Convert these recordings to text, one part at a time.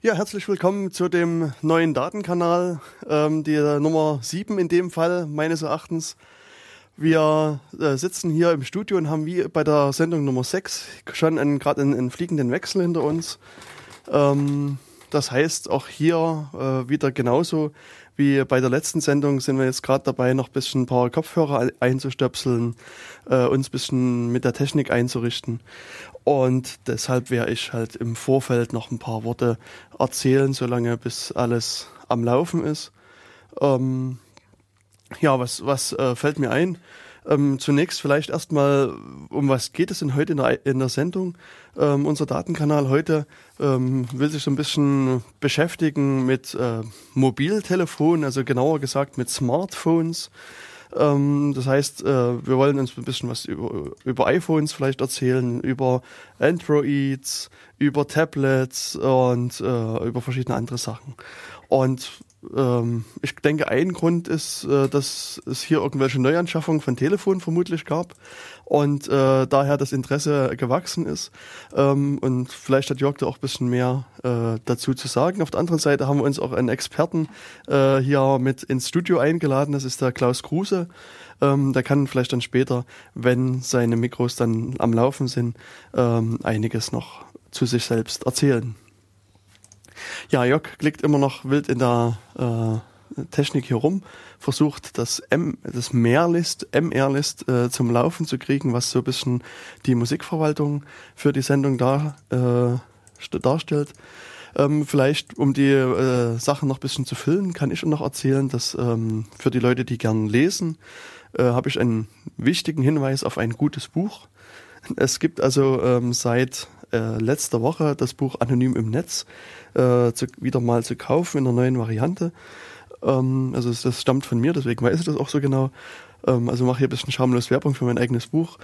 Ja, herzlich willkommen zu dem neuen Datenkanal, ähm, die Nummer 7 in dem Fall, meines Erachtens. Wir äh, sitzen hier im Studio und haben wie bei der Sendung Nummer 6 schon gerade einen, einen, fliegenden Wechsel hinter uns. Ähm, das heißt, auch hier äh, wieder genauso wie bei der letzten Sendung sind wir jetzt gerade dabei, noch ein bisschen ein paar Kopfhörer einzustöpseln, äh, uns ein bisschen mit der Technik einzurichten. Und deshalb werde ich halt im Vorfeld noch ein paar Worte erzählen, solange bis alles am Laufen ist. Ähm, ja, was, was äh, fällt mir ein? Ähm, zunächst vielleicht erstmal, um was geht es denn heute in der, in der Sendung? Ähm, unser Datenkanal heute ähm, will sich so ein bisschen beschäftigen mit äh, Mobiltelefonen, also genauer gesagt mit Smartphones. Ähm, das heißt, äh, wir wollen uns ein bisschen was über, über iPhones vielleicht erzählen, über Androids, über Tablets und äh, über verschiedene andere Sachen. Und ähm, ich denke, ein Grund ist, äh, dass es hier irgendwelche Neuanschaffungen von Telefonen vermutlich gab und äh, daher das Interesse gewachsen ist. Ähm, und vielleicht hat Jörg da auch ein bisschen mehr äh, dazu zu sagen. Auf der anderen Seite haben wir uns auch einen Experten äh, hier mit ins Studio eingeladen. Das ist der Klaus Kruse. Ähm, der kann vielleicht dann später, wenn seine Mikros dann am Laufen sind, ähm, einiges noch zu sich selbst erzählen. Ja, Jörg klickt immer noch wild in der äh, Technik hier rum, versucht das M, das Mehrlist, MR-List äh, zum Laufen zu kriegen, was so ein bisschen die Musikverwaltung für die Sendung da, äh, darstellt. Ähm, vielleicht, um die äh, Sachen noch ein bisschen zu füllen, kann ich noch erzählen, dass ähm, für die Leute, die gern lesen, äh, habe ich einen wichtigen Hinweis auf ein gutes Buch. Es gibt also ähm, seit äh, letzter Woche das Buch Anonym im Netz äh, zu, wieder mal zu kaufen in einer neuen Variante. Ähm, also das, das, stammt von mir, deswegen weiß ich das auch so genau. Ähm, also mache hier ein bisschen schamlos Werbung für mein eigenes Buch.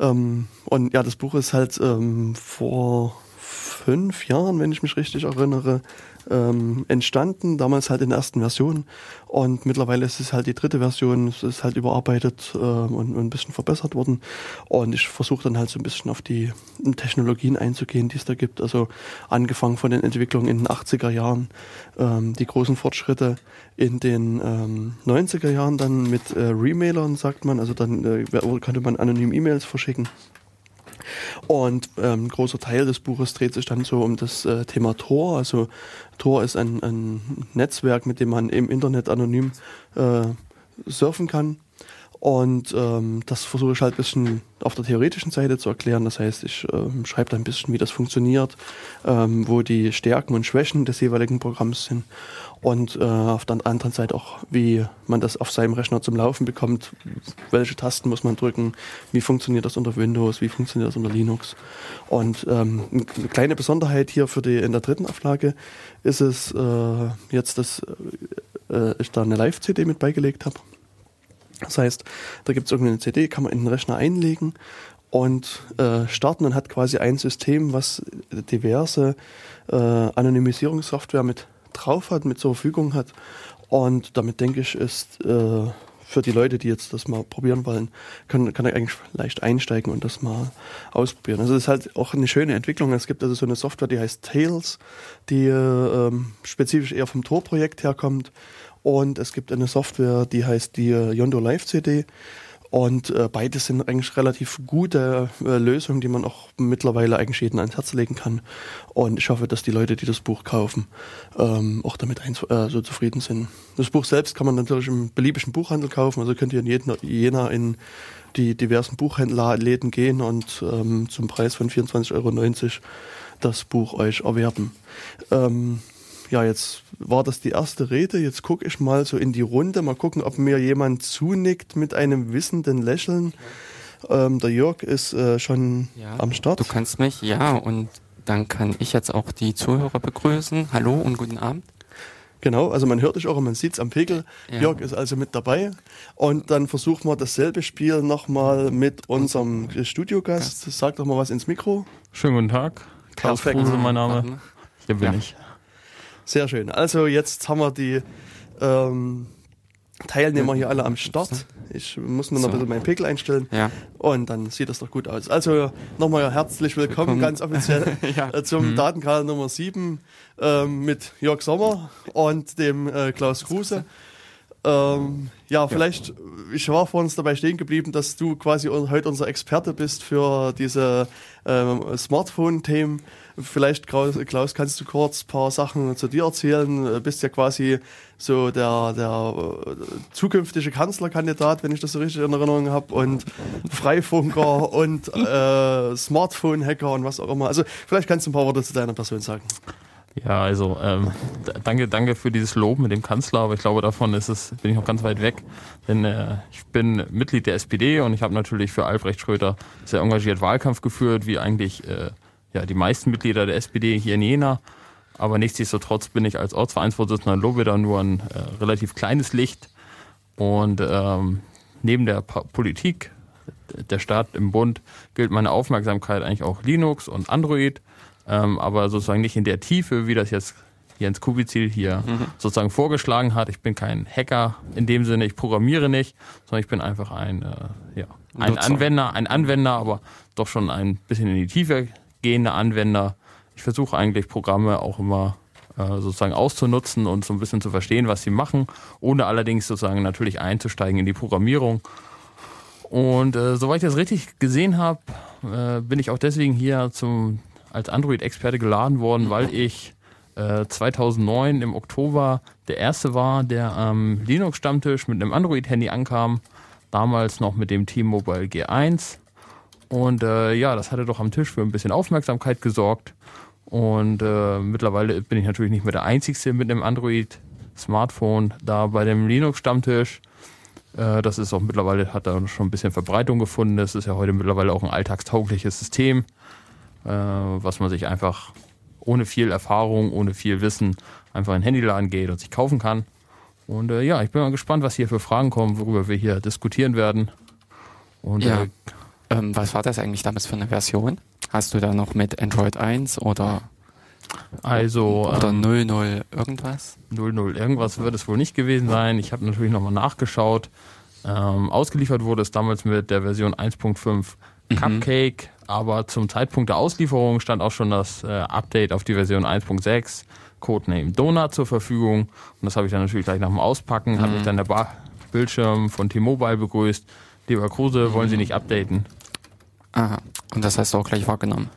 Ähm, und ja, das Buch ist halt ähm, vor fünf Jahren, wenn ich mich richtig erinnere, ähm, entstanden, damals halt in der ersten Version. Und mittlerweile ist es halt die dritte Version, es ist halt überarbeitet äh, und, und, ein bisschen verbessert worden. Und ich versuche dann halt so ein bisschen auf die Technologien einzugehen, die es da gibt. Also angefangen von den Entwicklungen in den 80er Jahren, ähm, die großen Fortschritte in den ähm, 90er Jahren dann mit äh, Remailern, sagt man. Also dann äh, konnte man anonym E-Mails verschicken. Und ähm, ein großer Teil des Buches dreht sich dann so um das äh, Thema Tor. Also Tor ist ein, ein Netzwerk, mit dem man im Internet anonym äh, surfen kann. Und ähm, das versuche ich halt ein bisschen auf der theoretischen Seite zu erklären. Das heißt, ich ähm, schreibe da ein bisschen, wie das funktioniert, ähm, wo die Stärken und Schwächen des jeweiligen Programms sind und äh, auf der anderen Seite auch, wie man das auf seinem Rechner zum Laufen bekommt, welche Tasten muss man drücken, wie funktioniert das unter Windows, wie funktioniert das unter Linux. Und ähm, eine kleine Besonderheit hier für die in der dritten Auflage ist es äh, jetzt, dass äh, ich da eine Live-CD mit beigelegt habe. Das heißt, da gibt es irgendeine CD, kann man in den Rechner einlegen und äh, starten und hat quasi ein System, was diverse äh, Anonymisierungssoftware mit drauf hat, mit zur Verfügung hat. Und damit denke ich, ist äh, für die Leute, die jetzt das mal probieren wollen, können, kann er eigentlich leicht einsteigen und das mal ausprobieren. Also das ist halt auch eine schöne Entwicklung. Es gibt also so eine Software, die heißt Tails, die äh, spezifisch eher vom Tor-Projekt herkommt und es gibt eine Software, die heißt die äh, Yondo Live CD. Und äh, beides sind eigentlich relativ gute äh, Lösungen, die man auch mittlerweile eigentlich jedem ans Herz legen kann. Und ich hoffe, dass die Leute, die das Buch kaufen, ähm, auch damit äh, so zufrieden sind. Das Buch selbst kann man natürlich im beliebigen Buchhandel kaufen. Also könnt ihr in Jena, Jena in die diversen Buchhändlerläden gehen und ähm, zum Preis von 24,90 Euro das Buch euch erwerben. Ähm, ja, jetzt war das die erste Rede. Jetzt gucke ich mal so in die Runde, mal gucken, ob mir jemand zunickt mit einem wissenden Lächeln. Ähm, der Jörg ist äh, schon ja, am Start. Du kannst mich, ja, und dann kann ich jetzt auch die Zuhörer begrüßen. Hallo und guten Abend. Genau, also man hört dich auch und man sieht es am Pegel. Ja. Jörg ist also mit dabei. Und dann versuchen wir dasselbe Spiel nochmal mit unserem Studiogast. Sag doch mal was ins Mikro. Schönen guten Tag. Klaus Kruse, mein Name. Hier bin ja. ich. Sehr schön. Also jetzt haben wir die, ähm, Teilnehmer hier alle am Start. Ich muss nur noch so. ein bisschen meinen Pickel einstellen. Ja. Und dann sieht das doch gut aus. Also nochmal herzlich willkommen, willkommen. ganz offiziell ja. Äh, zum mhm. Datenkanal Nummer 7 äh, mit Jörg Sommer und dem äh, Klaus Kruse. Ähm, ja, vielleicht, ja. ich war vor uns dabei stehen geblieben, dass du quasi heute unser Experte bist für diese ähm, Smartphone-Themen. Vielleicht, Klaus, kannst du kurz ein paar Sachen zu dir erzählen? Du bist ja quasi so der, der äh, zukünftige Kanzlerkandidat, wenn ich das so richtig in Erinnerung habe, und Freifunker und äh, Smartphone-Hacker und was auch immer. Also vielleicht kannst du ein paar Worte zu deiner Person sagen. Ja, also ähm, danke, danke für dieses Lob mit dem Kanzler, aber ich glaube, davon ist es, bin ich noch ganz weit weg. Denn äh, ich bin Mitglied der SPD und ich habe natürlich für Albrecht Schröder sehr engagiert Wahlkampf geführt, wie eigentlich äh, ja, die meisten Mitglieder der SPD hier in Jena. Aber nichtsdestotrotz bin ich als Ortsvereinsvorsitzender in Lobeda nur ein äh, relativ kleines Licht. Und ähm, neben der pa Politik, der Staat im Bund, gilt meine Aufmerksamkeit eigentlich auch Linux und Android. Ähm, aber sozusagen nicht in der Tiefe, wie das jetzt Jens Kubizil hier mhm. sozusagen vorgeschlagen hat. Ich bin kein Hacker in dem Sinne, ich programmiere nicht, sondern ich bin einfach ein, äh, ja, ein Anwender, ein Anwender, aber doch schon ein bisschen in die Tiefe gehende Anwender. Ich versuche eigentlich Programme auch immer äh, sozusagen auszunutzen und so ein bisschen zu verstehen, was sie machen, ohne allerdings sozusagen natürlich einzusteigen in die Programmierung. Und äh, soweit ich das richtig gesehen habe, äh, bin ich auch deswegen hier zum, als Android-Experte geladen worden, weil ich äh, 2009 im Oktober der erste war, der am Linux-Stammtisch mit einem Android-Handy ankam. Damals noch mit dem T-Mobile G1 und äh, ja, das hatte doch am Tisch für ein bisschen Aufmerksamkeit gesorgt. Und äh, mittlerweile bin ich natürlich nicht mehr der Einzige mit einem Android-Smartphone da bei dem Linux-Stammtisch. Äh, das ist auch mittlerweile, hat da schon ein bisschen Verbreitung gefunden. Das ist ja heute mittlerweile auch ein alltagstaugliches System, äh, was man sich einfach ohne viel Erfahrung, ohne viel Wissen einfach in den Handyladen geht und sich kaufen kann. Und äh, ja, ich bin mal gespannt, was hier für Fragen kommen, worüber wir hier diskutieren werden. Und ja. Äh, ähm, was war das eigentlich damals für eine Version? Hast du da noch mit Android 1 oder also oder ähm, 00 irgendwas? 00 irgendwas wird es wohl nicht gewesen sein. Ich habe natürlich nochmal nachgeschaut. Ähm, ausgeliefert wurde es damals mit der Version 1.5 mhm. Cupcake, aber zum Zeitpunkt der Auslieferung stand auch schon das äh, Update auf die Version 1.6 Codename Donut zur Verfügung. Und das habe ich dann natürlich gleich nach dem Auspacken, mhm. hat mich dann der ba Bildschirm von T-Mobile begrüßt. Lieber Kruse, wollen Sie nicht updaten? Aha. Und das hast du auch gleich wahrgenommen?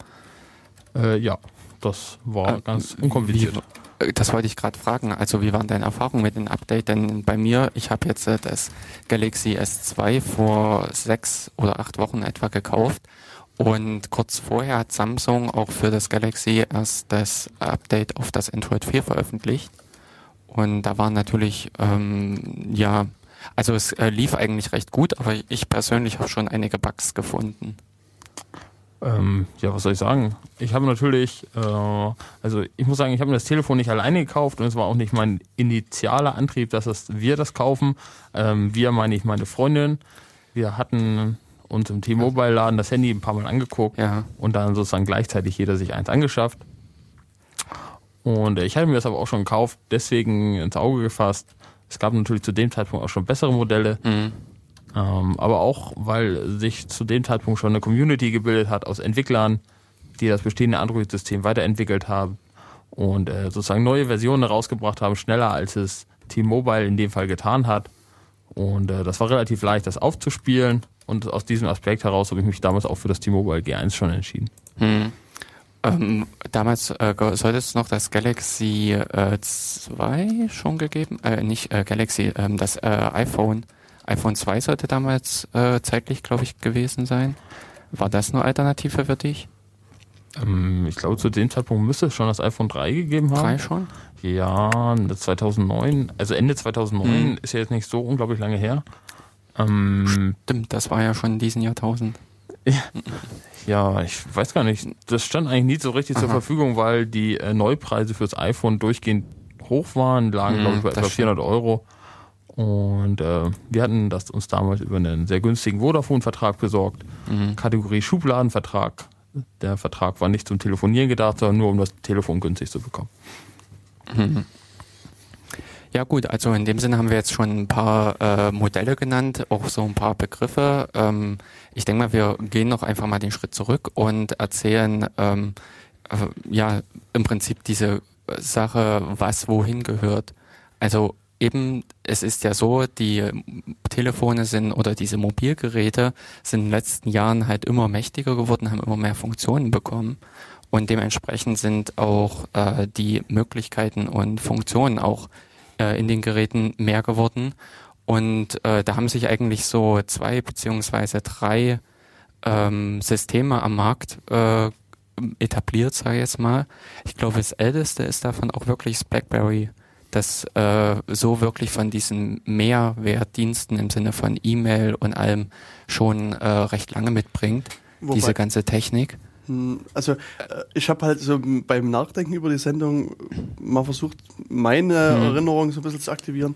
Äh, ja, das war äh, ganz unkompliziert. Wie, äh, das wollte ich gerade fragen. Also wie waren deine Erfahrungen mit dem Update? Denn bei mir, ich habe jetzt äh, das Galaxy S2 vor sechs oder acht Wochen etwa gekauft. Und kurz vorher hat Samsung auch für das Galaxy erst das Update auf das Android 4 veröffentlicht. Und da waren natürlich, ähm, ja, also es äh, lief eigentlich recht gut, aber ich persönlich habe schon einige Bugs gefunden. Ähm, ja, was soll ich sagen? Ich habe natürlich, äh, also ich muss sagen, ich habe mir das Telefon nicht alleine gekauft und es war auch nicht mein initialer Antrieb, dass das, wir das kaufen. Ähm, wir meine ich meine Freundin. Wir hatten uns im T-Mobile-Laden das Handy ein paar Mal angeguckt ja. und dann sozusagen gleichzeitig jeder sich eins angeschafft. Und ich hatte mir das aber auch schon gekauft, deswegen ins Auge gefasst. Es gab natürlich zu dem Zeitpunkt auch schon bessere Modelle. Mhm. Ähm, aber auch, weil sich zu dem Zeitpunkt schon eine Community gebildet hat aus Entwicklern, die das bestehende Android-System weiterentwickelt haben und äh, sozusagen neue Versionen rausgebracht haben, schneller als es T-Mobile in dem Fall getan hat. Und äh, das war relativ leicht, das aufzuspielen. Und aus diesem Aspekt heraus habe ich mich damals auch für das T-Mobile G1 schon entschieden. Hm. Ähm, damals äh, sollte es noch das Galaxy äh, 2 schon gegeben, äh, nicht äh, Galaxy, ähm, das äh, iPhone iPhone 2 sollte damals äh, zeitlich, glaube ich, gewesen sein. War das eine Alternative für dich? Ähm, ich glaube, zu dem Zeitpunkt müsste es schon das iPhone 3 gegeben haben. 3 schon? Ja, 2009, also Ende 2009 hm. ist ja jetzt nicht so unglaublich lange her. Ähm, Stimmt, das war ja schon in diesem Jahrtausend. Ja, ich weiß gar nicht. Das stand eigentlich nie so richtig Aha. zur Verfügung, weil die äh, Neupreise fürs iPhone durchgehend hoch waren, lagen, hm, glaube ich, bei etwa 400 Euro. Und äh, wir hatten das uns damals über einen sehr günstigen Vodafone-Vertrag besorgt. Mhm. Kategorie Schubladenvertrag. Der Vertrag war nicht zum Telefonieren gedacht, sondern nur um das Telefon günstig zu bekommen. Mhm. Ja gut, also in dem Sinne haben wir jetzt schon ein paar äh, Modelle genannt, auch so ein paar Begriffe. Ähm, ich denke mal, wir gehen noch einfach mal den Schritt zurück und erzählen ähm, äh, ja im Prinzip diese Sache, was wohin gehört. Also eben, es ist ja so, die Telefone sind oder diese Mobilgeräte sind in den letzten Jahren halt immer mächtiger geworden, haben immer mehr Funktionen bekommen und dementsprechend sind auch äh, die Möglichkeiten und Funktionen auch äh, in den Geräten mehr geworden. Und äh, da haben sich eigentlich so zwei beziehungsweise drei ähm, Systeme am Markt äh, etabliert, sage ich jetzt mal. Ich glaube, das älteste ist davon auch wirklich das BlackBerry, das äh, so wirklich von diesen Mehrwertdiensten im Sinne von E-Mail und allem schon äh, recht lange mitbringt, Wobei, diese ganze Technik. Hm, also äh, ich habe halt so beim Nachdenken über die Sendung mal versucht, meine mhm. Erinnerung so ein bisschen zu aktivieren.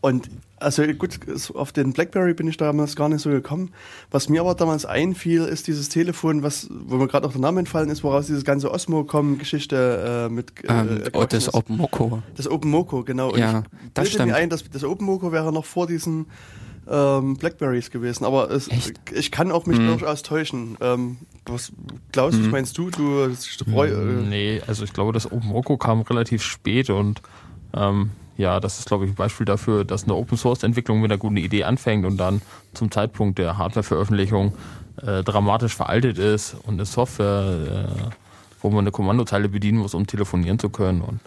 Und also gut, auf den Blackberry bin ich damals gar nicht so gekommen. Was mir aber damals einfiel, ist dieses Telefon, was, wo mir gerade noch der Name entfallen ist, woraus dieses ganze Osmocom-Geschichte äh, mit äh, ähm, oh, das OpenMoko. Das OpenMoko, genau. Und ja, das stimmt. mir ein, dass das OpenMoko wäre noch vor diesen ähm, Blackberries gewesen. Aber es, ich kann auch mich hm. durchaus täuschen. Ähm, was, Klaus, hm. was meinst du? Du Streu, äh Nee, also ich glaube, das OpenRocco kam relativ spät und ähm, ja, das ist, glaube ich, ein Beispiel dafür, dass eine Open-Source-Entwicklung mit einer guten Idee anfängt und dann zum Zeitpunkt der Hardware-Veröffentlichung äh, dramatisch veraltet ist und eine Software, äh, wo man eine Kommandozeile bedienen muss, um telefonieren zu können. Und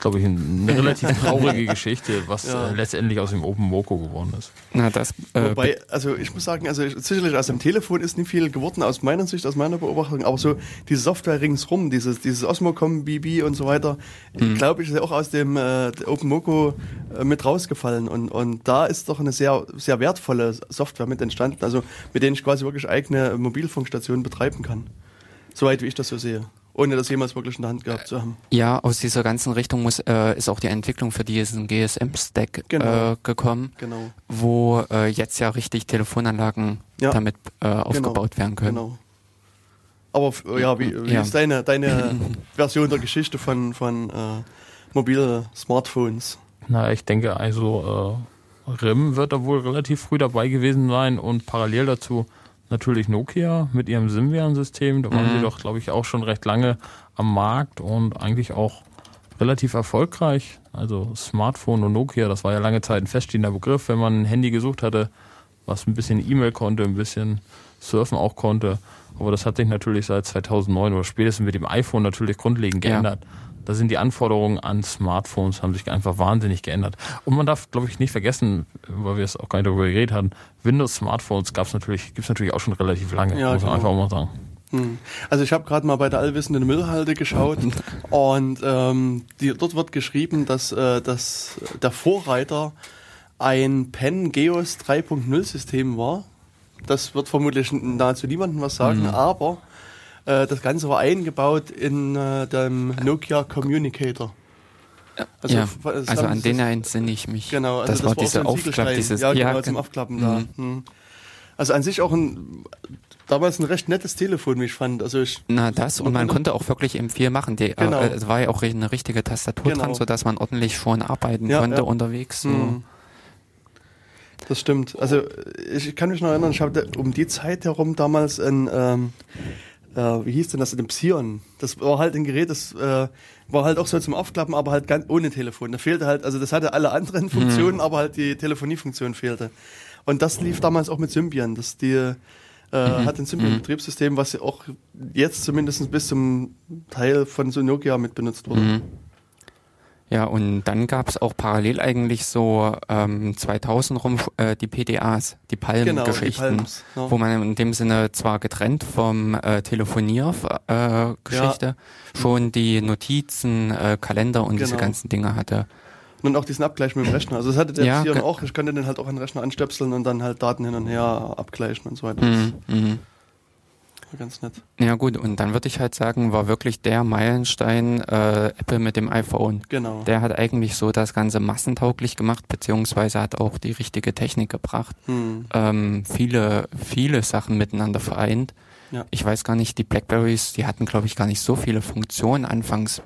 glaube ich, eine relativ traurige Geschichte, was ja. äh, letztendlich aus dem Open Moco geworden ist. Na, das, äh, Wobei, also ich muss sagen, also sicherlich aus dem Telefon ist nicht viel geworden, aus meiner Sicht, aus meiner Beobachtung, aber so diese Software ringsrum, dieses, dieses Osmocom, BB und so weiter, mhm. glaube ich, ist ja auch aus dem äh, Open Moco äh, mit rausgefallen und, und da ist doch eine sehr, sehr wertvolle Software mit entstanden, also mit denen ich quasi wirklich eigene Mobilfunkstationen betreiben kann. Soweit wie ich das so sehe ohne das jemals wirklich in der Hand gehabt zu haben. Ja, aus dieser ganzen Richtung muss, äh, ist auch die Entwicklung für diesen GSM-Stack genau. äh, gekommen, genau. wo äh, jetzt ja richtig Telefonanlagen ja. damit äh, aufgebaut genau. werden können. Genau. Aber ja, wie, wie ja. ist deine, deine Version der Geschichte von, von äh, mobile Smartphones? Na, ich denke also, äh, RIM wird da wohl relativ früh dabei gewesen sein und parallel dazu natürlich Nokia mit ihrem Symbian-System. Da waren mhm. sie doch, glaube ich, auch schon recht lange am Markt und eigentlich auch relativ erfolgreich. Also Smartphone und Nokia, das war ja lange Zeit ein feststehender Begriff, wenn man ein Handy gesucht hatte, was ein bisschen E-Mail konnte, ein bisschen Surfen auch konnte. Aber das hat sich natürlich seit 2009 oder spätestens mit dem iPhone natürlich grundlegend geändert. Ja da sind die Anforderungen an Smartphones haben sich einfach wahnsinnig geändert. Und man darf, glaube ich, nicht vergessen, weil wir es auch gar nicht darüber geredet haben, Windows-Smartphones gab es natürlich, gibt es natürlich auch schon relativ lange, ja, muss man genau. einfach auch mal sagen. Hm. Also ich habe gerade mal bei der allwissenden Müllhalde geschaut und ähm, die, dort wird geschrieben, dass, äh, dass der Vorreiter ein Pen Geos 3.0 System war. Das wird vermutlich nahezu niemandem was sagen, mhm. aber äh, das Ganze war eingebaut in äh, dem Nokia Communicator. Also, ja, also an den entsinne ich mich. Genau, also das, das war, war diese so Aufklapp, dieses ja, genau, ja, zum Aufklappen mhm. da. Hm. Also an sich auch ein damals ein recht nettes Telefon, wie ich fand. Also ich, Na das und man konnte auch wirklich eben viel machen. Die, äh, genau. äh, es war ja auch eine richtige Tastatur genau. dran, sodass man ordentlich schon arbeiten ja, konnte ja. unterwegs. So. Mhm. Das stimmt. Also ich kann mich noch erinnern, ich habe um die Zeit herum damals ein ähm, äh, wie hieß denn das, dem Psion. Das war halt ein Gerät, das äh, war halt auch so zum Aufklappen, aber halt ganz ohne Telefon. Da fehlte halt, also das hatte alle anderen Funktionen, mhm. aber halt die Telefoniefunktion fehlte. Und das lief damals auch mit Symbian. Das die äh, mhm. hat ein Symbian-Betriebssystem, was ja auch jetzt zumindest bis zum Teil von so Nokia mit benutzt wurde. Mhm. Ja, und dann gab es auch parallel eigentlich so ähm, 2000 rum äh, die PDAs, die Palm-Geschichten, genau, ja. wo man in dem Sinne zwar getrennt vom äh, Telefonier-Geschichte äh, schon die Notizen, äh, Kalender und genau. diese ganzen Dinge hatte. Und auch diesen Abgleich mit dem Rechner. Also das hatte der ja, auch. Ich konnte den halt auch an den Rechner anstöpseln und dann halt Daten hin und her abgleichen und so weiter. Mhm, mhm ganz nett. Ja gut, und dann würde ich halt sagen, war wirklich der Meilenstein äh, Apple mit dem iPhone. Genau. Der hat eigentlich so das Ganze massentauglich gemacht, beziehungsweise hat auch die richtige Technik gebracht. Hm. Ähm, viele, viele Sachen miteinander vereint. Ja. Ich weiß gar nicht, die Blackberries, die hatten glaube ich gar nicht so viele Funktionen anfangs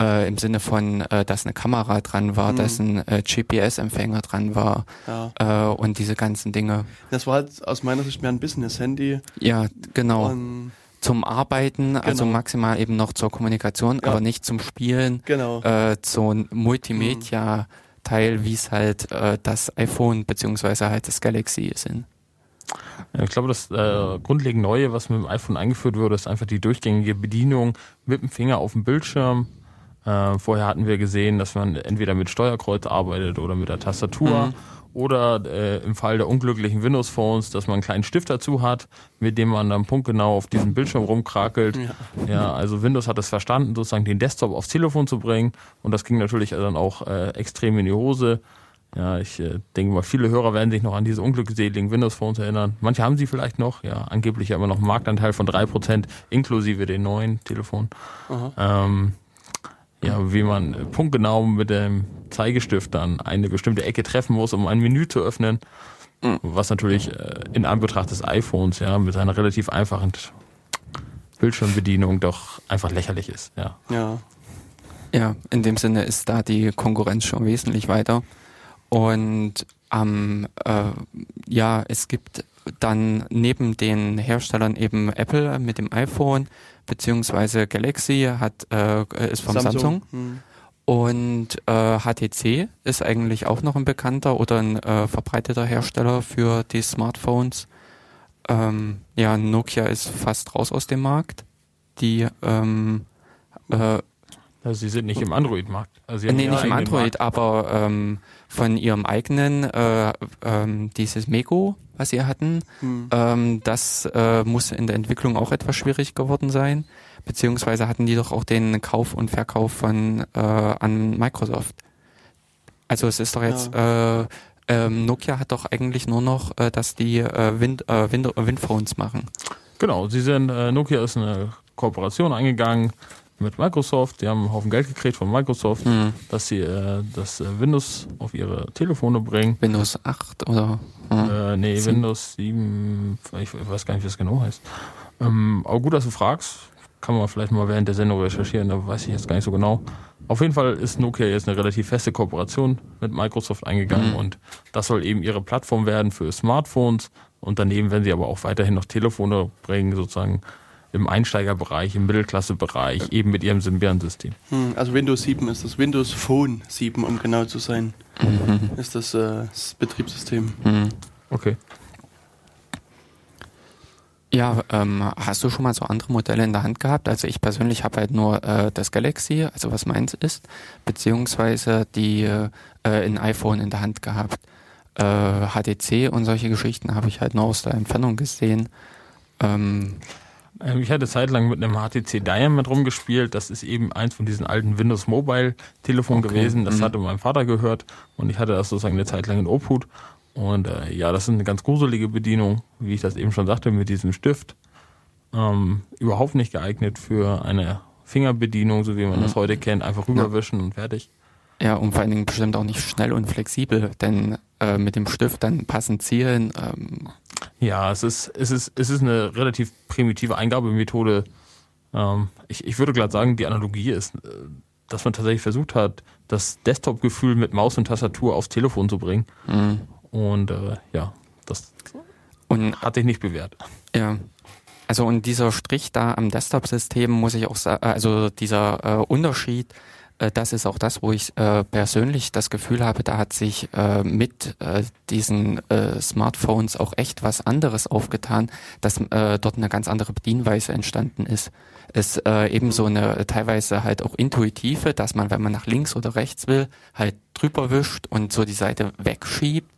Äh, Im Sinne von, äh, dass eine Kamera dran war, Mhm. dass ein äh, GPS-Empfänger dran war Ja. äh, und diese ganzen Dinge. Das war halt aus meiner Sicht mehr ein Business-Handy. Ja, genau. Und zum Arbeiten, also Genau. maximal eben noch zur Kommunikation, Ja. aber nicht zum Spielen. genau. Äh, so ein Multimedia-Teil, wie es halt äh, das iPhone beziehungsweise halt das Galaxy sind. Ja, ich glaube, das äh, grundlegend Neue, was mit dem iPhone eingeführt wurde, ist einfach die durchgängige Bedienung mit dem Finger auf dem Bildschirm. Äh, vorher hatten wir gesehen, dass man entweder mit Steuerkreuz arbeitet oder mit der Tastatur. Mhm. Oder äh, im Fall der unglücklichen Windows-Phones, dass man einen kleinen Stift dazu hat, mit dem man dann punktgenau auf diesem Bildschirm rumkrakelt. Ja. Ja, also Windows hat es verstanden, sozusagen den Desktop aufs Telefon zu bringen. Und das ging natürlich dann auch äh, extrem in die Hose. Ja, ich äh, denke mal, viele Hörer werden sich noch an diese unglückseligen Windows-Phones erinnern. Manche haben sie vielleicht noch, ja, angeblich ja immer noch einen Marktanteil von 3%, inklusive den neuen Telefonen. Aha. Ähm, ja, wie man punktgenau mit dem Zeigestift dann eine bestimmte Ecke treffen muss, um ein Menü zu öffnen. Was natürlich äh, in Anbetracht des iPhones, ja, mit seiner relativ einfachen Bildschirmbedienung doch einfach lächerlich ist, ja. Ja. Ja, in dem Sinne ist da die Konkurrenz schon wesentlich weiter. Und ähm, äh, ja, es gibt dann neben den Herstellern eben Apple mit dem iPhone beziehungsweise Galaxy hat äh, ist vom Samsung, Hm. und äh, HTC ist eigentlich auch noch ein bekannter oder ein äh, verbreiteter Hersteller für die Smartphones. Ähm, ja, Nokia ist fast raus aus dem Markt. Die ähm, äh, Also sie sind nicht im Android-Markt. Also nee, nicht im Android, Markt. aber ähm, von ihrem eigenen, äh, ähm, dieses Mego, was sie hatten, Hm. ähm, das äh, muss in der Entwicklung auch etwas schwierig geworden sein. Beziehungsweise hatten die doch auch den Kauf und Verkauf von äh, an Microsoft. Also es ist doch jetzt, äh, ähm, Nokia hat doch eigentlich nur noch, äh, dass die äh, Wind, äh, Wind, Windphones machen. Genau, sie sind, äh, Nokia ist eine Kooperation eingegangen mit Microsoft. Die haben einen Haufen Geld gekriegt von Microsoft, Hm. dass sie äh, das äh, Windows auf ihre Telefone bringen. Windows 8 oder hm. Äh, nee, Sieben. Windows 7, ich weiß gar nicht, wie es genau heißt. Ähm, aber gut, dass du fragst. Kann man vielleicht mal während der Sendung recherchieren, da weiß ich jetzt gar nicht so genau. Auf jeden Fall ist Nokia jetzt eine relativ feste Kooperation mit Microsoft eingegangen Mhm. und das soll eben ihre Plattform werden für Smartphones und daneben werden sie aber auch weiterhin noch Telefone bringen, sozusagen im Einsteigerbereich, im Mittelklassebereich, eben mit ihrem Symbian-System. Hm. Also Windows 7 ist das Windows Phone 7, um genau zu sein. Mhm. Ist das, äh, das Betriebssystem. Hm. Okay. Ja, ähm, hast du schon mal so andere Modelle in der Hand gehabt? Also ich persönlich habe halt nur äh, das Galaxy, also was meins ist, beziehungsweise die äh, ein iPhone in der Hand gehabt. Äh, HTC und solche Geschichten habe ich halt nur aus der Entfernung gesehen. Ähm, Ich hatte zeitlang mit einem HTC Diamond rumgespielt. Das ist eben eins von diesen alten Windows Mobile Telefonen Okay. gewesen. Das Mhm. hatte mein Vater gehört und ich hatte das sozusagen eine Zeit lang in Obhut. Und äh, ja, das ist eine ganz gruselige Bedienung, wie ich das eben schon sagte, mit diesem Stift. Ähm, überhaupt nicht geeignet für eine Fingerbedienung, so wie man das Mhm. heute kennt. Einfach rüberwischen und fertig. Ja, und vor allen Dingen bestimmt auch nicht schnell und flexibel, denn äh, mit dem Stift dann passend zielen. Ähm, Ja, es ist, es ist, es ist eine relativ primitive Eingabemethode. Ähm, ich, ich würde glatt sagen, die Analogie ist, äh, dass man tatsächlich versucht hat, das Desktop-Gefühl mit Maus und Tastatur aufs Telefon zu bringen. mh. Und äh, ja, das und hat sich nicht bewährt. Ja. Also und dieser Strich da am Desktop-System muss ich auch sagen, also dieser äh, Unterschied, das ist auch das, wo ich äh, persönlich das Gefühl habe, da hat sich äh, mit äh, diesen äh, Smartphones auch echt was anderes aufgetan, dass äh, dort eine ganz andere Bedienweise entstanden ist. Es äh, ebenso eine äh, teilweise halt auch intuitive, dass man, wenn man nach links oder rechts will, halt drüber wischt und so die Seite wegschiebt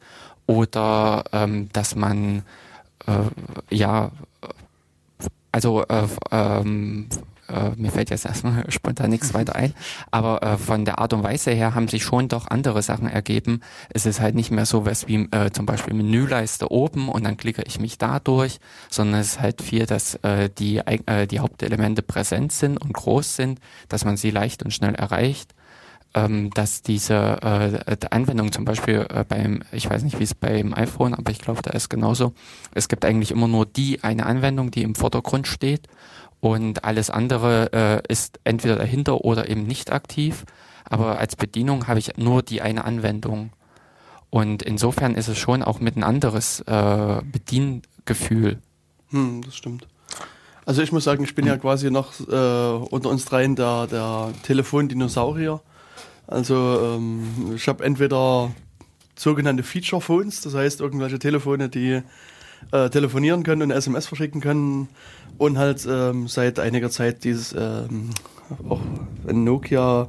oder ähm, dass man äh, ja, also äh, ähm, äh, mir fällt jetzt erstmal spontan nichts weiter ein, aber äh, von der Art und Weise her haben sich schon doch andere Sachen ergeben. Es ist halt nicht mehr so was wie äh, zum Beispiel Menüleiste oben und dann klicke ich mich da durch, sondern es ist halt viel, dass äh, die, äh, die Hauptelemente präsent sind und groß sind, dass man sie leicht und schnell erreicht ähm, dass diese äh, Anwendung zum Beispiel äh, beim, ich weiß nicht, wie es beim iPhone, aber ich glaube, da ist genauso. Es gibt eigentlich immer nur die eine Anwendung, die im Vordergrund steht und alles andere äh, ist entweder dahinter oder eben nicht aktiv. Aber als Bedienung habe ich nur die eine Anwendung. Und insofern ist es schon auch mit ein anderes äh, Bediengefühl. Hm, das stimmt. Also ich muss sagen, ich bin ja quasi noch äh, unter uns dreien der, der Telefondinosaurier. Also ähm, ich habe entweder sogenannte Feature Phones, das heißt irgendwelche Telefone, die äh, telefonieren können und SMS verschicken können und halt ähm, seit einiger Zeit dieses ähm, auch ein Nokia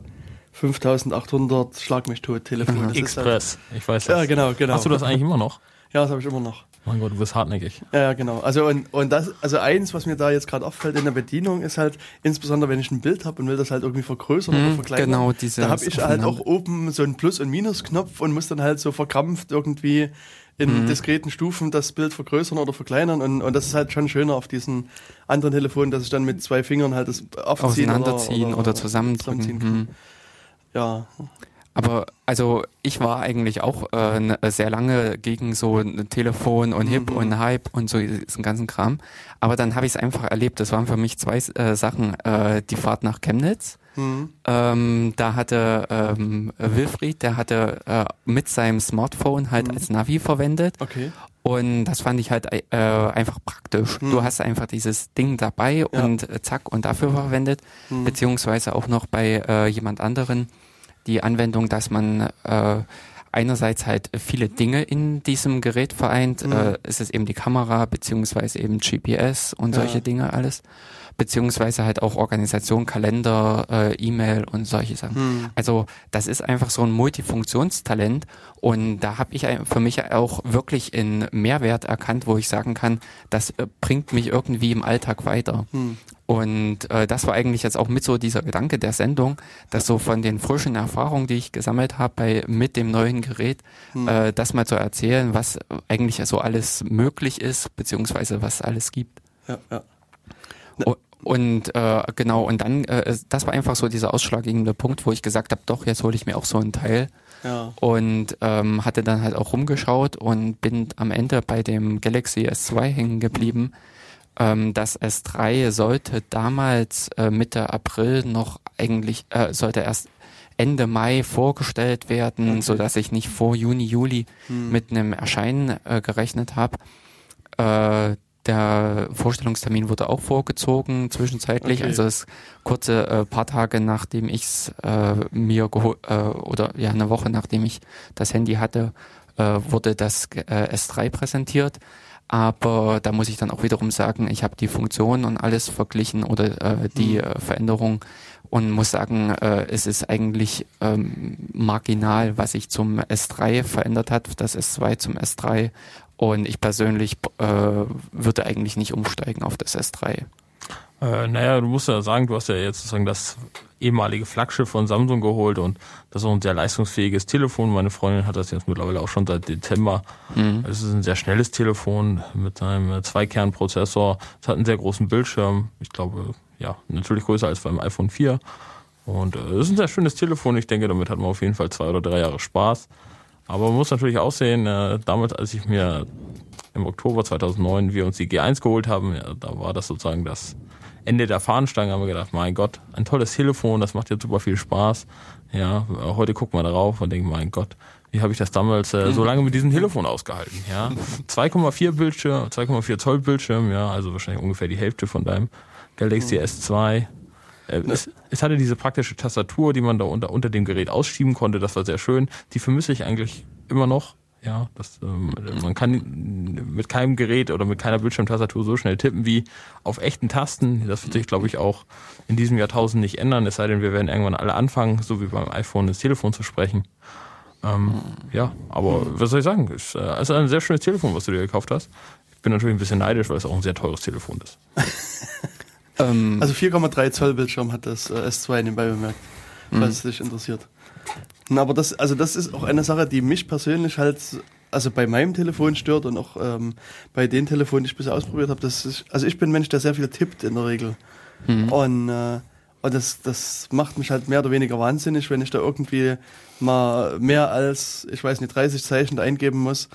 5800 Schlag mich tot Telefon. Das Express, halt, ich weiß das. Ja, genau, genau. Hast du das eigentlich immer noch? Ja, das habe ich immer noch. Mein Gott, du bist hartnäckig. Ja, genau. Also und, und das, also eins, was mir da jetzt gerade auffällt in der Bedienung, ist halt, insbesondere wenn ich ein Bild habe und will das halt irgendwie vergrößern mhm, oder verkleinern, genau, diese da habe ich halt auch oben so einen Plus- und Minusknopf und muss dann halt so verkrampft irgendwie in mhm. diskreten Stufen das Bild vergrößern oder verkleinern und, und das ist halt schon schöner auf diesen anderen Telefonen, dass ich dann mit zwei Fingern halt das aufziehen auseinanderziehen oder, oder, oder zusammendrücken. Zusammenziehen mhm. Ja. Aber also ich war eigentlich auch äh, sehr lange gegen so ein Telefon und Hip mhm. und Hype und so diesen ganzen Kram. Aber dann habe ich es einfach erlebt. Das waren für mich zwei äh, Sachen. Äh, die Fahrt nach Chemnitz. Mhm. Ähm, da hatte ähm, Wilfried, der hatte äh, mit seinem Smartphone halt mhm. als Navi verwendet. Okay. Und das fand ich halt äh, einfach praktisch. Mhm. Du hast einfach dieses Ding dabei ja. und äh, zack und dafür verwendet. Mhm. Beziehungsweise auch noch bei äh, jemand anderen die Anwendung, dass man äh, einerseits halt viele Dinge in diesem Gerät vereint. Mhm. Äh, es ist eben die Kamera beziehungsweise eben GPS und ja. solche Dinge alles beziehungsweise halt auch Organisation, Kalender, äh, E-Mail und solche Sachen. Hm. Also das ist einfach so ein Multifunktionstalent und da habe ich für mich auch wirklich einen Mehrwert erkannt, wo ich sagen kann, das äh, bringt mich irgendwie im Alltag weiter. Hm. Und äh, das war eigentlich jetzt auch mit so dieser Gedanke der Sendung, dass so von den frischen Erfahrungen, die ich gesammelt habe bei mit dem neuen Gerät, hm. äh, das mal zu erzählen, was eigentlich so alles möglich ist, beziehungsweise was alles gibt. Ja, ja. Und äh, genau, und dann, äh, das war einfach so dieser ausschlaggebende Punkt, wo ich gesagt habe, doch, jetzt hole ich mir auch so einen Teil. Ja. Und ähm, hatte dann halt auch rumgeschaut und bin am Ende bei dem Galaxy S2 hängen geblieben. Ähm, das S3 sollte damals äh, Mitte April noch eigentlich, äh, sollte erst Ende Mai vorgestellt werden, okay. so dass ich nicht vor Juni, Juli hm. mit einem Erscheinen äh, gerechnet habe. Äh, der Vorstellungstermin wurde auch vorgezogen zwischenzeitlich, okay. also es kurze äh, paar Tage nachdem ich es äh, mir geholt äh, oder ja eine Woche nachdem ich das Handy hatte, äh, wurde das äh, S3 präsentiert. Aber da muss ich dann auch wiederum sagen, ich habe die Funktionen und alles verglichen oder äh, die mhm. äh, Veränderung und muss sagen, äh, es ist eigentlich ähm, marginal, was sich zum S3 verändert hat, das S2 zum S3 und ich persönlich äh, würde eigentlich nicht umsteigen auf das S3. Äh, naja, du musst ja sagen, du hast ja jetzt sozusagen das ehemalige Flaggschiff von Samsung geholt und das ist auch ein sehr leistungsfähiges Telefon. Meine Freundin hat das jetzt mittlerweile auch schon seit Dezember. Mhm. Es ist ein sehr schnelles Telefon mit einem Zweikernprozessor. Es hat einen sehr großen Bildschirm. Ich glaube, ja, natürlich größer als beim iPhone 4. Und äh, es äh, ist ein sehr schönes Telefon. Ich denke, damit hat man auf jeden Fall zwei oder drei Jahre Spaß. Aber man muss natürlich auch sehen, äh, damals, als ich mir im Oktober 2009 wir uns die G1 geholt haben, ja, da war das sozusagen das Ende der Fahnenstange, haben wir gedacht, mein Gott, ein tolles Telefon, das macht jetzt super viel Spaß. Ja, heute gucken wir darauf und denken, mein Gott, wie habe ich das damals äh, so lange mit diesem Telefon ausgehalten? Ja, 2,4 Bildschirm, 2,4 Zoll Bildschirm, ja, also wahrscheinlich ungefähr die Hälfte von deinem Galaxy S2. Äh, es, es, hatte diese praktische Tastatur, die man da unter, unter dem Gerät ausschieben konnte. Das war sehr schön. Die vermisse ich eigentlich immer noch. Ja, das, ähm, man kann mit keinem Gerät oder mit keiner Bildschirmtastatur so schnell tippen wie auf echten Tasten. Das wird sich, glaube ich, auch in diesem Jahrtausend nicht ändern. Es sei denn, wir werden irgendwann alle anfangen, so wie beim iPhone ins Telefon zu sprechen. Ähm, ja, aber was soll ich sagen? Es äh, ist ein sehr schönes Telefon, was du dir gekauft hast. Ich bin natürlich ein bisschen neidisch, weil es auch ein sehr teures Telefon ist. Ähm, also 4,3 Zoll Bildschirm hat das äh, S2 nebenbei bemerkt, falls mhm. es dich interessiert. Aber das, also das ist auch eine Sache, die mich persönlich halt, also bei meinem Telefon stört und auch ähm, bei den Telefonen, die ich bisher ausprobiert habe. Also ich bin ein Mensch, der sehr viel tippt in der Regel. Mhm. Und, äh, und das, das macht mich halt mehr oder weniger wahnsinnig, wenn ich da irgendwie mal mehr als, ich weiß nicht, 30 Zeichen eingeben muss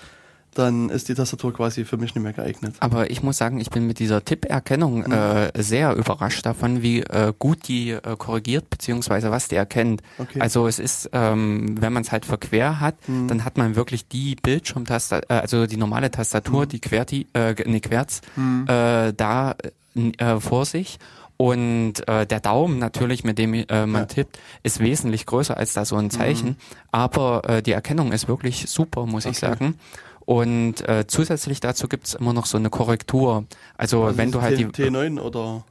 dann ist die Tastatur quasi für mich nicht mehr geeignet. Aber ich muss sagen, ich bin mit dieser Tipperkennung Mhm. äh, sehr überrascht davon, wie äh, gut die äh, korrigiert, beziehungsweise was die erkennt. Okay. Also es ist, ähm, wenn man es halt verquer hat, Mhm. dann hat man wirklich die Bildschirmtastatur, äh, also die normale Tastatur, Mhm. die Querti, äh, ne, Querz, äh, da äh, vor sich. Und äh, der Daumen natürlich, mit dem äh, man Ja. tippt, ist wesentlich größer als da so ein Zeichen. Aber äh, die Erkennung ist wirklich super, muss ich Okay. sagen. Und äh, zusätzlich dazu gibt's immer noch so eine Korrektur. Also, Also wenn du halt die T- T9 oder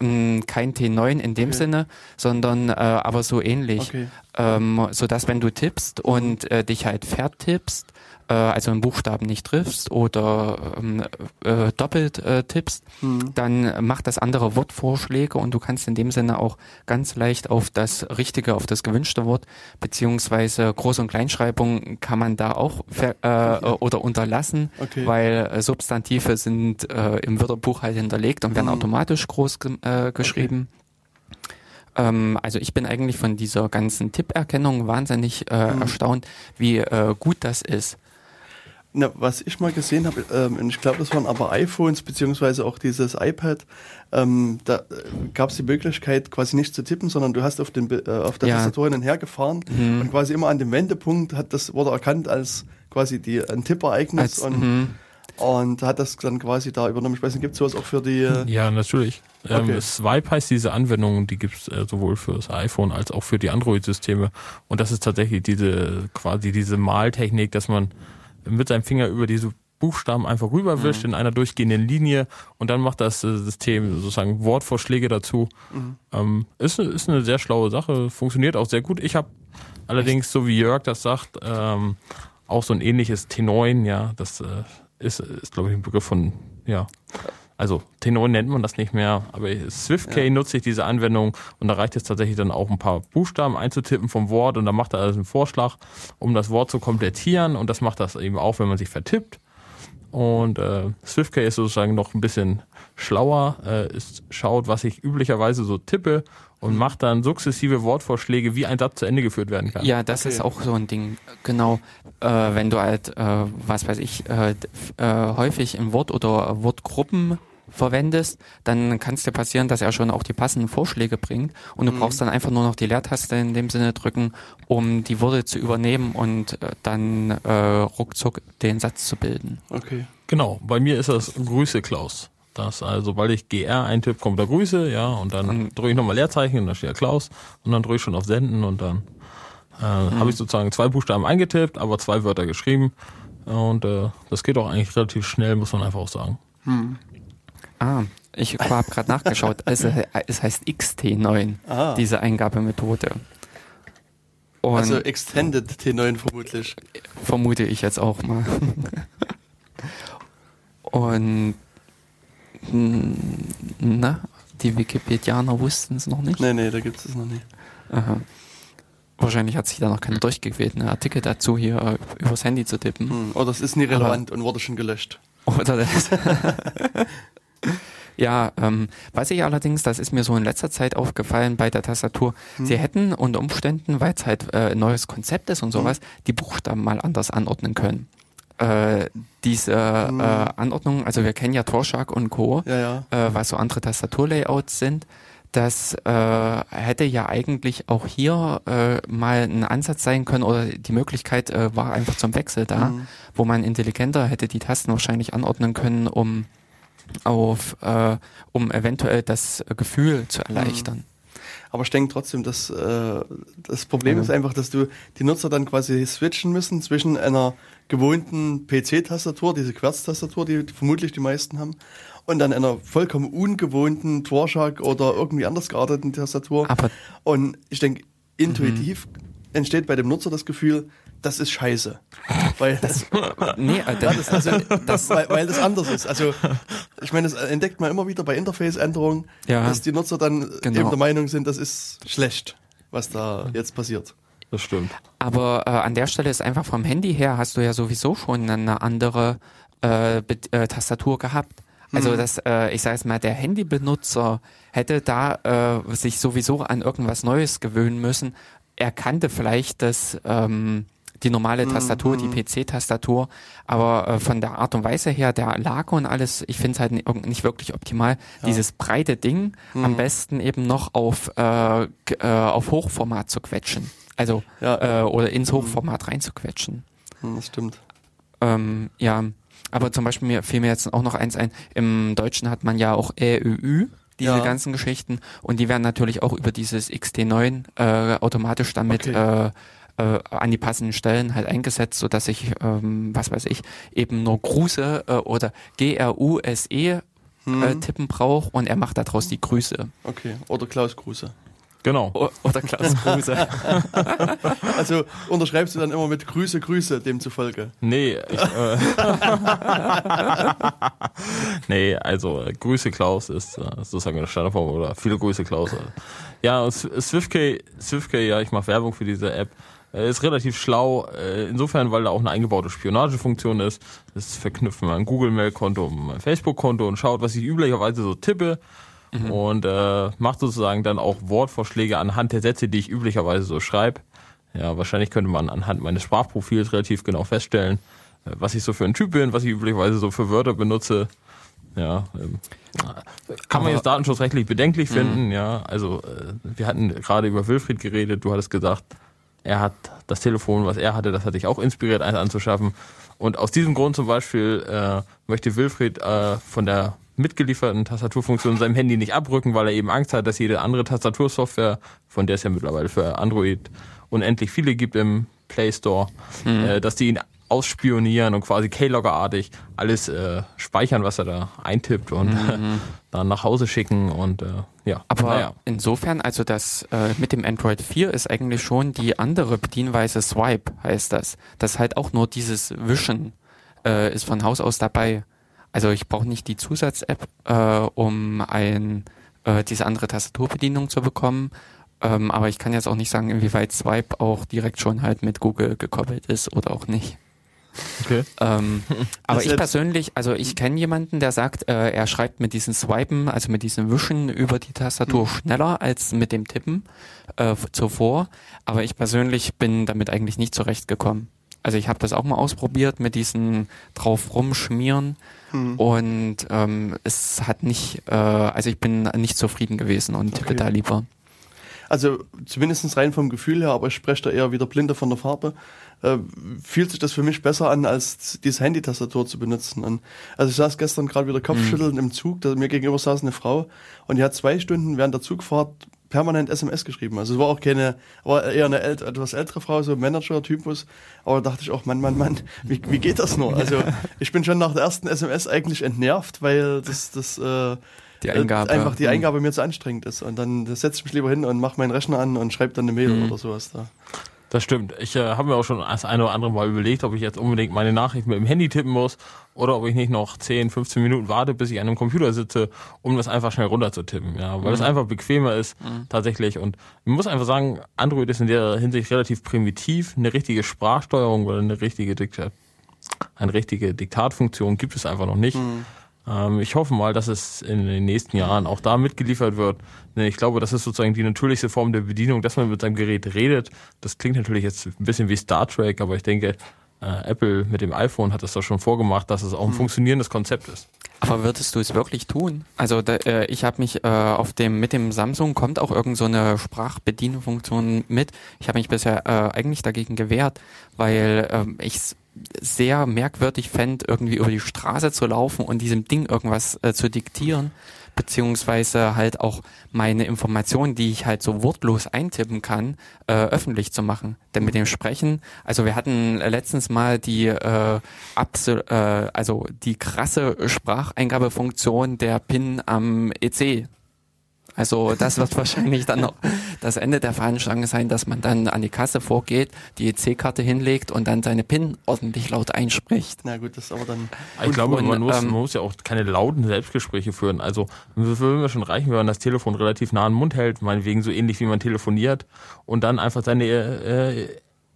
mh, kein T9 in dem Okay. Sinne, sondern äh, aber so ähnlich. okay. Ähm, so dass wenn du tippst und äh, dich halt vertippst, äh, also einen Buchstaben nicht triffst oder ähm, äh, doppelt äh, tippst, Hm. dann macht das andere Wortvorschläge und du kannst in dem Sinne auch ganz leicht auf das richtige, auf das gewünschte Wort, beziehungsweise Groß- und Kleinschreibung kann man da auch äh, oder unterlassen, Okay. weil äh, Substantive sind äh, im Wörterbuch halt hinterlegt und werden Mhm. automatisch groß äh, geschrieben. Ähm, also ich bin eigentlich von dieser ganzen Tipperkennung wahnsinnig äh, Mhm. erstaunt, wie äh, gut das ist. Na, was ich mal gesehen habe, ähm, und ich glaube, das waren aber iPhones beziehungsweise auch dieses iPad, ähm, da gab es die Möglichkeit, quasi nicht zu tippen, sondern du hast auf, den, äh, auf der Ja. Tastatur hin und her gefahren Mhm. und quasi immer an dem Wendepunkt hat das wurde erkannt als quasi die, ein Tippereignis Als, und, mhm. und hat das dann quasi da übernommen. Ich weiß nicht, gibt es sowas auch für die... Äh, Ja, natürlich. Ähm, Okay. Swipe heißt diese Anwendung, die gibt's äh, sowohl für das iPhone als auch für die Android-Systeme. Und das ist tatsächlich diese quasi diese Maltechnik, dass man mit seinem Finger über diese Buchstaben einfach rüberwischt in einer durchgehenden Linie und dann macht das äh, System sozusagen Wortvorschläge dazu. Ähm, ist, ist eine sehr schlaue Sache, funktioniert auch sehr gut. Ich habe allerdings, so wie Jörg das sagt, ähm, auch so ein ähnliches T9, ja, das äh, ist, ist glaube ich, ein Begriff von, ja, also T9 nennt man das nicht mehr, aber SwiftKey nutze ich diese Anwendung und da reicht es tatsächlich dann auch ein paar Buchstaben einzutippen vom Wort und dann macht er also einen Vorschlag, um das Wort zu komplettieren und das macht das eben auch, wenn man sich vertippt. Und äh, SwiftKey ist sozusagen noch ein bisschen schlauer, äh, ist, schaut, was ich üblicherweise so tippe und macht dann sukzessive Wortvorschläge, wie ein Satz zu Ende geführt werden kann. Ja, das Okay. ist auch so ein Ding. Genau, äh, wenn du halt, äh, was weiß ich, äh, äh, häufig in Wort- oder Wortgruppen verwendest, dann kann es dir passieren, dass er schon auch die passenden Vorschläge bringt und du Mhm. brauchst dann einfach nur noch die Leertaste in dem Sinne drücken, um die Worte zu übernehmen und äh, dann äh, ruckzuck den Satz zu bilden. okay. Genau, bei mir ist das Grüße Klaus. Das, also, sobald ich GR eintippe, kommt da Grüße, ja, und dann Und- drücke ich nochmal Leerzeichen und dann steht da Klaus und dann drücke ich schon auf Senden und dann äh, habe ich sozusagen zwei Buchstaben eingetippt, aber zwei Wörter geschrieben. Und äh, das geht auch eigentlich relativ schnell, muss man einfach auch sagen. Ah, ich habe gerade nachgeschaut. Es, es heißt XT9, Ah. diese Eingabemethode. Und Also Extended T9 vermutlich. vermute ich jetzt auch mal. Und na, die Wikipedianer wussten es noch nicht. Nee, nee, da gibt es es noch nicht. Aha. Wahrscheinlich hat sich da noch keiner durchgequält, einen Artikel dazu hier äh, übers Handy zu tippen. Hm. Oder es ist nie relevant und wurde schon gelöscht. Oder das. ja, ähm, was ich allerdings, das ist mir so in letzter Zeit aufgefallen bei der Tastatur, sie hätten unter Umständen, weil es halt äh, ein neues Konzept ist und sowas, die Buchstaben mal anders anordnen können. Äh, diese äh, Anordnung, also wir kennen ja Torschak und Co., Ja, ja. äh, was so andere Tastaturlayouts sind. Das äh, hätte ja eigentlich auch hier äh, mal ein Ansatz sein können oder die Möglichkeit äh, war einfach zum Wechsel da, Mhm. wo man intelligenter hätte die Tasten wahrscheinlich anordnen können, um auf, äh, um eventuell das Gefühl zu erleichtern. Aber ich denke trotzdem, dass äh, das Problem Ja. ist einfach, dass du die Nutzer dann quasi switchen müssen zwischen einer gewohnten PC-Tastatur, diese Querztastatur, die vermutlich die meisten haben, und dann einer vollkommen ungewohnten Dvorak oder irgendwie anders gearteten Tastatur. Aber Und ich denke, intuitiv entsteht bei dem Nutzer das Gefühl, das ist scheiße. Weil das, nee, äh, das, also, das, weil, weil das anders ist. Also ich meine, das entdeckt man immer wieder bei Interface-Änderungen, Ja. dass die Nutzer dann Genau. eben der Meinung sind, das ist schlecht, was da jetzt passiert. Das stimmt. Aber äh, an der Stelle ist einfach vom Handy her hast du ja sowieso schon eine andere äh, äh, Tastatur gehabt. Also das, äh, ich sage jetzt mal, der Handybenutzer hätte da äh, sich sowieso an irgendwas Neues gewöhnen müssen. Er kannte vielleicht das ähm, die normale Tastatur, die PC-Tastatur, aber äh, von der Art und Weise her, der Lager und alles, ich finde es halt nicht, wirklich optimal. Dieses breite Ding am besten eben noch auf, äh, äh, auf Hochformat zu quetschen. Also, Ja. äh, oder ins Hochformat reinzuquetschen. Hm, Das stimmt. Ähm, ja, aber zum Beispiel mir fiel mir jetzt auch noch eins ein. Im Deutschen hat man ja auch ÄÜÜ, diese Ja. ganzen Geschichten. Und die werden natürlich auch über dieses XT9 äh, automatisch damit Okay. äh, äh, an die passenden Stellen halt eingesetzt, so dass ich, ähm, was weiß ich, eben nur Grüße äh, oder G-R-U-S-E Hm. äh, tippen brauche und er macht daraus die Grüße. Okay. Oder Klaus Grüße. Genau. O oder Klaus Grüße. Also unterschreibst du dann immer mit Grüße, Grüße demzufolge. Nee, ich, äh, nee, also äh, Grüße Klaus ist äh, sozusagen eine Standardform oder viele Grüße Klaus. äh. Ja, und Sw- SwiftKey, SwiftKey, ja, ich mache Werbung für diese App, äh, ist relativ schlau, äh, insofern, weil da auch eine eingebaute Spionagefunktion ist. Das verknüpft man ein Google-Mail-Konto und mein Facebook-Konto und schaut, was ich üblicherweise so tippe und äh, macht sozusagen dann auch Wortvorschläge anhand der Sätze, die ich üblicherweise so schreibe. Ja, wahrscheinlich könnte man anhand meines Sprachprofils relativ genau feststellen, äh, was ich so für ein Typ bin, was ich üblicherweise so für Wörter benutze. Ja, ähm, kann man jetzt datenschutzrechtlich bedenklich finden, ja. Also äh, wir hatten gerade über Wilfried geredet, du hattest gesagt, er hat das Telefon, was er hatte, das hat dich auch inspiriert, eins anzuschaffen. Und aus diesem Grund zum Beispiel äh, möchte Wilfried äh, von der mitgelieferten Tastaturfunktion seinem Handy nicht abrücken, weil er eben Angst hat, dass jede andere Tastatursoftware, von der es ja mittlerweile für Android unendlich viele gibt im Play Store, äh, dass die ihn ausspionieren und quasi Keylogger-artig alles äh, speichern, was er da eintippt und äh, dann nach Hause schicken und äh, ja. Aber naja. insofern, also das äh, mit dem Android 4 ist eigentlich schon die andere Bedienweise Swipe, heißt das. Das halt auch nur dieses Wischen äh, ist von Haus aus dabei. Also ich brauche nicht die Zusatz-App, äh, um ein, äh, diese andere Tastaturbedienung zu bekommen. Ähm, aber ich kann jetzt auch nicht sagen, inwieweit Swipe auch direkt schon halt mit Google gekoppelt ist oder auch nicht. Okay. Ähm, aber ich persönlich, also ich kenne jemanden, der sagt, äh, er schreibt mit diesen Swipen, also mit diesem Wischen über die Tastatur schneller als mit dem Tippen äh, zuvor. Aber ich persönlich bin damit eigentlich nicht zurechtgekommen. Also ich habe das auch mal ausprobiert mit diesen drauf rumschmieren Hm. und ähm, es hat nicht, äh, also ich bin nicht zufrieden gewesen und tippe Okay. da lieber. Also zumindest rein vom Gefühl her, aber ich spreche da eher wieder blinder von der Farbe, äh, fühlt sich das für mich besser an, als diese Handy-Tastatur zu benutzen. Und, also ich saß gestern gerade wieder Kopfschütteln im Zug, da mir gegenüber saß eine Frau und die hat zwei Stunden während der Zugfahrt permanent SMS geschrieben. Also es war auch keine, war eher eine ält etwas ältere Frau, so Manager-Typus. Aber da dachte ich auch, Mann, Mann, Mann, wie, wie geht das nur? Also ich bin schon nach der ersten SMS eigentlich entnervt, weil das, das äh, Die Eingabe. äh, einfach die hm. Eingabe mir zu anstrengend ist. Und dann setze ich mich lieber hin und mache meinen Rechner an und schreibe dann eine Mail Mhm. oder sowas da. Das stimmt. Ich äh, habe mir auch schon das eine oder andere Mal überlegt, ob ich jetzt unbedingt meine Nachricht mit dem Handy tippen muss oder ob ich nicht noch 10, 15 Minuten warte, bis ich an einem Computer sitze, um das einfach schnell runterzutippen. Ja, weil es einfach bequemer ist tatsächlich. Und man muss einfach sagen, Android ist in der Hinsicht relativ primitiv. Eine richtige Sprachsteuerung oder eine richtige Diktat eine richtige Diktatfunktion gibt es einfach noch nicht. Ähm, ich hoffe mal, dass es in den nächsten Jahren auch da mitgeliefert wird. Ich glaube, das ist sozusagen die natürlichste Form der Bedienung, dass man mit seinem Gerät redet. Das klingt natürlich jetzt ein bisschen wie Star Trek, aber ich denke, äh, Apple mit dem iPhone hat das doch schon vorgemacht, dass es auch ein funktionierendes Konzept ist. Aber würdest du es wirklich tun? Also da, äh, ich habe mich äh, auf dem mit dem Samsung kommt auch irgend so eine Sprachbedienfunktion mit. Ich habe mich bisher äh, eigentlich dagegen gewehrt, weil ähm, ich es sehr merkwürdig fände, irgendwie über die Straße zu laufen und diesem Ding irgendwas äh, zu diktieren, beziehungsweise halt auch meine Informationen, die ich halt so wortlos eintippen kann, äh, öffentlich zu machen. Denn mit dem Sprechen, also wir hatten letztens mal die äh, absol äh, also die krasse Spracheingabefunktion der PIN am EC. Also das wird wahrscheinlich dann noch das Ende der Veranstaltung sein, dass man dann an die Kasse vorgeht, die EC-Karte hinlegt und dann seine PIN ordentlich laut einspricht. Na gut, das ist aber dann. Ich glaube, und, man, muss, ähm, man muss ja auch keine lauten Selbstgespräche führen. Also es würde mir schon reichen, wenn man das Telefon relativ nah an den Mund hält, meinetwegen so ähnlich wie man telefoniert und dann einfach seine äh,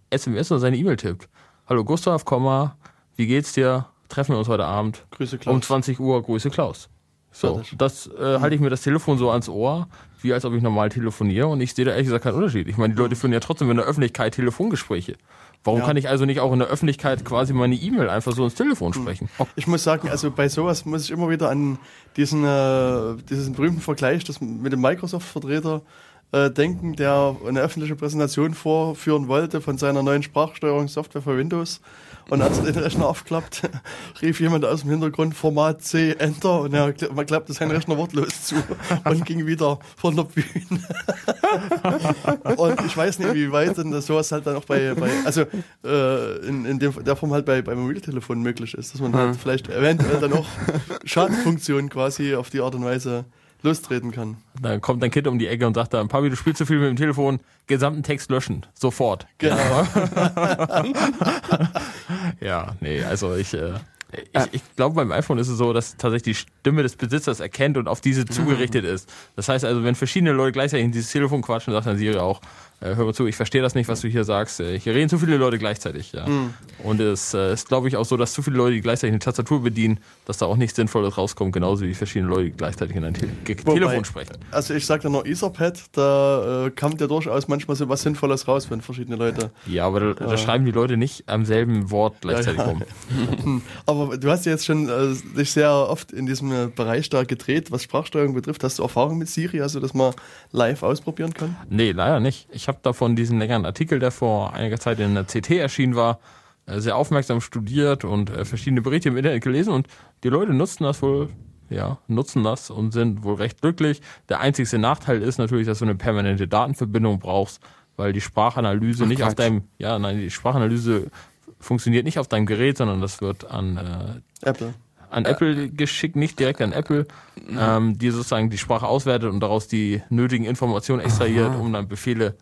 SMS oder seine E-Mail tippt. Hallo Gustav, Komma, wie geht's dir? Treffen wir uns heute Abend Grüße Klaus. um 20 Uhr, Grüße Klaus. So, das äh, halte ich mir das Telefon so ans Ohr, wie als ob ich normal telefoniere und ich sehe da ehrlich gesagt keinen Unterschied. Ich meine, die Leute führen ja trotzdem in der Öffentlichkeit Telefongespräche. Warum Ja. kann ich also nicht auch in der Öffentlichkeit quasi meine E-Mail einfach so ins Telefon sprechen? Ich muss sagen, also bei sowas muss ich immer wieder an diesen, äh, diesen berühmten Vergleich das mit dem Microsoft-Vertreter äh, denken, der eine öffentliche Präsentation vorführen wollte von seiner neuen Sprachsteuerungssoftware für Windows. Und als er den Rechner aufklappt, rief jemand aus dem Hintergrund Format C, Enter, und er man klappte seinen Rechner wortlos zu und ging wieder von der Bühne. und ich weiß nicht, wie weit denn das sowas halt dann auch bei, bei also äh, in, in dem, der Form halt bei, bei Mobiltelefonen möglich ist, dass man halt vielleicht eventuell dann auch Schadensfunktionen quasi auf die Art und Weise lostreten kann. Dann kommt dein Kind um die Ecke und sagt dann, Papi, du spielst zu viel mit dem Telefon, gesamten Text löschen, sofort. Genau. Ja, nee, also ich, äh, ich, ich glaube, beim iPhone ist es so, dass tatsächlich die Stimme des Besitzers erkennt und auf diese zugerichtet ist. Das heißt also, wenn verschiedene Leute gleichzeitig in dieses Telefon quatschen, sagt dann Siri auch, äh, hör mal zu, ich verstehe das nicht, was du hier sagst. Äh, hier reden zu viele Leute gleichzeitig. Ja. Und es äh, ist, glaube ich, auch so, dass zu viele Leute, die gleichzeitig eine Tastatur bedienen, dass da auch nichts Sinnvolles rauskommt, genauso wie verschiedene Leute, gleichzeitig in ein Te Wobei- Telefon sprechen. Also ich sag ja noch Etherpad, da äh, kommt ja durchaus manchmal so was Sinnvolles raus, wenn verschiedene Leute. Ja, aber da, da schreiben die Leute nicht am selben Wort gleichzeitig Ja, ja. rum. Aber du hast ja jetzt schon äh, dich sehr oft in diesem äh, Bereich da gedreht, was Sprachsteuerung betrifft. Hast du Erfahrung mit Siri, also das mal live ausprobieren können? Nee, leider nicht. Ich habe davon diesen längeren Artikel, der vor einiger Zeit in der CT erschienen war, sehr aufmerksam studiert und äh, verschiedene Berichte im Internet gelesen und die Leute nutzen das wohl, ja, nutzen das und sind wohl recht glücklich. Der einzigste Nachteil ist natürlich, dass du eine permanente Datenverbindung brauchst, weil die Sprachanalyse Ach, nicht auf Quatsch. deinem, ja, nein, die Sprachanalyse funktioniert nicht auf deinem Gerät, sondern das wird an äh, Apple. an Apple geschickt, nicht direkt an Apple, ähm, die sozusagen die Sprache auswertet und daraus die nötigen Informationen extrahiert, um dann Befehle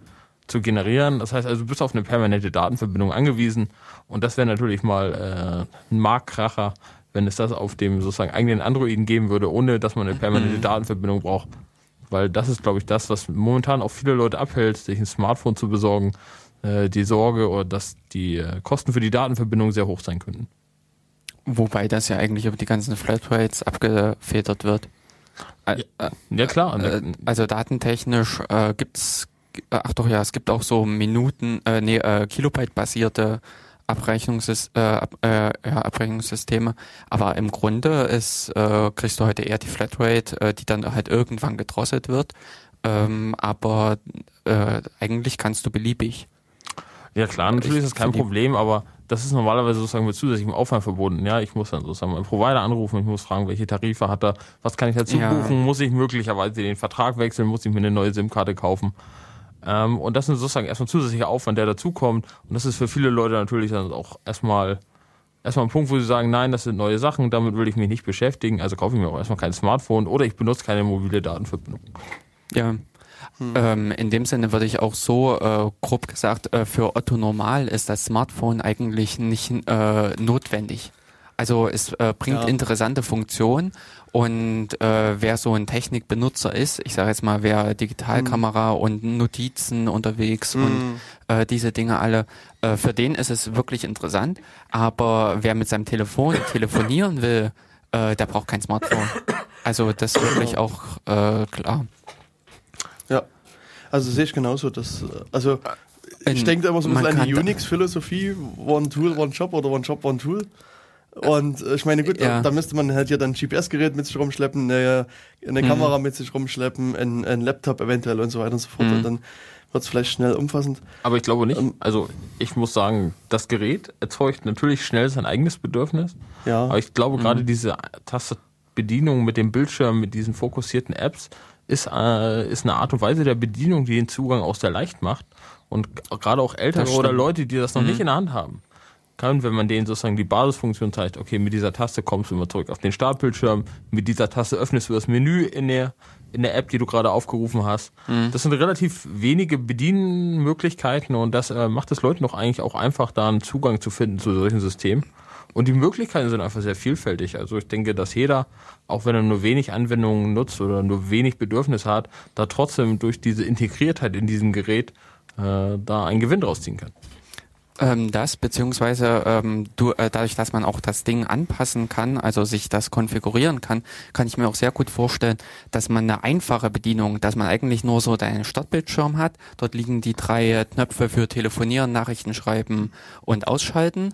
zu generieren. Das heißt also, du bist auf eine permanente Datenverbindung angewiesen und das wäre natürlich mal äh, ein Marktkracher, wenn es das auf dem sozusagen eigenen Androiden geben würde, ohne dass man eine permanente Datenverbindung braucht. Weil das ist, glaube ich, das, was momentan auch viele Leute abhält, sich ein Smartphone zu besorgen. Äh, die Sorge, oder dass die äh, Kosten für die Datenverbindung sehr hoch sein könnten. Wobei das ja eigentlich über die ganzen Flatrates abgefedert wird. Äh, Ja klar, und, Äh, also datentechnisch äh, gibt's, äh, ach doch ja, es gibt auch so Minuten, äh, nee, äh, Kilobyte-basierte Abrechnungssys äh, Ab äh, ja, Abrechnungssysteme. Aber im Grunde ist, äh, kriegst du heute eher die Flatrate, äh, die dann halt irgendwann gedrosselt wird. Ähm, aber äh, eigentlich kannst du beliebig. Ja klar, natürlich Ich ist das kein Problem, aber das ist normalerweise sozusagen mit zusätzlichem Aufwand verbunden. Ja, ich muss dann sozusagen meinen Provider anrufen, ich muss fragen, welche Tarife hat er, was kann ich dazu Ja. buchen, muss ich möglicherweise den Vertrag wechseln, muss ich mir eine neue SIM-Karte kaufen. Ähm, und das ist sozusagen erstmal zusätzlicher Aufwand, der dazukommt. Und das ist für viele Leute natürlich dann auch erstmal erstmal ein Punkt, wo sie sagen, nein, das sind neue Sachen, damit will ich mich nicht beschäftigen, also kaufe ich mir auch erstmal kein Smartphone oder ich benutze keine mobile Datenverbindung. Ja. Ähm, in dem Sinne würde ich auch so äh, grob gesagt, äh, für Otto Normal ist das Smartphone eigentlich nicht äh, notwendig. Also es äh, bringt Ja. interessante Funktionen und äh, wer so ein Technikbenutzer ist, ich sage jetzt mal, wer Digitalkamera und Notizen unterwegs und äh, diese Dinge alle, äh, für den ist es wirklich interessant. Aber wer mit seinem Telefon telefonieren will, äh, der braucht kein Smartphone. Also das ist wirklich auch äh, klar. Ja. Also sehe ich genauso. Dass, äh, also ich denke immer so ein bisschen an die Unix-Philosophie, One Tool, One Job oder One Job, One Tool. Und äh, ich meine, gut, Ja. da, da müsste man halt ja dann ein GPS-Gerät mit sich rumschleppen, eine, eine Mhm. Kamera mit sich rumschleppen, ein, ein Laptop eventuell und so weiter und so fort. Mhm. Und dann wird es vielleicht schnell umfassend. Aber ich glaube nicht. Ähm, Also ich muss sagen, das Gerät erzeugt natürlich schnell sein eigenes Bedürfnis. Ja. Aber ich glaube gerade diese Tastenbedienung mit dem Bildschirm, mit diesen fokussierten Apps, ist, äh, ist eine Art und Weise der Bedienung, die den Zugang auch sehr leicht macht. Und gerade auch ältere oder. Leute, die das noch nicht in der Hand haben, kann, wenn man denen sozusagen die Basisfunktion zeigt, okay, mit dieser Taste kommst du immer zurück auf den Startbildschirm, mit dieser Taste öffnest du das Menü in der, in der App, die du gerade aufgerufen hast. Das sind relativ wenige Bedienmöglichkeiten und das äh, macht es Leuten doch eigentlich auch einfach, da einen Zugang zu finden zu solchen Systemen. Und die Möglichkeiten sind einfach sehr vielfältig. Also ich denke, dass jeder, auch wenn er nur wenig Anwendungen nutzt oder nur wenig Bedürfnis hat, da trotzdem durch diese Integriertheit in diesem Gerät äh, da einen Gewinn draus ziehen kann. Ähm, das, beziehungsweise ähm, du, äh, dadurch, dass man auch das Ding anpassen kann, also sich das konfigurieren kann, kann ich mir auch sehr gut vorstellen, dass man eine einfache Bedienung, dass man eigentlich nur so deinen Startbildschirm hat. Dort liegen die drei Knöpfe für Telefonieren, Nachrichten schreiben und ausschalten.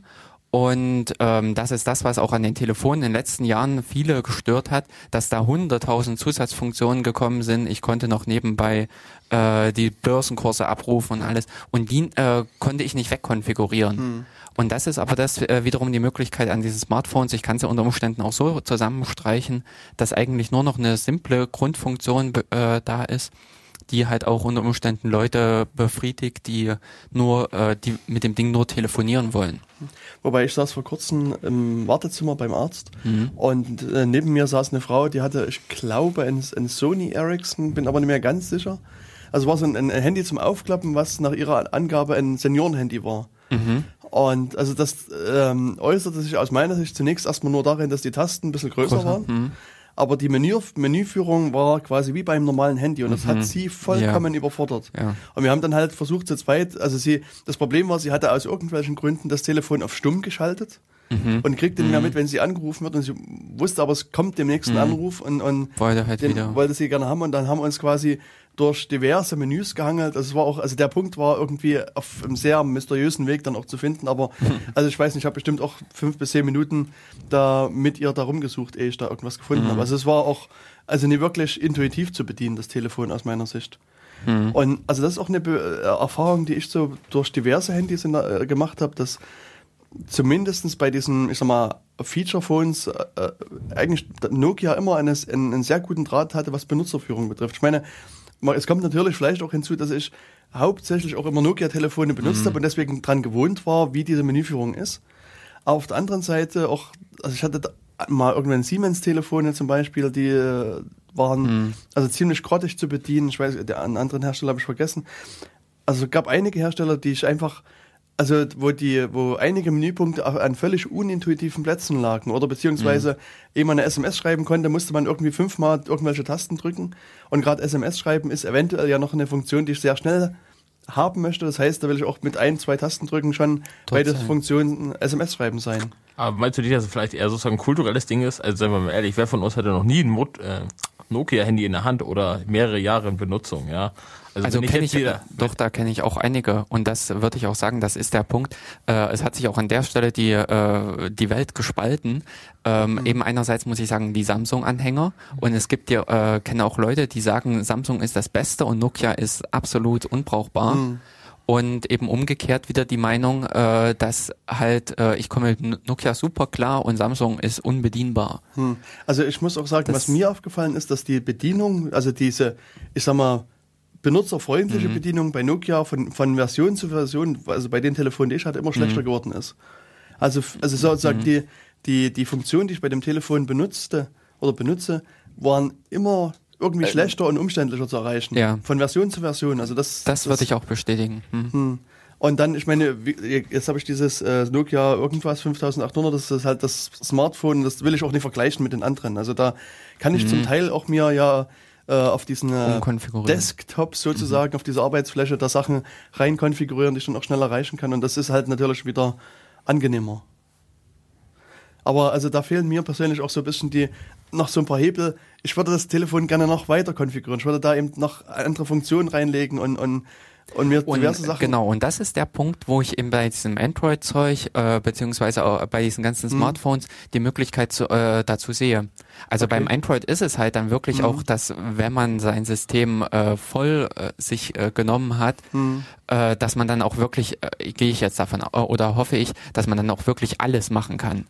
Und ähm, das ist das, was auch an den Telefonen in den letzten Jahren viele gestört hat, dass da hunderttausend Zusatzfunktionen gekommen sind. Ich konnte noch nebenbei äh, die Börsenkurse abrufen und alles. Und die äh, konnte ich nicht wegkonfigurieren. Hm. Und das ist aber das äh, wiederum die Möglichkeit an diesen Smartphones. Ich kann sie unter Umständen auch so zusammenstreichen, dass eigentlich nur noch eine simple Grundfunktion äh, da ist die halt auch unter Umständen Leute befriedigt, die nur, äh, die mit dem Ding nur telefonieren wollen. Wobei ich saß vor kurzem im Wartezimmer beim Arzt mhm. und äh, neben mir saß eine Frau, die hatte, ich glaube, ein, ein Sony Ericsson, bin aber nicht mehr ganz sicher. Also war so ein, ein Handy zum Aufklappen, was nach ihrer Angabe ein Seniorenhandy war. Mhm. Und also das ähm, äußerte sich aus meiner Sicht zunächst erstmal nur darin, dass die Tasten ein bisschen größer, größer. waren. Mhm aber die Menü, Menüführung war quasi wie beim normalen Handy und das mhm. hat sie vollkommen ja. überfordert. Ja. Und wir haben dann halt versucht zu zweit, also sie, das Problem war, sie hatte aus irgendwelchen Gründen das Telefon auf stumm geschaltet mhm. und kriegte mhm. nicht mehr mit, wenn sie angerufen wird und sie wusste aber, es kommt dem nächsten mhm. Anruf und, und wollte, halt den, wieder. wollte sie gerne haben und dann haben wir uns quasi durch diverse Menüs gehangelt. Also es war auch, also der Punkt war irgendwie auf einem sehr mysteriösen Weg dann auch zu finden. Aber also ich weiß nicht, ich habe bestimmt auch fünf bis zehn Minuten da mit ihr da rumgesucht, ehe ich da irgendwas gefunden mhm. habe. Also es war auch, also nicht wirklich intuitiv zu bedienen, das Telefon aus meiner Sicht. Mhm. Und also das ist auch eine Be äh, Erfahrung, die ich so durch diverse Handys in, äh, gemacht habe, dass zumindest bei diesen, ich sag mal, Feature-Phones äh, äh eigentlich Nokia immer einen, einen sehr guten Draht hatte, was Benutzerführung betrifft. Ich meine, es kommt natürlich vielleicht auch hinzu, dass ich hauptsächlich auch immer Nokia-Telefone benutzt mhm. habe und deswegen dran gewohnt war, wie diese Menüführung ist. Aber auf der anderen Seite auch, also ich hatte mal irgendwann Siemens-Telefone zum Beispiel, die äh, waren mhm. also ziemlich grottig zu bedienen. Ich weiß, der, einen anderen Hersteller habe ich vergessen. Also gab einige Hersteller, die ich einfach also wo die, wo einige Menüpunkte an völlig unintuitiven Plätzen lagen oder beziehungsweise, mhm. ehe man eine SMS schreiben konnte, musste man irgendwie fünfmal irgendwelche Tasten drücken. Und gerade SMS schreiben ist eventuell ja noch eine Funktion, die ich sehr schnell haben möchte. Das heißt, da will ich auch mit ein, zwei Tasten drücken schon bei der Funktion SMS schreiben sein. Aber meinst du nicht, dass es vielleicht eher sozusagen ein kulturelles Ding ist? Also seien wir mal ehrlich, wer von uns hatte noch nie ein Mod, äh, Nokia-Handy in der Hand oder mehrere Jahre in Benutzung, ja? Also, also kenne ich, wieder, doch, da kenne ich auch einige und das würde ich auch sagen, das ist der Punkt. Äh, es hat sich auch an der Stelle die, äh, die Welt gespalten. Ähm, mhm. Eben einerseits muss ich sagen, die Samsung-Anhänger und es gibt ja, äh, kenne auch Leute, die sagen, Samsung ist das Beste und Nokia ist absolut unbrauchbar. Mhm. Und eben umgekehrt wieder die Meinung, äh, dass halt, äh, ich komme mit Nokia super klar und Samsung ist unbedienbar. Hm. Also ich muss auch sagen, das was mir aufgefallen ist, dass die Bedienung, also diese, ich sag mal, benutzerfreundliche mhm. Bedienung bei Nokia von, von Version zu Version, also bei den Telefonen, die ich hatte, immer schlechter mhm. geworden ist. Also, also sozusagen mhm. die, die, die Funktion, die ich bei dem Telefon benutzte oder benutze, waren immer irgendwie äh, schlechter und umständlicher zu erreichen. Ja. Von Version zu Version. Also das, das, das würde ich auch bestätigen. Hm. Hm. Und dann, ich meine, jetzt habe ich dieses äh, Nokia irgendwas 5800, das ist halt das Smartphone, das will ich auch nicht vergleichen mit den anderen. Also da kann ich mhm. zum Teil auch mir ja äh, auf diesen äh, Desktop sozusagen, mhm. auf diese Arbeitsfläche da Sachen rein konfigurieren, die ich dann auch schnell erreichen kann. Und das ist halt natürlich wieder angenehmer. Aber also da fehlen mir persönlich auch so ein bisschen die, noch so ein paar Hebel. Ich würde das Telefon gerne noch weiter konfigurieren. Ich würde da eben noch andere Funktionen reinlegen und, und und mir diverse und, Sachen. Genau, und das ist der Punkt, wo ich eben bei diesem Android-Zeug, äh, beziehungsweise auch bei diesen ganzen mhm. Smartphones, mhm. die Möglichkeit zu, äh, dazu sehe. Also okay. beim Android ist es halt dann wirklich mhm. auch, dass wenn man sein System äh, voll äh, sich äh, genommen hat, mhm. äh, dass man dann auch wirklich, äh, gehe ich jetzt davon, oder hoffe ich, dass man dann auch wirklich alles machen kann.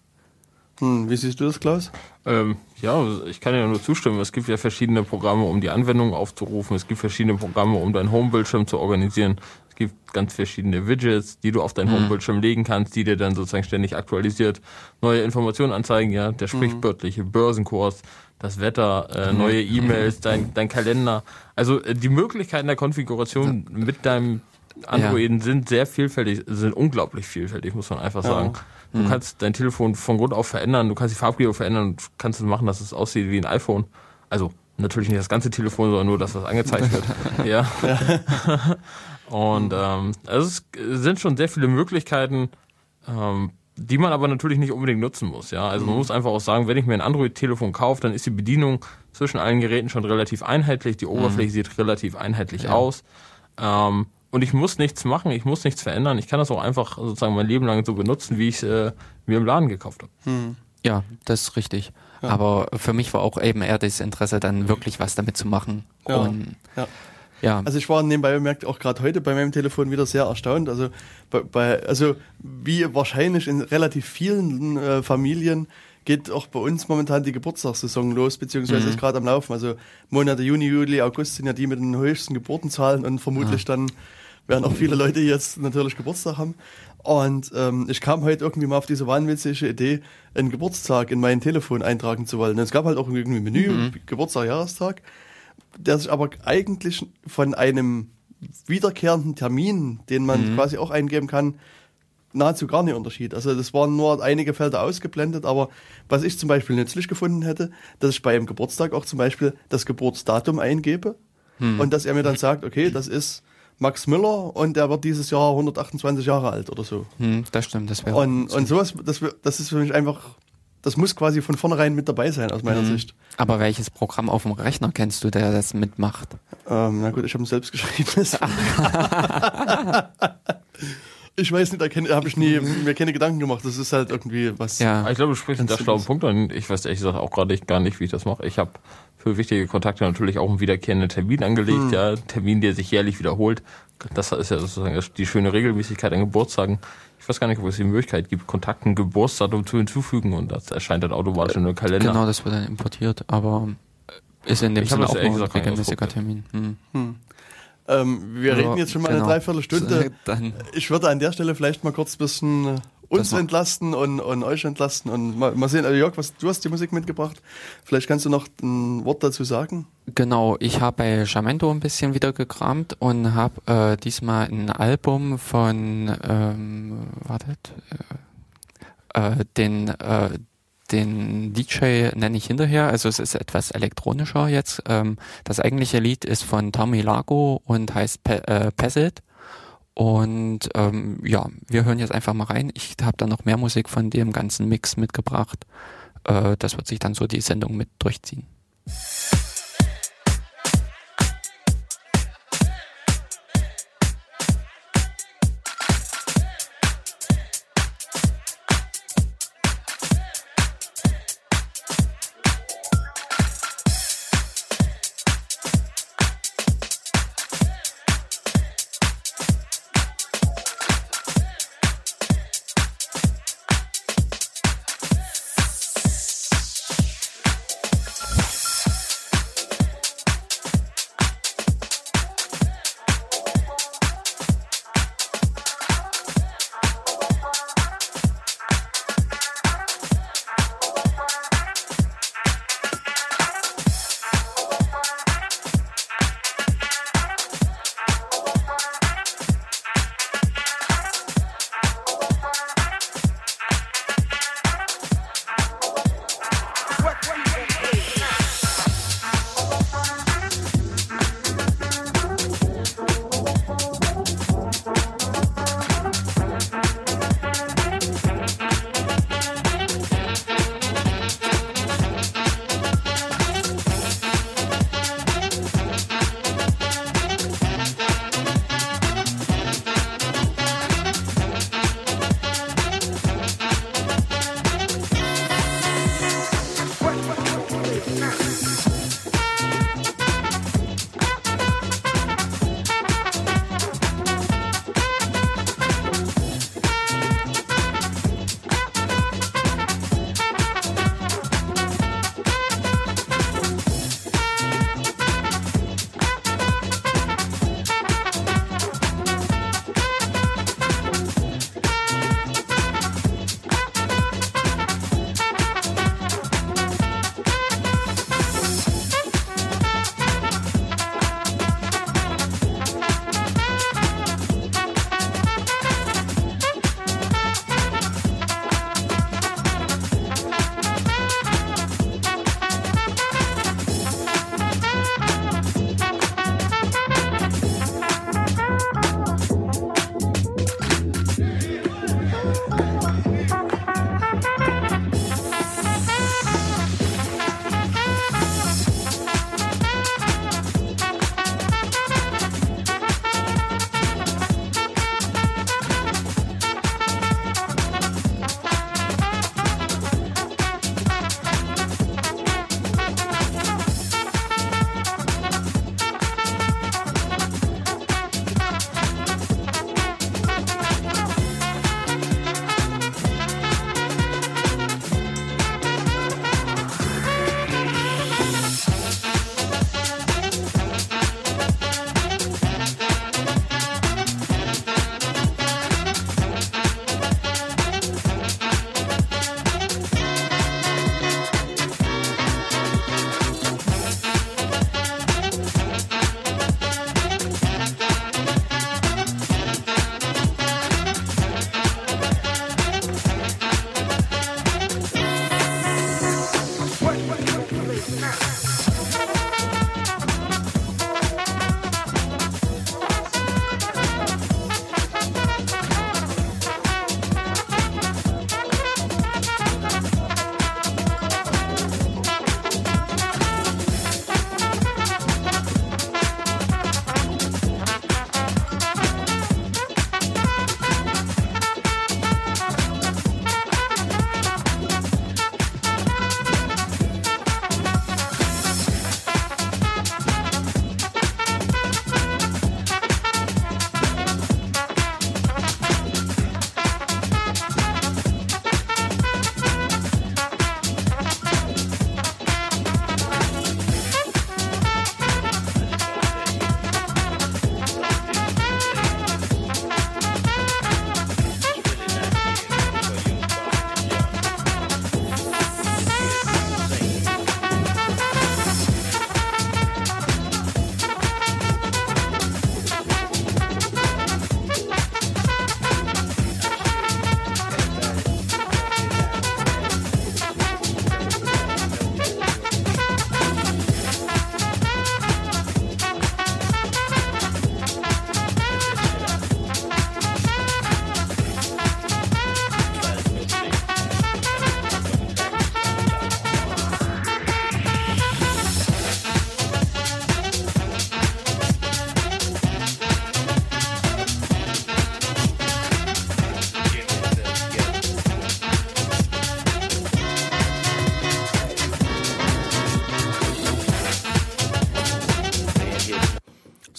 Hm, wie siehst du das, Klaus? Ähm, ja, ich kann ja nur zustimmen. Es gibt ja verschiedene Programme, um die Anwendung aufzurufen. Es gibt verschiedene Programme, um deinen Homebildschirm zu organisieren. Es gibt ganz verschiedene Widgets, die du auf deinen mhm. Homebildschirm legen kannst, die dir dann sozusagen ständig aktualisiert neue Informationen anzeigen. Ja, der hm. sprichwörtliche Börsenkurs, das Wetter, äh, hm. neue E-Mails, dein, dein Kalender. Also äh, die Möglichkeiten der Konfiguration mit deinem Androiden ja. sind sehr vielfältig, sind unglaublich vielfältig, muss man einfach sagen. Ja. Du mhm. kannst dein Telefon von Grund auf verändern, du kannst die Farbgebung verändern und kannst es machen, dass es aussieht wie ein iPhone. Also natürlich nicht das ganze Telefon, sondern nur das, was angezeigt wird. ja. ja. Und ähm, also es sind schon sehr viele Möglichkeiten, ähm, die man aber natürlich nicht unbedingt nutzen muss. Ja, also man muss einfach auch sagen, wenn ich mir ein Android-Telefon kaufe, dann ist die Bedienung zwischen allen Geräten schon relativ einheitlich. Die Oberfläche sieht relativ einheitlich aus. Ähm, und ich muss nichts machen, ich muss nichts verändern. Ich kann das auch einfach sozusagen mein Leben lang so benutzen, wie ich es äh, mir im Laden gekauft habe. Ja, das ist richtig. Aber für mich war auch eben eher das Interesse, dann wirklich was damit zu machen. Ja. Und Ja. ja, Also ich war nebenbei bemerkt auch gerade heute bei meinem Telefon wieder sehr erstaunt. Also bei, bei also wie wahrscheinlich in relativ vielen äh, Familien geht auch bei uns momentan die Geburtstagssaison los, beziehungsweise ist gerade am Laufen. Also Monate Juni, Juli, August sind ja die mit den höchsten Geburtenzahlen und vermutlich dann werden auch viele Leute jetzt natürlich Geburtstag haben. Und ähm, ich kam heute irgendwie mal auf diese wahnwitzige Idee, einen Geburtstag in mein Telefon eintragen zu wollen. Und es gab halt auch irgendwie ein Menü, Geburtstag, Jahrestag der sich aber eigentlich von einem wiederkehrenden Termin, den man quasi auch eingeben kann, nahezu gar nicht unterschied. Also das waren nur einige Felder ausgeblendet, aber was ich zum Beispiel nützlich gefunden hätte, dass ich bei einem Geburtstag auch zum Beispiel das Geburtsdatum eingebe und dass er mir dann sagt, okay, das ist Max Müller und der wird dieses Jahr 128 Jahre alt oder so. hm, das stimmt, das wäre. Und, und sowas, das, wär- das ist für mich einfach, das muss quasi von vornherein mit dabei sein aus meiner Sicht. Aber welches Programm auf dem Rechner kennst du, der das mitmacht? Ähm, na gut, ich habe ihn selbst geschrieben. ich weiß nicht, da habe ich nie mir keine Gedanken gemacht. Das ist halt irgendwie was. Ja. Ich glaube, du sprichst einen sehr schlauen. Punkt an. Ich weiß ehrlich gesagt auch gerade gar nicht, wie ich das mache. Ich habe für wichtige Kontakte natürlich auch einen wiederkehrenden Termin angelegt, ja, Einen Termin, der sich jährlich wiederholt. Das ist ja sozusagen die schöne Regelmäßigkeit an Geburtstagen. Ich weiß gar nicht, ob es die Möglichkeit gibt, Kontakten Geburtsdatum zu hinzufügen und das erscheint dann automatisch in den Kalender. Genau, das wird dann importiert, aber ist in dem Ich Sinne auch ein regelmäßiger. Termin. Hm. Ähm, wir Also, reden jetzt schon mal genau. eine Dreiviertelstunde. Dann, Ich würde an der Stelle vielleicht mal kurz ein bisschen äh, uns entlasten und, und euch entlasten und mal, mal sehen. Also Jörg, was, du hast die Musik mitgebracht. Vielleicht kannst du noch ein Wort dazu sagen. genau, ich habe bei Jamento ein bisschen wieder gekramt und habe äh, diesmal ein Album von, ähm, wartet, äh, äh, den, äh, den DJ nenne ich hinterher, also es ist etwas elektronischer jetzt. Ähm, das eigentliche Lied ist von Tommy Lago und heißt Pe äh, Pesit. Und ähm, ja, wir hören jetzt einfach mal rein. Ich habe da noch mehr Musik von dem ganzen Mix mitgebracht. Äh, das wird sich dann so die Sendung mit durchziehen.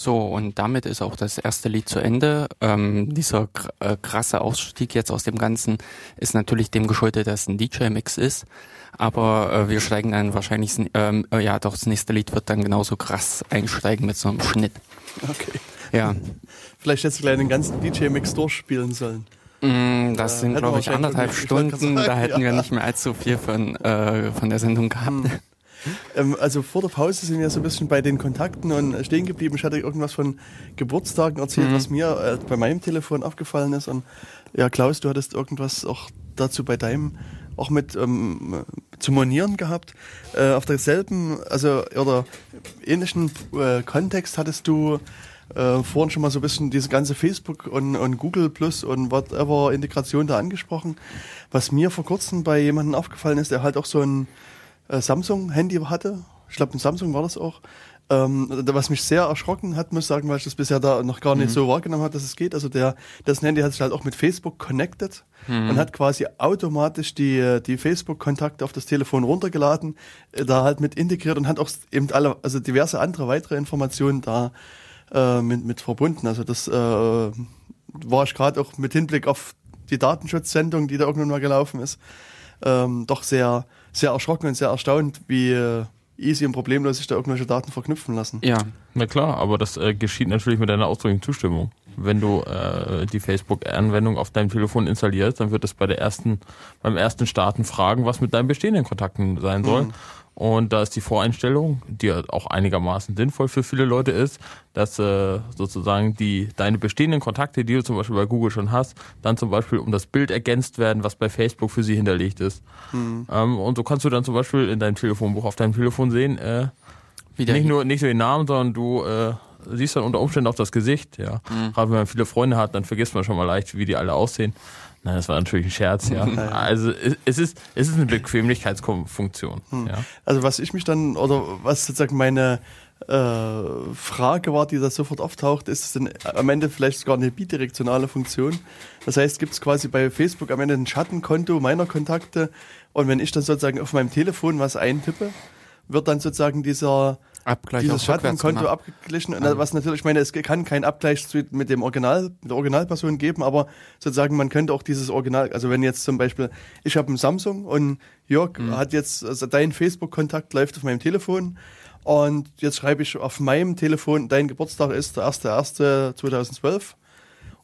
So, und damit ist auch das erste Lied zu Ende. Ähm, dieser äh, krasse Ausstieg jetzt aus dem Ganzen ist natürlich dem geschuldet, dass es ein DJ-Mix ist. Aber äh, wir steigen dann wahrscheinlich, ähm, äh, ja doch, das nächste Lied wird dann genauso krass einsteigen mit so einem Schnitt. Okay. Ja. Vielleicht hättest du gleich den ganzen DJ-Mix durchspielen sollen. Mm, das sind, hätten glaube wir ich, anderthalb Stunden. Da sagen, hätten wir ja. nicht mehr allzu viel von, äh, von der Sendung gehabt. Ähm, also vor der Pause sind wir so ein bisschen bei den Kontakten und stehen geblieben. Ich hatte irgendwas von Geburtstagen erzählt, was mir äh, bei meinem Telefon aufgefallen ist. Und ja, Klaus, du hattest irgendwas auch dazu bei deinem auch mit ähm, zu monieren gehabt. Äh, auf derselben, also oder ähnlichen äh, Kontext hattest du äh, vorhin schon mal so ein bisschen diese ganze Facebook und, und Google Plus und whatever Integration da angesprochen. Was mir vor kurzem bei jemandem aufgefallen ist, der halt auch so ein äh, Samsung-Handy hatte. Ich glaube, ein Samsung war das auch. Ähm, was mich sehr erschrocken hat, muss ich sagen, weil ich das bisher da noch gar nicht so wahrgenommen habe, dass es geht. Also der, das Handy hat sich halt auch mit Facebook connected und hat quasi automatisch die, die Facebook-Kontakte auf das Telefon runtergeladen, äh, da halt mit integriert und hat auch eben alle, also diverse andere weitere Informationen da äh, mit, mit verbunden. Also das äh, war ich gerade auch mit Hinblick auf die Datenschutzsendung, die da irgendwann mal gelaufen ist, ähm, doch sehr, sehr erschrocken und sehr erstaunt, wie äh, easy und problemlos sich da irgendwelche Daten verknüpfen lassen. Ja, Na klar, aber das äh, geschieht natürlich mit deiner ausdrücklichen Zustimmung. Wenn du äh, die Facebook-Anwendung auf deinem Telefon installierst, dann wird es bei der ersten, beim ersten Starten fragen, was mit deinen bestehenden Kontakten sein soll. Und da ist die Voreinstellung, die ja auch einigermaßen sinnvoll für viele Leute ist, dass äh, sozusagen die deine bestehenden Kontakte, die du zum Beispiel bei Google schon hast, dann zum Beispiel um das Bild ergänzt werden, was bei Facebook für sie hinterlegt ist. Ähm, und so kannst du dann zum Beispiel in deinem Telefonbuch auf deinem Telefon sehen, äh, wieder. nicht nur nicht nur den Namen, sondern du äh, siehst dann unter Umständen auch das Gesicht. Ja, gerade wenn man viele Freunde hat, dann vergisst man schon mal leicht, wie die alle aussehen. Nein, das war natürlich ein Scherz. Ja, also es, ist es ist eine Bequemlichkeitsfunktion. Ja. Also was ich mich dann, oder was sozusagen meine äh, Frage war, die da sofort auftaucht, ist es denn am Ende vielleicht sogar eine bidirektionale Funktion? Das heißt, gibt es quasi bei Facebook am Ende ein Schattenkonto meiner Kontakte und wenn ich dann sozusagen auf meinem Telefon was eintippe, wird dann sozusagen dieser Abgleich dieses auf Schattenkonto gemacht. abgeglichen. Und was natürlich, ich meine, es kann keinen Abgleich mit dem Original, mit der Originalperson geben, aber sozusagen man könnte auch dieses Original, also wenn jetzt zum Beispiel, ich habe ein Samsung und Jörg Mhm. hat jetzt, also dein Facebook-Kontakt läuft auf meinem Telefon und jetzt schreibe ich auf meinem Telefon, dein Geburtstag ist der 1.1.2012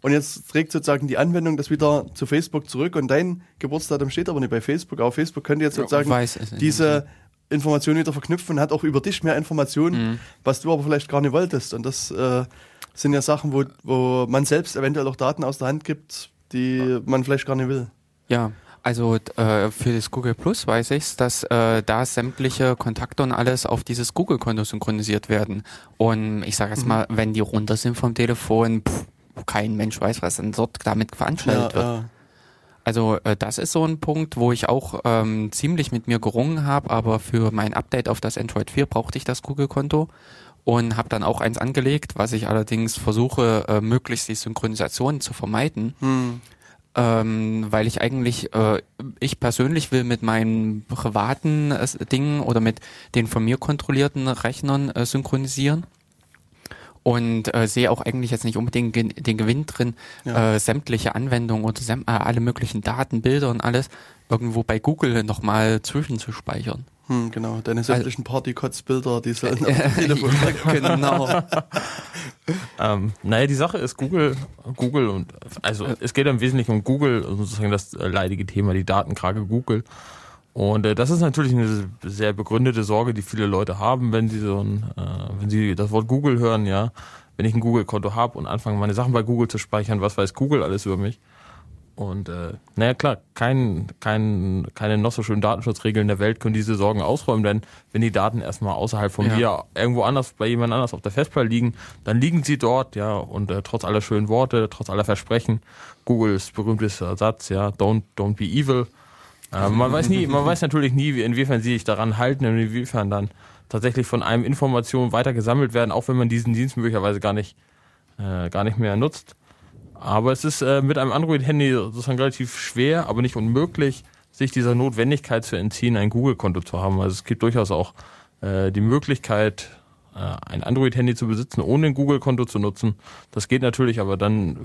und jetzt trägt sozusagen die Anwendung das wieder zu Facebook zurück und dein Geburtsdatum steht aber nicht bei Facebook, aber Facebook könnte jetzt sozusagen nicht. diese Informationen wieder verknüpfen und hat auch über dich mehr Informationen, Mhm. was du aber vielleicht gar nicht wolltest. Und das äh, sind ja Sachen, wo, wo man selbst eventuell auch Daten aus der Hand gibt, die man vielleicht gar nicht will. Ja, also äh, für das Google Plus weiß ich, dass äh, da sämtliche Kontakte und alles auf dieses Google-Konto synchronisiert werden. Und ich sage jetzt mal, wenn die runter sind vom Telefon, pff, kein Mensch weiß, was dann dort damit veranstaltet wird. ja. Also äh, das ist so ein Punkt, wo ich auch ähm, ziemlich mit mir gerungen habe, aber für mein Update auf das Android 4 brauchte ich das Google-Konto und habe dann auch eins angelegt, was ich allerdings versuche, äh, möglichst die Synchronisation zu vermeiden, Hm. ähm, weil ich eigentlich, äh, ich persönlich will mit meinen privaten äh, Dingen oder mit den von mir kontrollierten Rechnern äh, synchronisieren. Und äh, sehe auch eigentlich jetzt nicht unbedingt den Gewinn drin, Ja. äh, sämtliche Anwendungen oder säm äh, alle möglichen Daten, Bilder und alles irgendwo bei Google nochmal zwischenzuspeichern. Hm, genau, deine sämtlichen Partykotzbilder, die sollen auf dem Telefon genau. Ähm, naja, die Sache ist Google, Google und also es geht im Wesentlichen um Google, sozusagen das äh, leidige Thema, die Datenkrake Google. Und äh, das ist natürlich eine sehr begründete Sorge, die viele Leute haben, wenn sie so ein, äh, wenn sie das Wort Google hören, ja, wenn ich ein Google-Konto habe und anfange, meine Sachen bei Google zu speichern, was weiß Google alles über mich? Und äh, naja klar, kein, kein, keine noch so schönen Datenschutzregeln der Welt können diese Sorgen ausräumen, denn wenn die Daten erstmal außerhalb von Ja. mir irgendwo anders bei jemand anders auf der Festplatte liegen, dann liegen sie dort, ja, und äh, trotz aller schönen Worte, trotz aller Versprechen, Googles berühmtester Satz, ja, don't, don't be evil. Äh, man weiß nie, man weiß natürlich nie, wie- inwiefern sie sich daran halten und inwiefern dann tatsächlich von einem Informationen weiter gesammelt werden, auch wenn man diesen Dienst möglicherweise gar nicht, äh, gar nicht mehr nutzt. Aber es ist äh, mit einem Android-Handy sozusagen relativ schwer, aber nicht unmöglich, sich dieser Notwendigkeit zu entziehen, ein Google-Konto zu haben. Also es gibt durchaus auch äh, die Möglichkeit, ein Android-Handy zu besitzen, ohne ein Google-Konto zu nutzen. Das geht natürlich, aber dann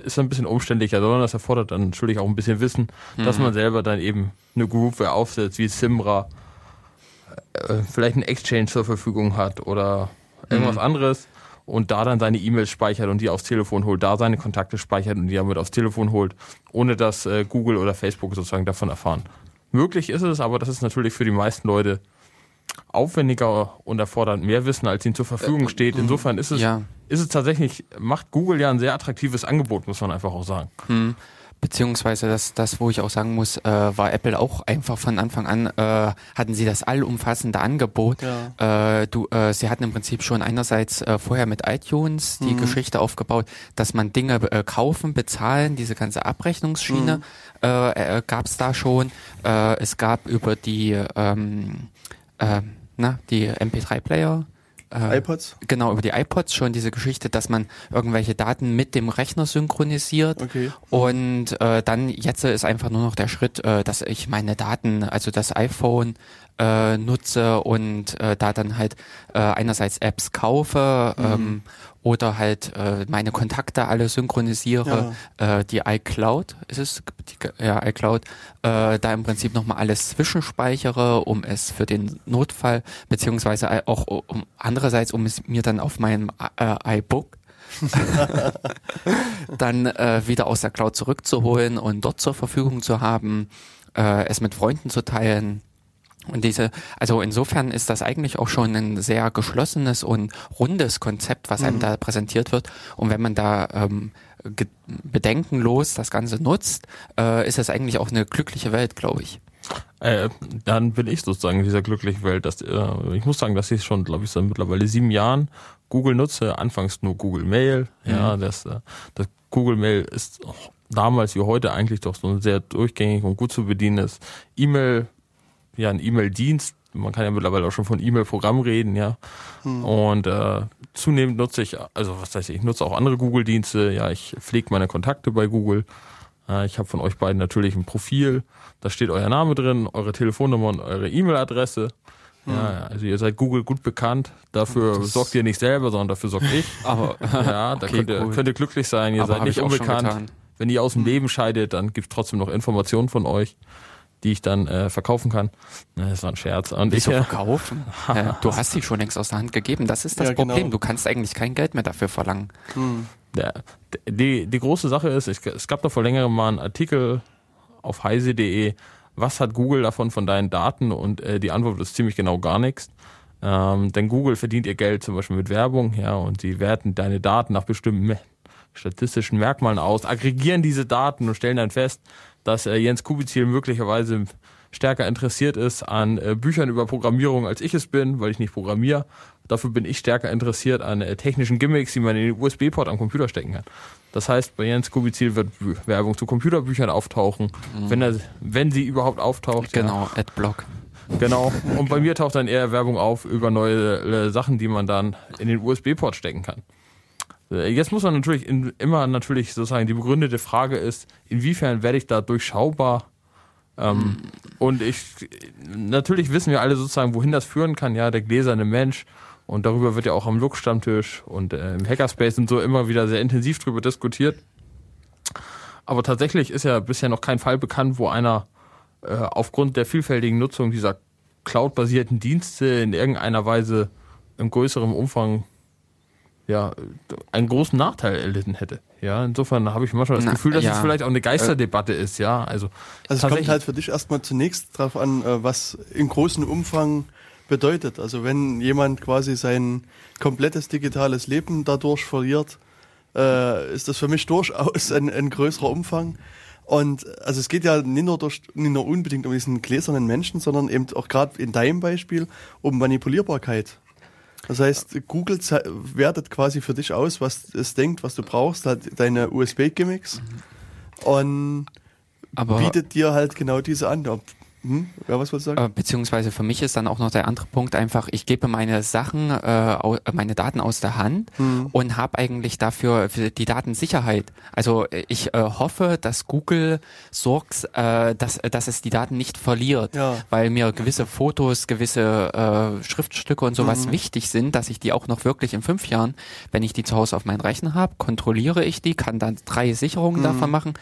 äh, ist es ein bisschen umständlicher, sondern das erfordert dann natürlich auch ein bisschen Wissen, mhm. dass man selber dann eben eine Groupware aufsetzt, wie Simra, äh, vielleicht ein Exchange zur Verfügung hat oder irgendwas mhm. anderes und da dann seine E-Mails speichert und die aufs Telefon holt, da seine Kontakte speichert und die damit aufs Telefon holt, ohne dass äh, Google oder Facebook sozusagen davon erfahren. Möglich ist es, aber das ist natürlich für die meisten Leute aufwendiger und erfordert mehr Wissen, als ihnen zur Verfügung äh, steht. Insofern ist es, ja. ist es tatsächlich, macht Google ja ein sehr attraktives Angebot, muss man einfach auch sagen. Hm. Beziehungsweise das, das, wo ich auch sagen muss, äh, war Apple auch einfach von Anfang an, äh, hatten sie das allumfassende Angebot. Ja. Äh, du, äh, sie hatten im Prinzip schon einerseits äh, vorher mit iTunes die mhm. Geschichte aufgebaut, dass man Dinge äh, kaufen, bezahlen, diese ganze Abrechnungsschiene mhm. äh, äh, gab es da schon. Äh, es gab über die ähm, äh, na, die MP3-Player. Äh, iPods? Genau, über die iPods schon diese Geschichte, dass man irgendwelche Daten mit dem Rechner synchronisiert. Okay. Und äh, dann jetzt ist einfach nur noch der Schritt, äh, dass ich meine Daten, also das iPhone äh, nutze und äh, da dann halt äh, einerseits Apps kaufe mhm. Oder halt äh, meine Kontakte alle synchronisiere, ja. äh, die iCloud. Ist es, die, ja iCloud, äh, da im Prinzip nochmal alles zwischenspeichere, um es für den Notfall beziehungsweise auch um andererseits um es mir dann auf meinem äh, iBook dann äh, wieder aus der Cloud zurückzuholen und dort zur Verfügung zu haben, äh, es mit Freunden zu teilen und diese, also insofern ist das eigentlich auch schon ein sehr geschlossenes und rundes Konzept, was einem mhm. da präsentiert wird. Und wenn man da ähm, bedenkenlos das Ganze nutzt, äh, ist das eigentlich auch eine glückliche Welt, glaube ich. Äh, dann bin ich sozusagen in dieser glücklichen Welt. Dass, äh, ich muss sagen, dass ich schon, glaube ich, seit mittlerweile sieben Jahren Google nutze. Anfangs nur Google Mail. Mhm. Ja, das, äh, das Google Mail ist damals wie heute eigentlich doch so ein sehr durchgängig und gut zu bedienendes E-Mail ja ein E-Mail-Dienst. Man kann ja mittlerweile auch schon von E-Mail-Programm reden, ja. Hm. Und äh, zunehmend nutze ich, also was heißt ich, ich nutze auch andere Google-Dienste. Ja, ich pflege meine Kontakte bei Google. Äh, ich habe von euch beiden natürlich ein Profil. Da steht euer Name drin, eure Telefonnummer und eure E-Mail-Adresse. Ja, hm. also ihr seid Google gut bekannt. Dafür das sorgt ihr nicht selber, sondern dafür sorgt ich. Aber ja, da okay, könnt, ihr, cool. könnt ihr glücklich sein. Ihr Aber seid nicht unbekannt. Wenn ihr aus dem. Leben scheidet, dann gibt es trotzdem noch Informationen von euch die ich dann äh, verkaufen kann. Das war ein Scherz. Und Wieso ich, äh, verkaufen? äh, du hast sie schon längst aus der Hand gegeben. Das ist das ja, Problem. Genau. Du kannst eigentlich kein Geld mehr dafür verlangen. Hm. Ja, die, die große Sache ist, ich, es gab da vor längerem mal einen Artikel auf heise.de, was hat Google davon von deinen Daten? Und äh, die Antwort ist ziemlich genau gar nichts. Ähm, denn Google verdient ihr Geld zum Beispiel mit Werbung, ja, und sie werten deine Daten nach bestimmten statistischen Merkmalen aus, aggregieren diese Daten und stellen dann fest, dass äh, Jens Kubizil möglicherweise stärker interessiert ist an äh, Büchern über Programmierung, als ich es bin, weil ich nicht programmiere. Dafür bin ich stärker interessiert an äh, technischen Gimmicks, die man in den USB-Port am Computer stecken kann. Das heißt, bei Jens Kubizil wird Werbung zu Computerbüchern auftauchen, mhm. wenn, er, wenn sie überhaupt auftaucht. Genau, ja. Adblock. Genau. Und bei mir taucht dann eher Werbung auf über neue äh, Sachen, die man dann in den USB-Port stecken kann. Äh, jetzt muss man natürlich in, immer natürlich sozusagen die begründete Frage ist, inwiefern werde ich da durchschaubar? Ähm. Und ich natürlich wissen wir alle sozusagen, wohin das führen kann. Ja, der gläserne Mensch und darüber wird ja auch am Lux-Stammtisch und äh, im Hackerspace und so immer wieder sehr intensiv drüber diskutiert. Aber tatsächlich ist ja bisher noch kein Fall bekannt, wo einer äh, aufgrund der vielfältigen Nutzung dieser Cloud-basierten Dienste in irgendeiner Weise im größeren Umfang ja, einen großen Nachteil erlitten hätte. Ja, insofern habe ich manchmal das Na, Gefühl, dass ja. es vielleicht auch eine Geisterdebatte äh, ist, ja. Also, also es kommt halt für dich erstmal zunächst darauf an, äh, was in großem Umfang bedeutet. Also wenn jemand quasi sein komplettes digitales Leben dadurch verliert, äh, ist das für mich durchaus ein, ein größerer Umfang. Und also es geht ja nicht nur, durch, nicht nur unbedingt um diesen gläsernen Menschen, sondern eben auch gerade in deinem Beispiel um Manipulierbarkeit. Das heißt, Google wertet quasi für dich aus, was es denkt, was du brauchst, halt deine USB-Gimmicks mhm. und Aber bietet dir halt genau diese an. Hm? Ja, was wolltest du sagen? Äh, beziehungsweise für mich ist dann auch noch der andere Punkt einfach, ich gebe meine Sachen, äh, au, meine Daten aus der Hand Hm. und habe eigentlich dafür für die Datensicherheit. Also äh, ich äh, hoffe, dass Google sorgt, äh, dass, dass es die Daten nicht verliert, Ja. weil mir gewisse Fotos, gewisse äh, Schriftstücke und sowas wichtig sind, dass ich die auch noch wirklich in fünf Jahren, wenn ich die zu Hause auf meinen Rechner habe, kontrolliere ich die, kann dann drei Sicherungen davon machen.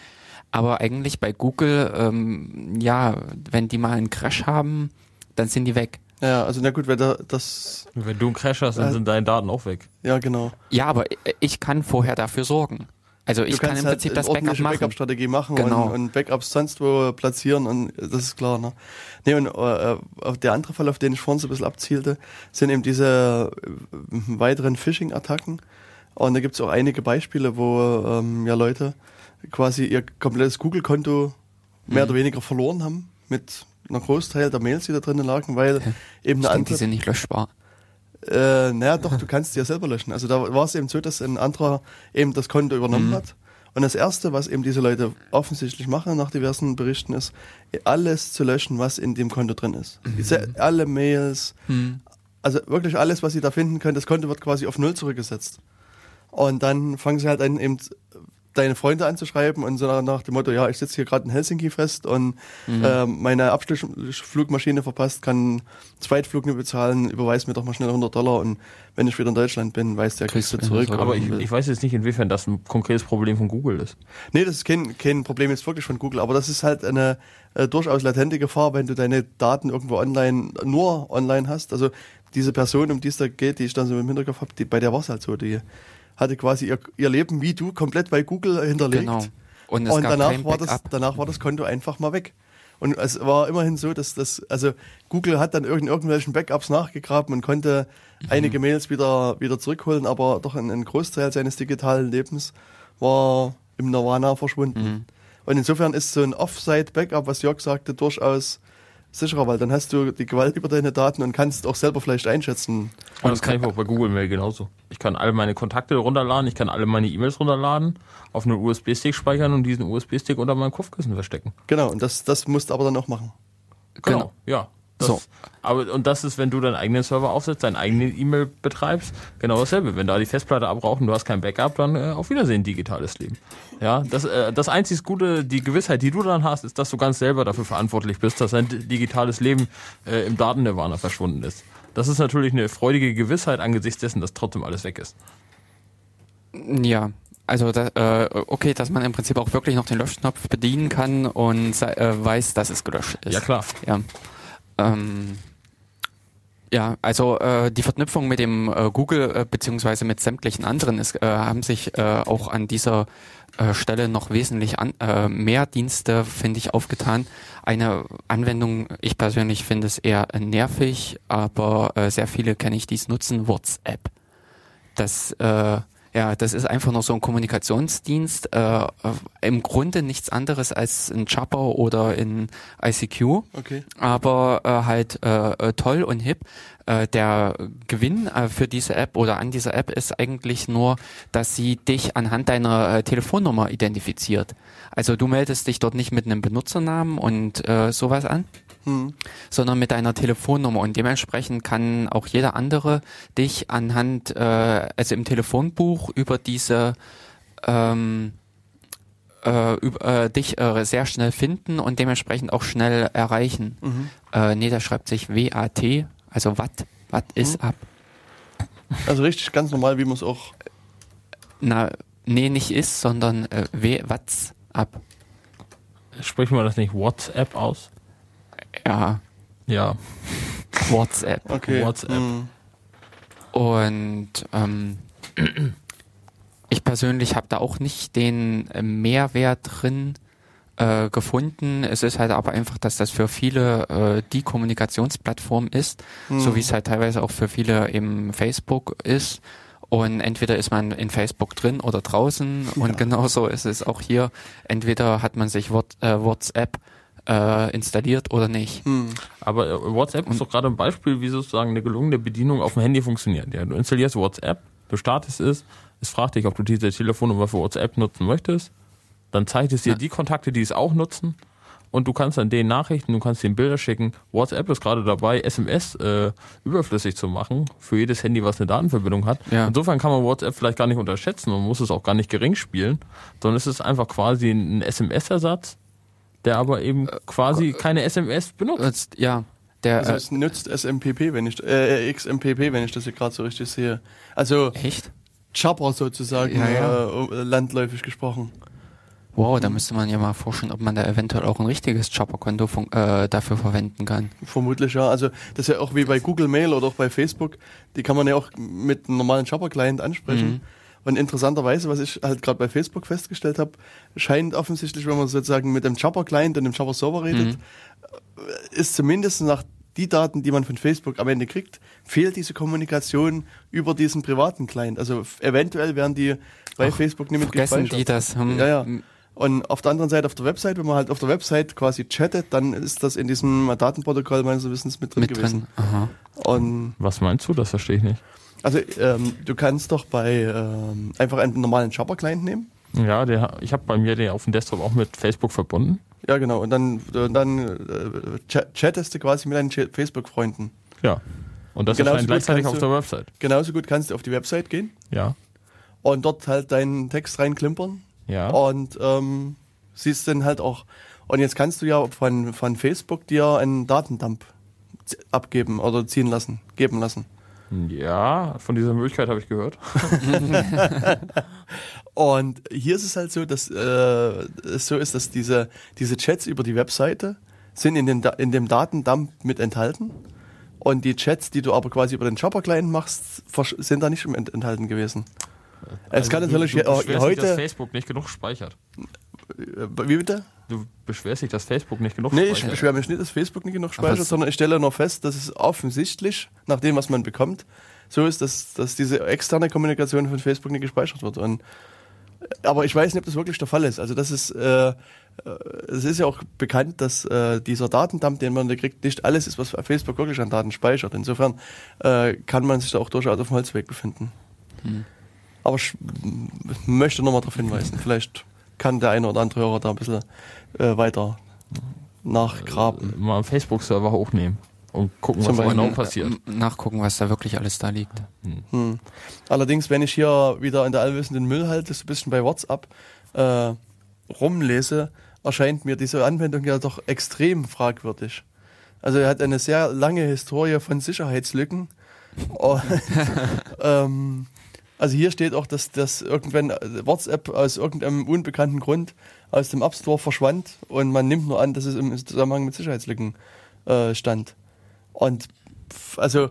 Aber eigentlich bei Google, ähm, ja, wenn die mal einen Crash haben, dann sind die weg. Ja, also na gut, wenn da das, Wenn du einen Crash hast, dann Äh, sind deine Daten auch weg. ja genau. Ja, aber ich kann vorher dafür sorgen. Also ich du kann im Prinzip halt das eine Backup machen. Backup-Strategie machen Genau. und, und Backups sonst wo platzieren und das ist klar. Ne? Nee, und äh, auf der andere Fall, auf den ich vorhin so ein bisschen abzielte, sind eben diese äh, weiteren Phishing-Attacken. Und da gibt es auch einige Beispiele, wo ähm, ja Leute quasi ihr komplettes Google-Konto mehr Mhm. oder weniger verloren haben mit einer Großteil der Mails, die da drinnen lagen, weil eben Ich eine denke, die andere sind nicht löschbar. äh, naja, doch, du kannst die ja selber löschen. Also da war es eben so, dass ein anderer eben das Konto übernommen Mhm. hat. Und das Erste, was eben diese Leute offensichtlich machen nach diversen Berichten, ist, alles zu löschen, was in dem Konto drin ist. Mhm. Alle Mails, Hm. also wirklich alles, was sie da finden können, das Konto wird quasi auf Null zurückgesetzt. Und dann fangen sie halt an, eben deine Freunde anzuschreiben und so nach- nach dem Motto, ja, ich sitze hier gerade in Helsinki fest und Mhm. äh, meine Abschlussflugmaschine verpasst, kann Zweitflug nur bezahlen, überweis mir doch mal schnell 100 Dollar und wenn ich wieder in Deutschland bin, weißt du, ja, kriegst du zurück. Aber ich, ich weiß jetzt nicht, inwiefern das ein konkretes Problem von Google ist. Nee, das ist kein, kein Problem jetzt wirklich von Google, aber das ist halt eine äh, durchaus latente Gefahr, wenn du deine Daten irgendwo online, nur online hast. Also diese Person, um die es da geht, die ich dann so im Hinterkopf habe, bei der war es halt so, die hatte quasi ihr, ihr Leben wie du komplett bei Google hinterlegt. Genau. Und Und danach war, das, danach war das Konto einfach mal weg. Und es war immerhin so, dass das, also Google hat dann irgend, irgendwelchen Backups nachgegraben und konnte Mhm. einige Mails wieder, wieder zurückholen, aber doch ein, ein Großteil seines digitalen Lebens war im Nirvana verschwunden. Mhm. Und insofern ist so ein Offsite-Backup, was Jörg sagte, durchaus sicherer, weil dann hast du die Gewalt über deine Daten und kannst auch selber vielleicht einschätzen. Und das kann ich auch bei Google Mail genauso. Ich kann alle meine Kontakte runterladen, ich kann alle meine E-Mails runterladen, auf einen USB-Stick speichern und diesen USB-Stick unter meinem Kopfkissen verstecken. Genau, und das, das musst du aber dann auch machen. Genau. Ja. Das, So. Aber, und das ist, wenn du deinen eigenen Server aufsetzt, deinen eigenen E-Mail betreibst, genau dasselbe. Wenn da die Festplatte abraucht und du hast kein Backup, dann äh, auf Wiedersehen digitales Leben. Ja, das, äh, das einzig Gute, die Gewissheit, die du dann hast, ist, dass du ganz selber dafür verantwortlich bist, dass dein digitales Leben äh, im Datennirvana verschwunden ist. Das ist natürlich eine freudige Gewissheit angesichts dessen, dass trotzdem alles weg ist. Ja, also da, äh, okay, dass man im Prinzip auch wirklich noch den Löschknopf bedienen kann und äh, weiß, dass es gelöscht ist. Ja, klar. Ja, ähm, ja also äh, die Verknüpfung mit dem äh, Google äh, beziehungsweise mit sämtlichen anderen ist, äh, haben sich äh, auch an dieser äh, Stelle noch wesentlich an, äh, mehr Dienste, finde ich, aufgetan. Eine Anwendung, ich persönlich finde es eher nervig, aber äh, sehr viele kenne ich, die es nutzen, WhatsApp. Das äh, ja, das ist einfach nur so ein Kommunikationsdienst. Äh, äh, Im Grunde nichts anderes als ein Chopper oder ein ICQ, Okay. aber äh, halt äh, äh, toll und hip. Äh, der Gewinn für diese App oder an dieser App ist eigentlich nur, dass sie dich anhand deiner Telefonnummer identifiziert. Also du meldest dich dort nicht mit einem Benutzernamen und sowas an, Hm. sondern mit deiner Telefonnummer und dementsprechend kann auch jeder andere dich anhand, äh, also im Telefonbuch über diese ähm, äh, über, äh, dich äh, sehr schnell finden und dementsprechend auch schnell erreichen. Mhm. Äh, nee, da schreibt sich WAT, also Watt, Watt ist ab. Also richtig ganz normal, wie man es auch. Na, nee, nicht ist, sondern äh, W Watts ab. Sprechen wir das nicht WhatsApp aus? Ja, Ja. WhatsApp. Okay. WhatsApp. Hm. Und ähm, ich persönlich habe da auch nicht den äh, Mehrwert drin äh, gefunden. Es ist halt aber einfach, dass das für viele äh, die Kommunikationsplattform ist, so wie es halt teilweise auch für viele im Facebook ist. Und entweder ist man in Facebook drin oder draußen. Und genauso ist es auch hier. Entweder hat man sich What, äh, WhatsApp äh, installiert oder nicht. Hm. Aber äh, WhatsApp ist doch gerade ein Beispiel, wie sozusagen eine gelungene Bedienung auf dem Handy funktioniert. Ja, du installierst WhatsApp, du startest es, es fragt dich, ob du diese Telefonnummer für WhatsApp nutzen möchtest. Dann zeigt es dir Ja. die Kontakte, die es auch nutzen. und du kannst dann den Nachrichten, du kannst den Bilder schicken. WhatsApp ist gerade dabei, SMS äh, überflüssig zu machen für jedes Handy, was eine Datenverbindung hat. Ja. Insofern kann man WhatsApp vielleicht gar nicht unterschätzen und muss es auch gar nicht gering spielen, sondern es ist einfach quasi ein SMS-Ersatz, der aber eben quasi keine SMS benutzt. Jetzt, ja, der, Also äh, es nützt SMPP, wenn ich äh, XMPP, wenn ich das hier gerade so richtig sehe. Also echt? Chopper sozusagen, Ja, ja. Äh, landläufig gesprochen. Wow, da müsste man ja mal forschen, ob man da eventuell auch ein richtiges Chopper-Konto äh, dafür verwenden kann. Vermutlich ja. Also das ist ja auch wie bei Google Mail oder auch bei Facebook. Die kann man ja auch mit einem normalen Chopper-Client ansprechen. Mhm. Und interessanterweise, was ich halt gerade bei Facebook festgestellt habe, scheint offensichtlich, wenn man sozusagen mit dem Chopper-Client und dem Chopper-Server redet, äh, ist zumindest nach die Daten, die man von Facebook am Ende kriegt, fehlt diese Kommunikation über diesen privaten Client. Also eventuell werden die bei Ach, Facebook nicht mit Vergessen die das? Hm, Ja, ja. Und auf der anderen Seite, auf der Website, wenn man halt auf der Website quasi chattet, dann ist das in diesem Datenprotokoll meines Wissens mit drin Mit gewesen. drin. Aha. Und Was meinst du? Das verstehe ich nicht. Also ähm, du kannst doch bei ähm, einfach einen normalen Jabber-Client nehmen. Ja, der, ich habe bei mir den auf dem Desktop auch mit Facebook verbunden. Ja, genau. Und dann, und dann äh, chat- chattest du quasi mit deinen Facebook-Freunden. Ja. Und das Genauso erscheint gleichzeitig auf der Website. Genauso gut kannst du auf die Website gehen Ja. und dort halt deinen Text reinklimpern Ja. und ähm, siehst dann halt auch. Und jetzt kannst du ja von, von Facebook dir einen Datendump abgeben oder ziehen lassen, geben lassen. Ja, von dieser Möglichkeit habe ich gehört. Und hier ist es halt so, dass äh, es so ist, dass diese, diese Chats über die Webseite sind in, den, in dem Datendump mit enthalten. Und die Chats, die du aber quasi über den Shopper-Client machst, sind da nicht ent- enthalten gewesen. Es kann Also natürlich du, du beschwerst dich, dass heute. Facebook nicht genug speichert. Wie bitte? Du beschwerst dich, dass Facebook nicht genug Nee, ich speichert. beschwere mich nicht, dass Facebook nicht genug speichert, sondern ich stelle nur fest, dass es offensichtlich, nach dem, was man bekommt, so ist, dass, dass diese externe Kommunikation von Facebook nicht gespeichert wird. Und, aber ich weiß nicht, ob das wirklich der Fall ist. Also das ist, äh, äh, es ist ja auch bekannt, dass äh, dieser Datendump, den man da kriegt, nicht alles ist, was Facebook wirklich an Daten speichert. Insofern äh, kann man sich da auch durchaus auf dem Holzweg befinden. Hm. Aber ich m- möchte nochmal darauf hinweisen. Vielleicht kann der eine oder andere Hörer da ein bisschen äh, weiter nachgraben. Mal einen Facebook-Server hochnehmen und gucken, Zum was Beispiel. genau passiert. Nachgucken, was da wirklich alles da liegt. Hm. Allerdings, wenn ich hier wieder in der allwissenden Müllhalde so ein bisschen bei WhatsApp äh, rumlese, erscheint mir diese Anwendung ja doch extrem fragwürdig. Also er hat eine sehr lange Historie von Sicherheitslücken. Und, ähm, also hier steht auch, dass, dass irgendwann äh, WhatsApp aus irgendeinem unbekannten Grund aus dem App Store verschwand und man nimmt nur an, dass es im Zusammenhang mit Sicherheitslücken äh, stand. Und also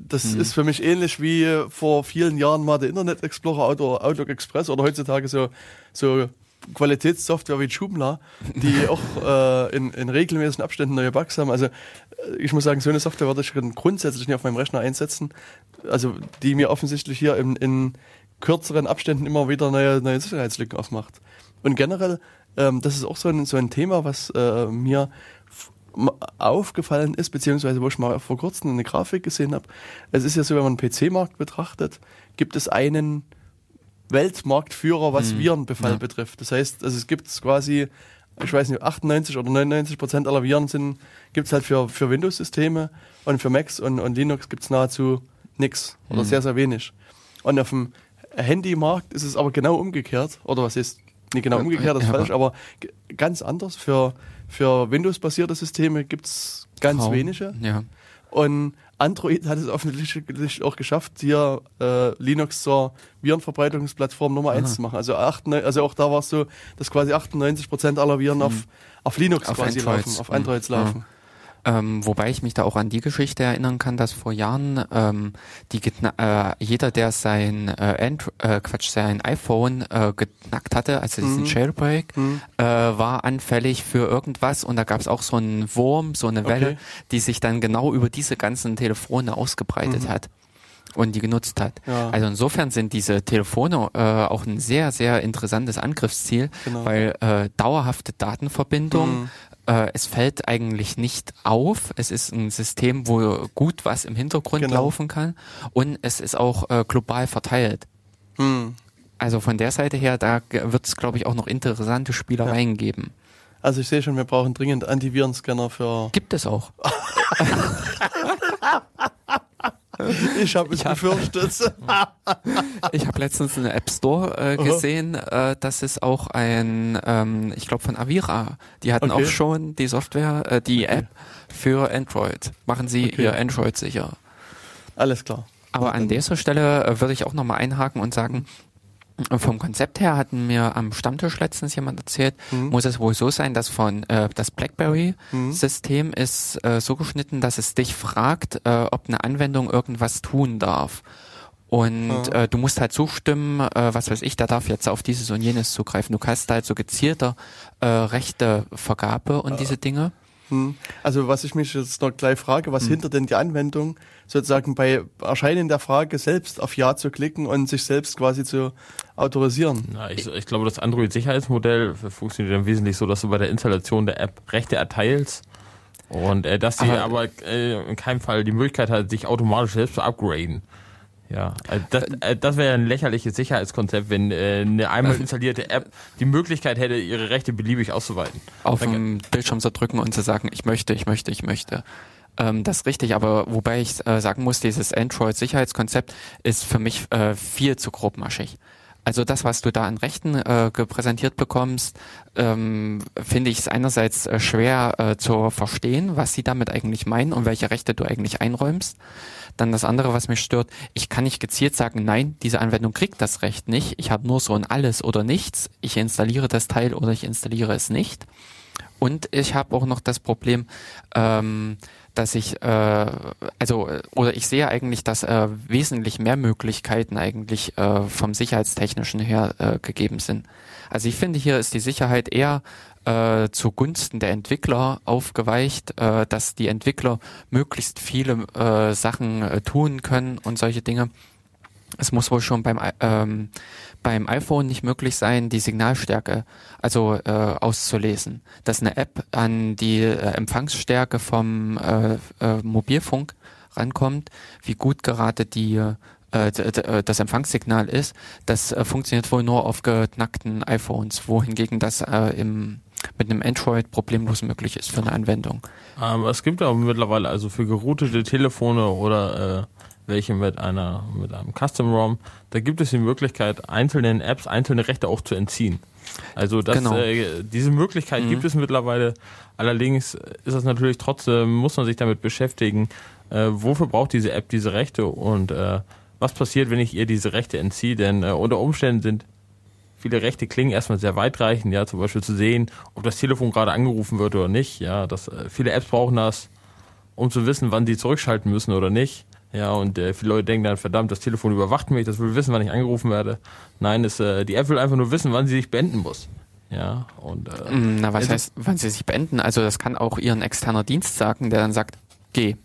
das ist für mich ähnlich wie vor vielen Jahren mal der Internet Explorer oder Outlook Express oder heutzutage so, so Qualitätssoftware wie Joomla, die auch äh, in, in regelmäßigen Abständen neue Bugs haben. Also äh, ich muss sagen, so eine Software würde ich grundsätzlich nicht auf meinem Rechner einsetzen. Also die mir offensichtlich hier in, in kürzeren Abständen immer wieder neue, neue Sicherheitslücken aufmacht. Und generell, ähm, das ist auch so ein, so ein Thema, was äh, mir aufgefallen ist, beziehungsweise wo ich mal vor kurzem eine Grafik gesehen habe. Es ist ja so, wenn man den PC-Markt betrachtet, gibt es einen Weltmarktführer, was Virenbefall Ja. betrifft. Das heißt, also es gibt quasi, ich weiß nicht, 98 oder 99 Prozent aller Viren sind, gibt es halt für, für Windows-Systeme und für Macs und, und Linux gibt es nahezu nichts oder sehr, sehr wenig. Und auf dem Handymarkt ist es aber genau umgekehrt, oder was ist, nicht genau umgekehrt, das ist falsch, aber ganz anders. Für, für Windows-basierte Systeme gibt es ganz Kaum. wenige. Ja. Und Android hat es offensichtlich auch geschafft, hier äh, Linux zur Virenverbreitungsplattform Nummer 1 zu machen. Also, 98, also auch da war es so, dass quasi 98% aller Viren auf, auf Linux Mhm. Auf quasi Androids. laufen, auf Mhm. Androids Ja. Ähm, wobei ich mich da auch an die Geschichte erinnern kann, dass vor Jahren ähm, die äh, jeder, der sein äh, Andro äh, Quatsch, sein iPhone äh, geknackt hatte, also diesen Mhm. Jailbreak, Mhm. äh, war anfällig für irgendwas und da gab es auch so einen Wurm, so eine Welle, Okay. die sich dann genau über diese ganzen Telefone ausgebreitet Mhm. hat und die genutzt hat. Ja. Also insofern sind diese Telefone äh, auch ein sehr, sehr interessantes Angriffsziel, Genau. weil äh, dauerhafte Datenverbindung, Mhm. äh, es fällt eigentlich nicht auf. Es ist ein System, wo gut was im Hintergrund Genau. laufen kann und es ist auch äh, global verteilt. Hm. Also von der Seite her, da wird es, glaube ich, auch noch interessante Spielereien geben. Also ich sehe schon, wir brauchen dringend Antivirenscanner für. Gibt es auch. ich habe es befürchtet. ich habe letztens eine App Store äh, gesehen, äh, das ist auch ein, ähm, ich glaube von Avira. Die hatten okay. auch schon die Software, äh, die okay. App für Android. Machen sie okay. ihr Android sicher. Alles klar. Aber an dieser Stelle äh, würde ich auch nochmal einhaken und sagen, vom Konzept her hatten mir am Stammtisch letztens jemand erzählt, mhm. muss es wohl so sein, dass von äh, das BlackBerry-System mhm. ist äh, so geschnitten, dass es dich fragt, äh, ob eine Anwendung irgendwas tun darf. Und ja. äh, du musst halt zustimmen, äh, was weiß ich, der darf jetzt auf dieses und jenes zugreifen. Du hast halt so gezielter äh, Rechtevergabe und ja. diese Dinge. Hm. Also was ich mich jetzt noch gleich frage, was hm. hinter denn die Anwendung sozusagen bei Erscheinen der Frage selbst auf Ja zu klicken und sich selbst quasi zu autorisieren? Na, ich, ich glaube, das Android-Sicherheitsmodell funktioniert dann wesentlich so, dass du bei der Installation der App Rechte erteilst und äh, dass sie aber, aber äh, in keinem Fall die Möglichkeit hat, sich automatisch selbst zu upgraden. Ja, also das, äh, das wäre ein lächerliches Sicherheitskonzept, wenn äh, eine einmal installierte App die Möglichkeit hätte, ihre Rechte beliebig auszuweiten. Auf dem Bildschirm zu drücken und zu sagen, ich möchte, ich möchte, ich möchte. Ähm, das ist richtig, aber wobei ich äh, sagen muss, dieses Android-Sicherheitskonzept ist für mich äh, viel zu grobmaschig. Also das, was du da an Rechten äh, präsentiert bekommst, ähm, finde ich es einerseits äh, schwer äh, zu verstehen, was sie damit eigentlich meinen und welche Rechte du eigentlich einräumst. Dann das andere, was mich stört, ich kann nicht gezielt sagen, nein, diese Anwendung kriegt das Recht nicht. Ich habe nur so ein alles oder nichts. Ich installiere das Teil oder ich installiere es nicht. Und ich habe auch noch das Problem, ähm, dass ich, äh, also, oder ich sehe eigentlich, dass äh, wesentlich mehr Möglichkeiten eigentlich äh, vom sicherheitstechnischen her äh, gegeben sind. Also ich finde, hier ist die Sicherheit eher äh, zugunsten der Entwickler aufgeweicht, äh, dass die Entwickler möglichst viele äh, Sachen äh, tun können und solche Dinge. Es muss wohl schon beim ähm, beim iPhone nicht möglich sein, die Signalstärke also äh, auszulesen, dass eine App an die äh, Empfangsstärke vom äh, äh, Mobilfunk rankommt, wie gut gerade die äh, äh, das Empfangssignal ist, das äh, funktioniert wohl nur auf geknackten iPhones, wohingegen das äh, im mit einem Android problemlos möglich ist für eine Anwendung. Aber es gibt auch mittlerweile also für geroutete Telefone oder äh, welche mit einer mit einem Custom ROM, da gibt es die Möglichkeit, einzelnen Apps einzelne Rechte auch zu entziehen. Also das, genau. äh, diese Möglichkeit mhm. gibt es mittlerweile. Allerdings ist das natürlich trotzdem, muss man sich damit beschäftigen, äh, wofür braucht diese App diese Rechte und äh, was passiert, wenn ich ihr diese Rechte entziehe? Denn äh, unter Umständen sind viele Rechte klingen erstmal sehr weitreichend, ja, zum Beispiel zu sehen, ob das Telefon gerade angerufen wird oder nicht. Ja, dass äh, viele Apps brauchen das, um zu wissen, wann sie zurückschalten müssen oder nicht. Ja, und äh, viele Leute denken dann, verdammt, das Telefon überwacht mich, das will wissen, wann ich angerufen werde. Nein, es, äh, die App will einfach nur wissen, wann sie sich beenden muss. Ja, und äh, mm, Na, was heißt, wann sie sich beenden? Also das kann auch ihren externer Dienst sagen, der dann sagt, geh.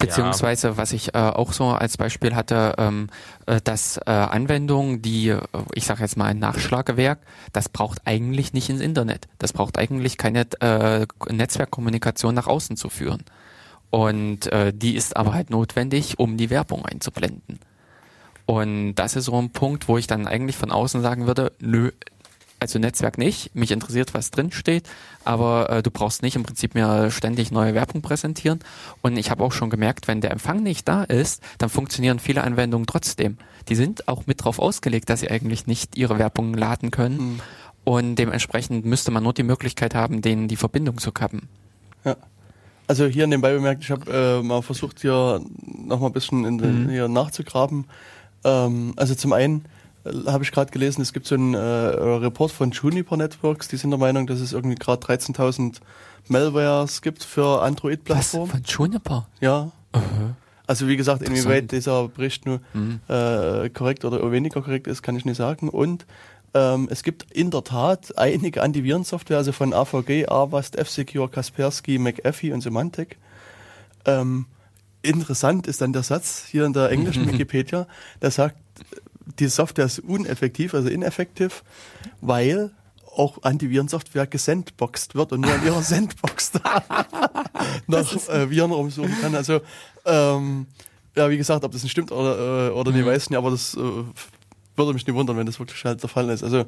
Beziehungsweise, was ich äh, auch so als Beispiel hatte, ähm, äh, dass äh, Anwendungen, die, äh, ich sage jetzt mal ein Nachschlagewerk, das braucht eigentlich nicht ins Internet. Das braucht eigentlich keine äh, Netzwerkkommunikation nach außen zu führen. Und äh, die ist aber halt notwendig, um die Werbung einzublenden. Und das ist so ein Punkt, wo ich dann eigentlich von außen sagen würde, nö, also Netzwerk nicht, mich interessiert, was drin steht, aber äh, du brauchst nicht im Prinzip mir ständig neue Werbung präsentieren. Und ich habe auch schon gemerkt, wenn der Empfang nicht da ist, dann funktionieren viele Anwendungen trotzdem. Die sind auch mit drauf ausgelegt, dass sie eigentlich nicht ihre Werbung laden können. Mhm. Und dementsprechend müsste man nur die Möglichkeit haben, denen die Verbindung zu kappen. Ja. Also hier nebenbei bemerkt, ich habe äh, mal versucht, hier nochmal ein bisschen in den, mhm. hier nachzugraben. Ähm, also zum einen, habe ich gerade gelesen, es gibt so einen äh, Report von Juniper Networks, die sind der Meinung, dass es irgendwie gerade 13.000 Malwares gibt für Android-Plattformen. Von Juniper? Ja. Uh -huh. Also wie gesagt, inwieweit dieser Bericht nur mhm. äh, korrekt oder weniger korrekt ist, kann ich nicht sagen. Und ähm, es gibt in der Tat einige Antivirensoftware, also von AVG, Avast, F-Secure, Kaspersky, McAfee und Symantec. Ähm, interessant ist dann der Satz hier in der englischen Wikipedia, der sagt, die Software ist uneffektiv, also ineffektiv, weil auch Antivirensoftware gesandboxt wird und nur in ihrer Sandbox nach äh, Viren rumsuchen kann. Also ähm, ja, wie gesagt, ob das nicht stimmt oder, äh, oder mhm. nicht, weiß nicht, aber das äh, würde mich nicht wundern, wenn das wirklich halt der Fall ist. Also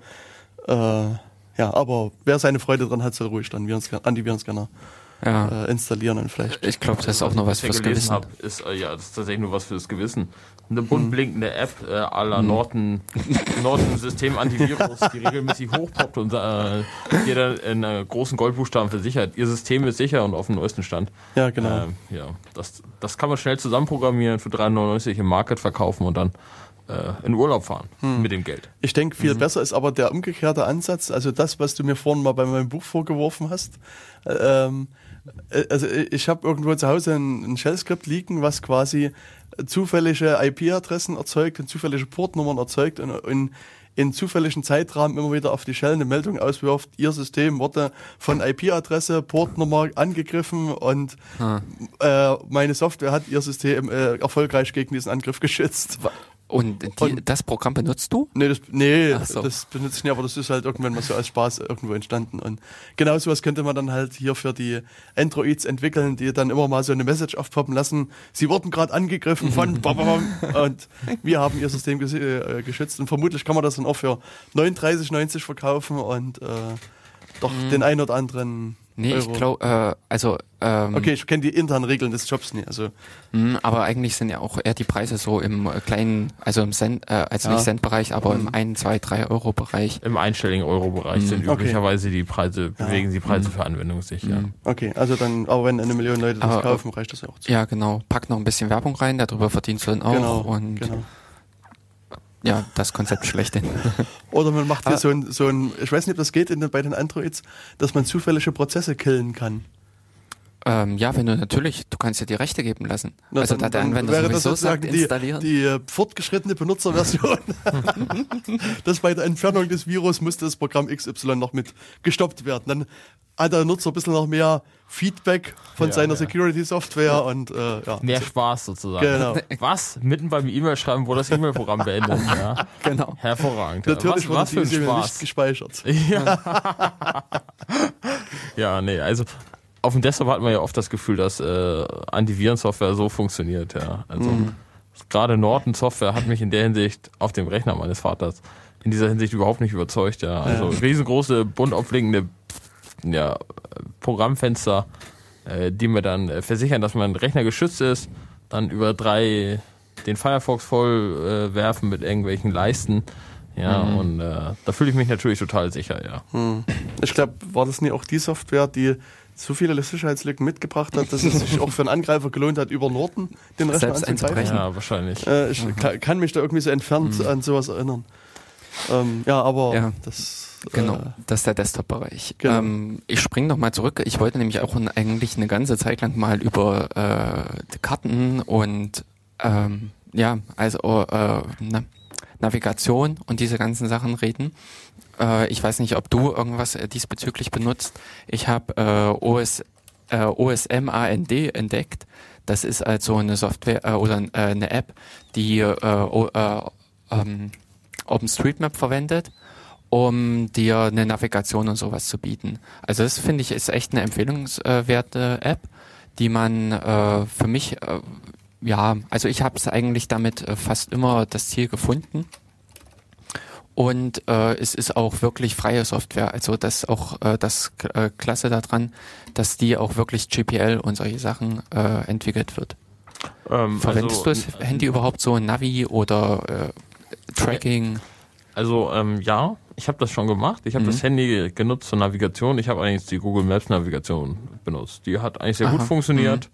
äh, ja, aber wer seine Freude dran hat, soll ruhig dann Virens, Antivirenscanner Ja. äh, installieren und vielleicht. Ich glaube, das ist auch noch was fürs Gewissen. habe, ist, äh, ja, das ist tatsächlich nur was fürs Gewissen. Eine bunt blinkende App äh, à la Norton, Norton System Antivirus, die regelmäßig hochpoppt und äh, dann in äh, großen Goldbuchstaben versichert. Ihr System ist sicher und auf dem neuesten Stand. Ja, genau. Ähm, ja, das, das kann man schnell zusammenprogrammieren, für 3,99 im Market verkaufen und dann äh, in Urlaub fahren mit dem Geld. Ich denke, viel besser ist aber der umgekehrte Ansatz. Also das, was du mir vorhin mal bei meinem Buch vorgeworfen hast. Äh, Ähm, äh, also ich habe irgendwo zu Hause ein, ein Shell-Skript liegen, was quasi zufällige IP-Adressen erzeugt und zufällige Portnummern erzeugt und in, in zufälligen Zeitrahmen immer wieder auf die Shell eine Meldung auswirft, ihr System wurde von IP-Adresse, Portnummer angegriffen und äh, meine Software hat ihr System äh, erfolgreich gegen diesen Angriff geschützt. Und, die, Und- das Programm benutzt du? Nee, das, nee so. das benutze ich nicht, aber das ist halt irgendwann mal so als Spaß irgendwo entstanden. Und genau sowas könnte man dann halt hier für die Androids entwickeln, die dann immer mal so eine Message aufpoppen lassen. Sie wurden gerade angegriffen von und wir haben ihr System ges äh, geschützt. Und vermutlich kann man das dann auch für 39,90 verkaufen und äh, doch den ein oder anderen Nee, Euro. ich glaube, äh, also, ähm, Okay, ich kenne die internen Regeln des Jobs nicht. Also mh, aber eigentlich sind ja auch eher die Preise so im äh, kleinen, also im Cent, äh, also Ja. nicht Cent-Bereich, aber im 1, 2, 3 Euro-Bereich. Im einstelligen Euro-Bereich sind Okay. üblicherweise die Preise, bewegen die Preise für anwendungssicher. okay, also dann, aber wenn eine Million Leute das Aber- kaufen, reicht das ja auch zu. Ja, genau. Pack noch ein bisschen Werbung rein, darüber verdienst du dann auch. genau, und genau. Ja, das Konzept schlechthin. Oder man macht hier Ah. so ein, so ein, ich weiß nicht, ob das geht in, bei den Androids, dass man zufällige Prozesse killen kann. ähm, ja, wenn du natürlich, du kannst ja die Rechte geben lassen. Na, also dann- da der dann Anwender wäre das sowieso sagt, sozusagen die, installieren. die äh, fortgeschrittene Benutzerversion. dass bei der Entfernung des Virus musste das Programm XY noch mit gestoppt werden. Dann hat der Nutzer ein bisschen noch mehr Feedback von Ja, seiner ja. Security-Software und äh, ja. Mehr Spaß sozusagen. Genau. Was? Mitten beim E-Mail-Schreiben, wo das E-Mail-Programm beendet. Ja. genau. Hervorragend. Ja. Natürlich was, was für ein E-Mail nicht Spaß. gespeichert. Ja, nee, also auf dem Desktop hat man ja oft das Gefühl, dass äh, Antivirensoftware so funktioniert, ja. Also Mhm. gerade Norton-Software hat mich in der Hinsicht auf dem Rechner meines Vaters in dieser Hinsicht überhaupt nicht überzeugt, ja. Also Ja. riesengroße, bunt aufliegende ja, Programmfenster, äh, die mir dann äh, versichern, dass mein Rechner geschützt ist, dann über drei den Firefox voll äh, werfen mit irgendwelchen Leisten. Ja, Mhm. und äh, da fühle ich mich natürlich total sicher, ja. Ich glaube, war das nicht auch die Software, die so viele Sicherheitslücken mitgebracht hat, dass es sich auch für einen Angreifer gelohnt hat, über Norton den Rechner Selbst anzugreifen? Ja, wahrscheinlich. Äh, ich ka- kann mich da irgendwie so entfernt an sowas erinnern. Ähm, ja, aber Ja. das. Genau, Äh, das ist der Desktop-Bereich. Genau. Ähm, ich springe nochmal zurück. Ich wollte nämlich auch n- eigentlich eine ganze Zeit lang mal über äh, die Karten und ähm, ja, also äh, na, Navigation und diese ganzen Sachen reden. Äh, ich weiß nicht, ob du irgendwas äh, diesbezüglich benutzt. Ich habe äh, OS, äh, OSM-AND entdeckt. Das ist also eine Software äh, oder äh, eine App, die äh, o- äh, ähm, OpenStreetMap verwendet um dir eine Navigation und sowas zu bieten. Also das finde ich ist echt eine empfehlungswerte App, die man äh, für mich, äh, ja, also ich habe es eigentlich damit äh, fast immer das Ziel gefunden. Und äh, es ist auch wirklich freie Software. Also das auch äh, das äh, Klasse daran, dass die auch wirklich GPL und solche Sachen äh, entwickelt wird. Ähm, Verwendest also, du das Handy überhaupt so Navi oder äh, Tracking? Also ähm, ja, ich habe das schon gemacht. Ich habe Mhm. das Handy genutzt zur Navigation. Ich habe eigentlich die Google Maps Navigation benutzt. Die hat eigentlich sehr gut Aha. Mhm. funktioniert.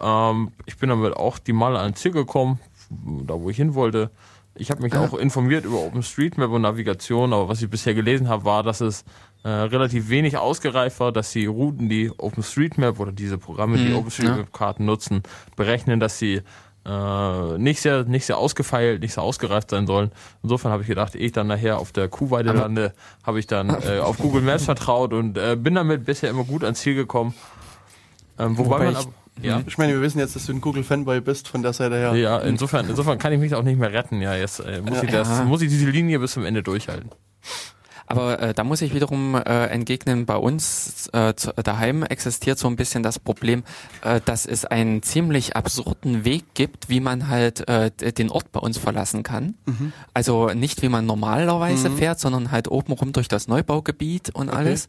Ähm, ich bin damit auch die Male ans Ziel gekommen, da wo ich hin wollte. Ich habe mich Ah. auch informiert über OpenStreetMap und Navigation, aber was ich bisher gelesen habe, war, dass es äh, relativ wenig ausgereift war, dass die Routen, die OpenStreetMap oder diese Programme, die Mhm, OpenStreetMap-Karten nutzen, berechnen, dass sie äh, nicht sehr nicht sehr ausgefeilt, nicht sehr ausgereift sein sollen. Insofern habe ich gedacht, ehe ich dann nachher auf der Kuhweide Aber- lande, habe ich dann äh, auf Google Maps vertraut und äh, bin damit bisher immer gut ans Ziel gekommen. Ähm, wobei, Wobei man ich- ab, ja, Ich meine, wir wissen jetzt, dass du ein Google-Fanboy bist von der Seite her. ja, insofern, insofern kann ich mich auch nicht mehr retten. Ja, jetzt äh, muss Ja. ich das, Ja. muss ich diese Linie bis zum Ende durchhalten. Aber äh, da muss ich wiederum äh, entgegnen, bei uns äh, zu, daheim existiert so ein bisschen das Problem, äh, dass es einen ziemlich absurden Weg gibt, wie man halt äh, den Ort bei uns verlassen kann. Mhm. Also nicht wie man normalerweise mhm. fährt, sondern halt obenrum durch das Neubaugebiet und okay. alles.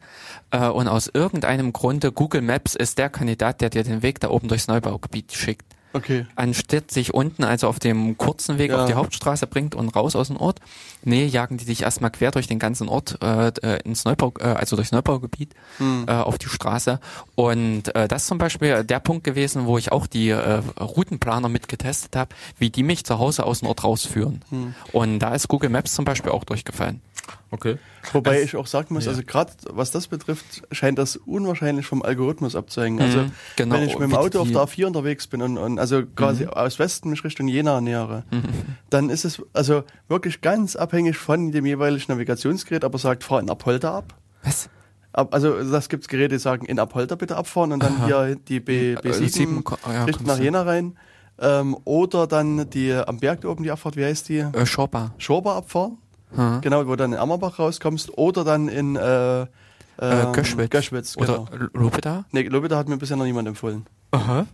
Äh, und aus irgendeinem Grunde, Google Maps ist der Kandidat, der dir den Weg da oben durchs Neubaugebiet schickt. Okay. Anstatt sich unten also auf dem kurzen Weg ja. auf die Hauptstraße bringt und raus aus dem Ort, nee, jagen die dich erstmal quer durch den ganzen Ort äh, äh ins Neubau, äh, also durchs Neubaugebiet hm. äh, auf die Straße. Und äh, das ist zum Beispiel der Punkt gewesen, wo ich auch die äh, Routenplaner mitgetestet habe, wie die mich zu Hause aus dem Ort rausführen. Hm. Und da ist Google Maps zum Beispiel auch durchgefallen. Okay. Wobei also, ich auch sagen muss, ja. also gerade was das betrifft, scheint das unwahrscheinlich vom Algorithmus abzuhängen. Also mhm, genau, wenn ich mit dem Auto auf der A4 unterwegs bin und, und also quasi mhm. aus Westen mich Richtung Jena nähere, mhm. dann ist es also wirklich ganz abhängig von dem jeweiligen Navigationsgerät, aber sagt, fahr in Apolda ab. Was? Also das gibt es Geräte, die sagen, in Apolda bitte abfahren und dann Aha. hier die B, B7 äh, ja, Richtung nach Jena rein. Ähm, oder dann die am Berg oben die Abfahrt, wie heißt die? Äh, Schorba. Schorba abfahren. Hm. Genau, wo du dann in Ammerbach rauskommst oder dann in äh, äh, ähm, Göschwitz. Göschwitz genau. Oder Lobeda? Nee, Lobeda hat mir bisher noch niemand empfohlen. Aha.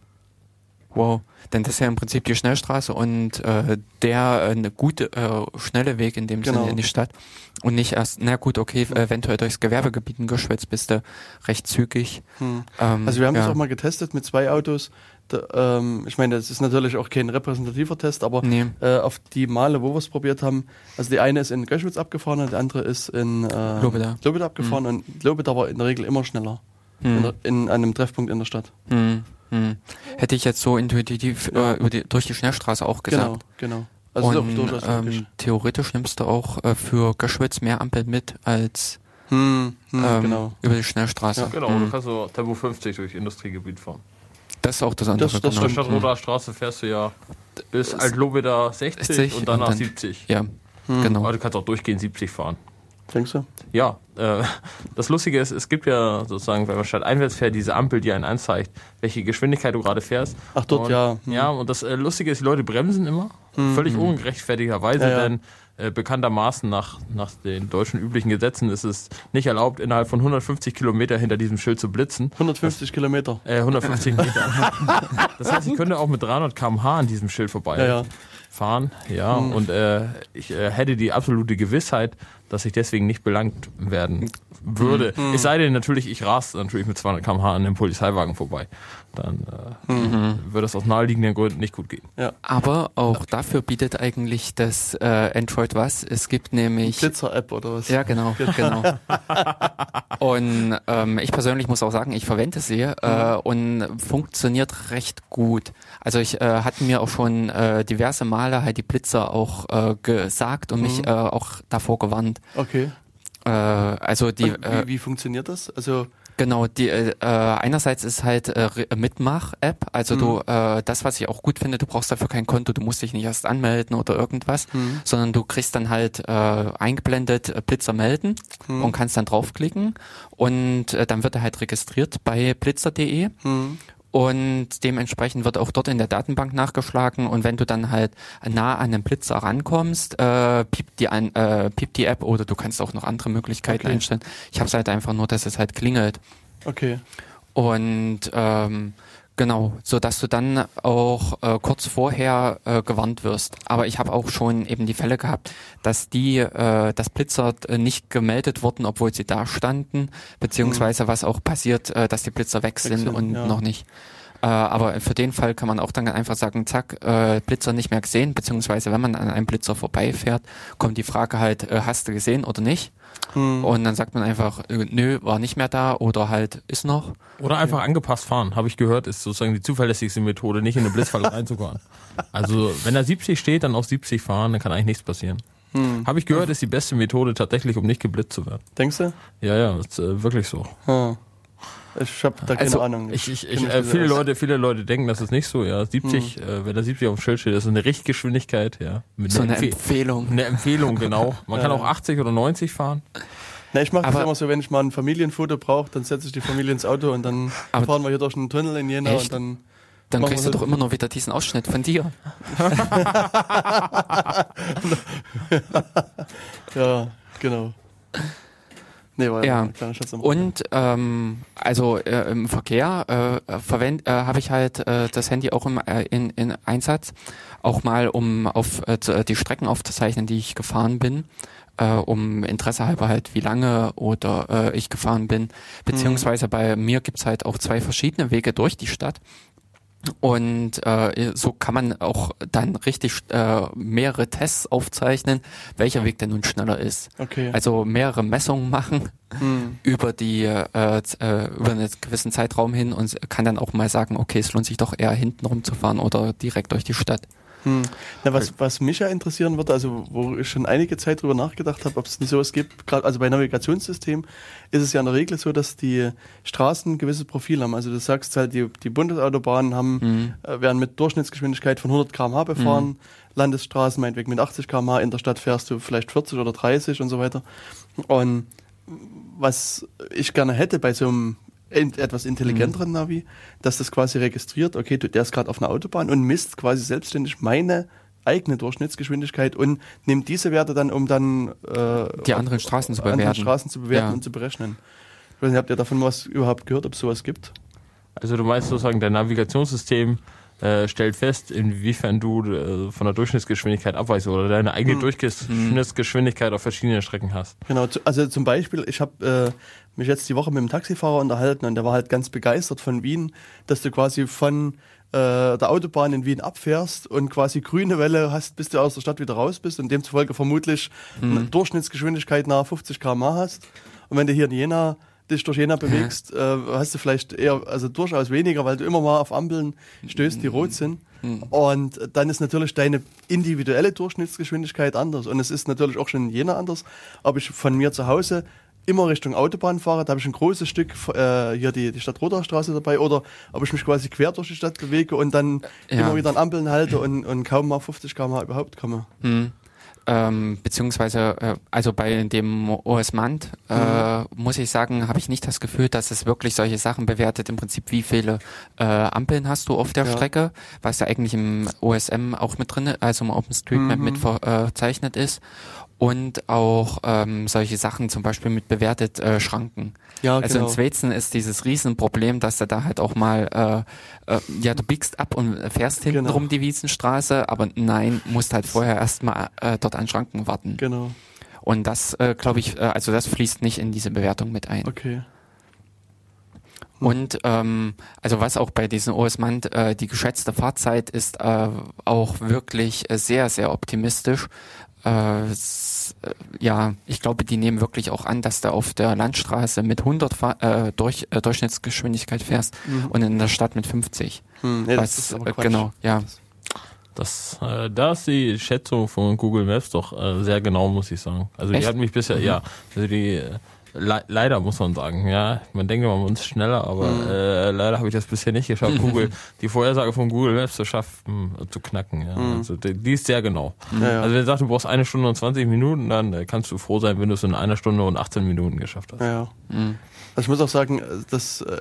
Wow, denn das ist ja im Prinzip die Schnellstraße und äh, der äh, eine gute, äh, schnelle Weg in dem genau. Sinne in die Stadt und nicht erst, na gut, okay, eventuell durchs Gewerbegebiet in Göschwitz bist du recht zügig. Hm. Ähm, also wir haben ja. das auch mal getestet mit zwei Autos da, ähm, ich meine, das ist natürlich auch kein repräsentativer Test, aber nee. äh, auf die Male, wo wir es probiert haben, also die eine ist in Göschwitz abgefahren und die andere ist in äh, Lobeda. Lobeda abgefahren mhm. und Lobeda war in der Regel immer schneller mhm. in, in, einem Treffpunkt in der Stadt. Mhm. mhm. Hätte ich jetzt so intuitiv äh, über die, durch die Schnellstraße auch gesagt. Genau, genau. Also und, ähm, theoretisch nimmst du auch äh, für Göschwitz mehr Ampel mit als hm, hm, ähm, genau. über die Schnellstraße. Ja, genau, du hm. kannst so Tempo 50 durch Industriegebiet fahren. Das ist auch das andere. Das, das genau. Stadt Roter Straße fährst du ja bis Altlobeda 60, 60 und danach und dann, 70. Ja, hm. genau. Aber du kannst auch durchgehend 70 fahren. Denkst du? Ja, äh, das Lustige ist, es gibt ja sozusagen, wenn man statt einwärts fährt, diese Ampel, die einen anzeigt, welche Geschwindigkeit du gerade fährst. Ach dort, und, ja. Hm. Ja, und das äh, Lustige ist, die Leute bremsen immer, hm. völlig ungerechtfertigerweise, ja, ja. denn bekanntermaßen nach, nach den deutschen üblichen Gesetzen ist es nicht erlaubt, innerhalb von 150 Kilometer hinter diesem Schild zu blitzen. 150 das, Kilometer? Äh, 150 Meter. das heißt, ich könnte auch mit 300 km/h an diesem Schild vorbei ja, ja. fahren. Ja, mhm. und äh, ich äh, hätte die absolute Gewissheit, dass ich deswegen nicht belangt werden würde. Mhm. Es sei denn natürlich, ich ras natürlich mit 200 km/h an dem Polizeiwagen vorbei dann äh, mhm. wird es aus naheliegenden Gründen nicht gut gehen. Ja. Aber auch dafür bietet eigentlich das äh, Android was. Es gibt nämlich Blitzer-App oder was? Ja, genau, genau. und ähm, ich persönlich muss auch sagen, ich verwende sie äh, mhm. und funktioniert recht gut. Also ich äh, hatte mir auch schon äh, diverse Male halt die Blitzer auch äh, gesagt und mhm. mich äh, auch davor gewarnt. Okay. Äh, also die. Und wie, äh, wie funktioniert das? Also Genau, die äh, einerseits ist halt äh, Mitmach-App, also mhm. du äh, das, was ich auch gut finde, du brauchst dafür kein Konto, du musst dich nicht erst anmelden oder irgendwas, mhm. sondern du kriegst dann halt äh, eingeblendet äh, Blitzer melden mhm. und kannst dann draufklicken und äh, dann wird er halt registriert bei blitzer.de mhm und dementsprechend wird auch dort in der Datenbank nachgeschlagen und wenn du dann halt nah an den Blitzer rankommst, äh, piept, die an, äh, piept die App oder du kannst auch noch andere Möglichkeiten okay. einstellen. Ich habe es halt einfach nur, dass es halt klingelt. Okay. Und ähm, Genau, so dass du dann auch äh, kurz vorher äh, gewarnt wirst. Aber ich habe auch schon eben die Fälle gehabt, dass die, äh, das Blitzer äh, nicht gemeldet wurden, obwohl sie da standen, beziehungsweise mhm. was auch passiert, äh, dass die Blitzer weg sind, sind und ja. noch nicht. Äh, aber für den Fall kann man auch dann einfach sagen, zack, äh, Blitzer nicht mehr gesehen, beziehungsweise wenn man an einem Blitzer vorbeifährt, kommt die Frage halt, äh, hast du gesehen oder nicht? Hm. Und dann sagt man einfach, äh, nö, war nicht mehr da oder halt ist noch. Oder einfach ja. angepasst fahren, habe ich gehört, ist sozusagen die zuverlässigste Methode, nicht in eine Blitzfalle reinzufahren. Also wenn da 70 steht, dann auf 70 fahren, dann kann eigentlich nichts passieren. Hm. Habe ich gehört, ist die beste Methode tatsächlich, um nicht geblitzt zu werden. Denkst du? Ja, ja, ist äh, wirklich so. Hm. Ich habe da keine also, Ahnung. Ich, ich, ich, äh, viele Leute, viele Leute denken, das ist nicht so. Ja, 70, hm. äh, wenn da 70 auf dem Schild steht, das ist eine Richtgeschwindigkeit. Ja, mit so eine Empfe Empfehlung. Eine Empfehlung, genau. Man ja. kann auch 80 oder 90 fahren. Na, ich mache das immer so, wenn ich mal ein Familienfoto brauche, dann setze ich die Familie ins Auto und dann fahren wir hier durch einen Tunnel in Jena echt? und dann. Dann kriegst du doch immer noch wieder diesen Ausschnitt von dir. ja, genau. Nee, war ja, ja Und ähm, also äh, im Verkehr äh, verwend, äh, habe ich halt äh, das Handy auch im, äh, in, in Einsatz, auch mal um auf äh, die Strecken aufzuzeichnen, die ich gefahren bin, äh, um Interesse halber halt, wie lange oder äh, ich gefahren bin. Beziehungsweise mhm. bei mir gibt's halt auch zwei verschiedene Wege durch die Stadt. Und äh, so kann man auch dann richtig äh, mehrere Tests aufzeichnen, welcher Weg denn nun schneller ist. Okay. Also mehrere Messungen machen hm. über die äh, äh, über einen gewissen Zeitraum hin und kann dann auch mal sagen, okay, es lohnt sich doch eher hinten rumzufahren oder direkt durch die Stadt. Hm. Na, was, was mich ja interessieren würde, also wo ich schon einige Zeit drüber nachgedacht habe, ob es nicht sowas gibt, gerade also bei Navigationssystemen ist es ja in der Regel so, dass die Straßen gewisse Profile haben. Also du sagst halt, die, die Bundesautobahnen haben, mhm. äh, werden mit Durchschnittsgeschwindigkeit von 100 km/h befahren, mhm. Landesstraßen meinetwegen mit 80 km/h, in der Stadt fährst du vielleicht 40 oder 30 und so weiter. Und was ich gerne hätte bei so einem etwas intelligenteren mhm. Navi, dass das quasi registriert, okay, der ist gerade auf einer Autobahn und misst quasi selbstständig meine eigene Durchschnittsgeschwindigkeit und nimmt diese Werte dann, um dann äh, die anderen Straßen zu bewerten, andere Straßen zu bewerten ja. und zu berechnen. Ich weiß nicht, habt ihr davon was überhaupt gehört, ob es sowas gibt? Also du meinst sozusagen, dein Navigationssystem äh, stellt fest, inwiefern du äh, von der Durchschnittsgeschwindigkeit abweichst oder deine eigene mhm. Durchschnittsgeschwindigkeit auf verschiedenen Strecken hast. Genau, also zum Beispiel, ich habe äh, mich jetzt die Woche mit dem Taxifahrer unterhalten und der war halt ganz begeistert von Wien, dass du quasi von äh, der Autobahn in Wien abfährst und quasi grüne Welle hast, bis du aus der Stadt wieder raus bist und demzufolge vermutlich mhm. eine Durchschnittsgeschwindigkeit nach 50 km/h hast. Und wenn du hier in Jena dich durch Jena bewegst, äh, hast du vielleicht eher, also durchaus weniger, weil du immer mal auf Ampeln stößt, die rot sind. Mhm. Und dann ist natürlich deine individuelle Durchschnittsgeschwindigkeit anders. Und es ist natürlich auch schon in Jena anders. Ob ich von mir zu Hause immer Richtung Autobahn fahre, da habe ich ein großes Stück äh, hier die, die Stadt Straße dabei oder ob ich mich quasi quer durch die Stadt bewege und dann ja. immer wieder an Ampeln halte und, und kaum mal 50 km überhaupt komme. Hm. Ähm, beziehungsweise äh, also bei dem OS Mand äh, mhm. muss ich sagen, habe ich nicht das Gefühl, dass es wirklich solche Sachen bewertet. Im Prinzip, wie viele äh, Ampeln hast du auf der ja. Strecke, was ja eigentlich im OSM auch mit drin, also im OpenStreetMap mhm. mit verzeichnet ist und auch ähm, solche Sachen zum Beispiel mit bewertet äh, Schranken. Ja, also genau. in Swezen ist dieses Riesenproblem, dass du da halt auch mal, äh, äh, ja, du biegst ab und fährst hinten genau. rum die Wiesenstraße, aber nein, musst halt vorher erstmal äh, dort an Schranken warten. Genau. Und das, äh, glaube ich, äh, also das fließt nicht in diese Bewertung mit ein. Okay. Hm. Und ähm, also was auch bei diesen OS-Mand, äh, die geschätzte Fahrzeit ist äh, auch wirklich sehr, sehr optimistisch. Äh, ja, ich glaube, die nehmen wirklich auch an, dass du auf der Landstraße mit 100 Fahr äh, durch, äh, Durchschnittsgeschwindigkeit fährst mhm. und in der Stadt mit 50. Hm, nee, Was, äh, genau, ja. Das, äh, da ist die Schätzung von Google Maps doch äh, sehr genau, muss ich sagen. Also Echt? die hat mich bisher, mhm. ja, also die äh, Le leider muss man sagen, ja. Man denkt immer, man ist schneller, aber mhm. äh, leider habe ich das bisher nicht geschafft, Google, die Vorhersage von Google Maps zu schaffen, zu knacken. Ja. Mhm. Also die, die, ist sehr genau. Ja, ja. Also wenn du sagst, du brauchst eine Stunde und 20 Minuten, dann äh, kannst du froh sein, wenn du es in einer Stunde und 18 Minuten geschafft hast. Ja. Mhm. Also ich muss auch sagen, dass äh,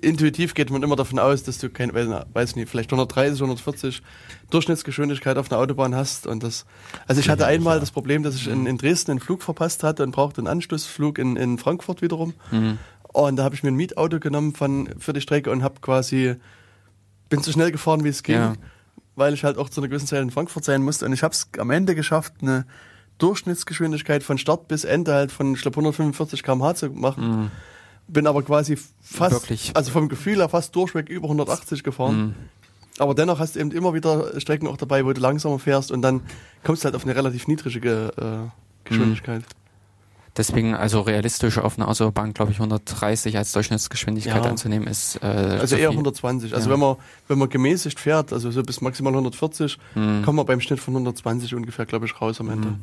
intuitiv geht man immer davon aus, dass du kein, weiß nicht, vielleicht 130, 140 Durchschnittsgeschwindigkeit auf einer Autobahn hast. Und das, also ich hatte einmal das Problem, dass ich in, in Dresden einen Flug verpasst hatte und brauchte einen Anschlussflug in, in Frankfurt wiederum. Mhm. Und da habe ich mir ein Mietauto genommen von, für die Strecke und habe quasi, bin so schnell gefahren, wie es ging, ja. weil ich halt auch zu einer gewissen Zeit in Frankfurt sein musste. Und ich habe es am Ende geschafft, eine Durchschnittsgeschwindigkeit von Start bis Ende halt von, ich glaube, 145 km/h zu machen. Mhm bin aber quasi fast, Wirklich? also vom Gefühl her fast durchweg über 180 gefahren. Mhm. Aber dennoch hast du eben immer wieder Strecken auch dabei, wo du langsamer fährst und dann kommst du halt auf eine relativ niedrige äh, Geschwindigkeit. Mhm. Deswegen also realistisch auf einer Autobahn, glaube ich, 130 als Durchschnittsgeschwindigkeit ja. anzunehmen ist. Äh, also eher 120. Also ja. wenn man wenn man gemäßigt fährt, also so bis maximal 140, mhm. kommt man beim Schnitt von 120 ungefähr, glaube ich, raus am Ende.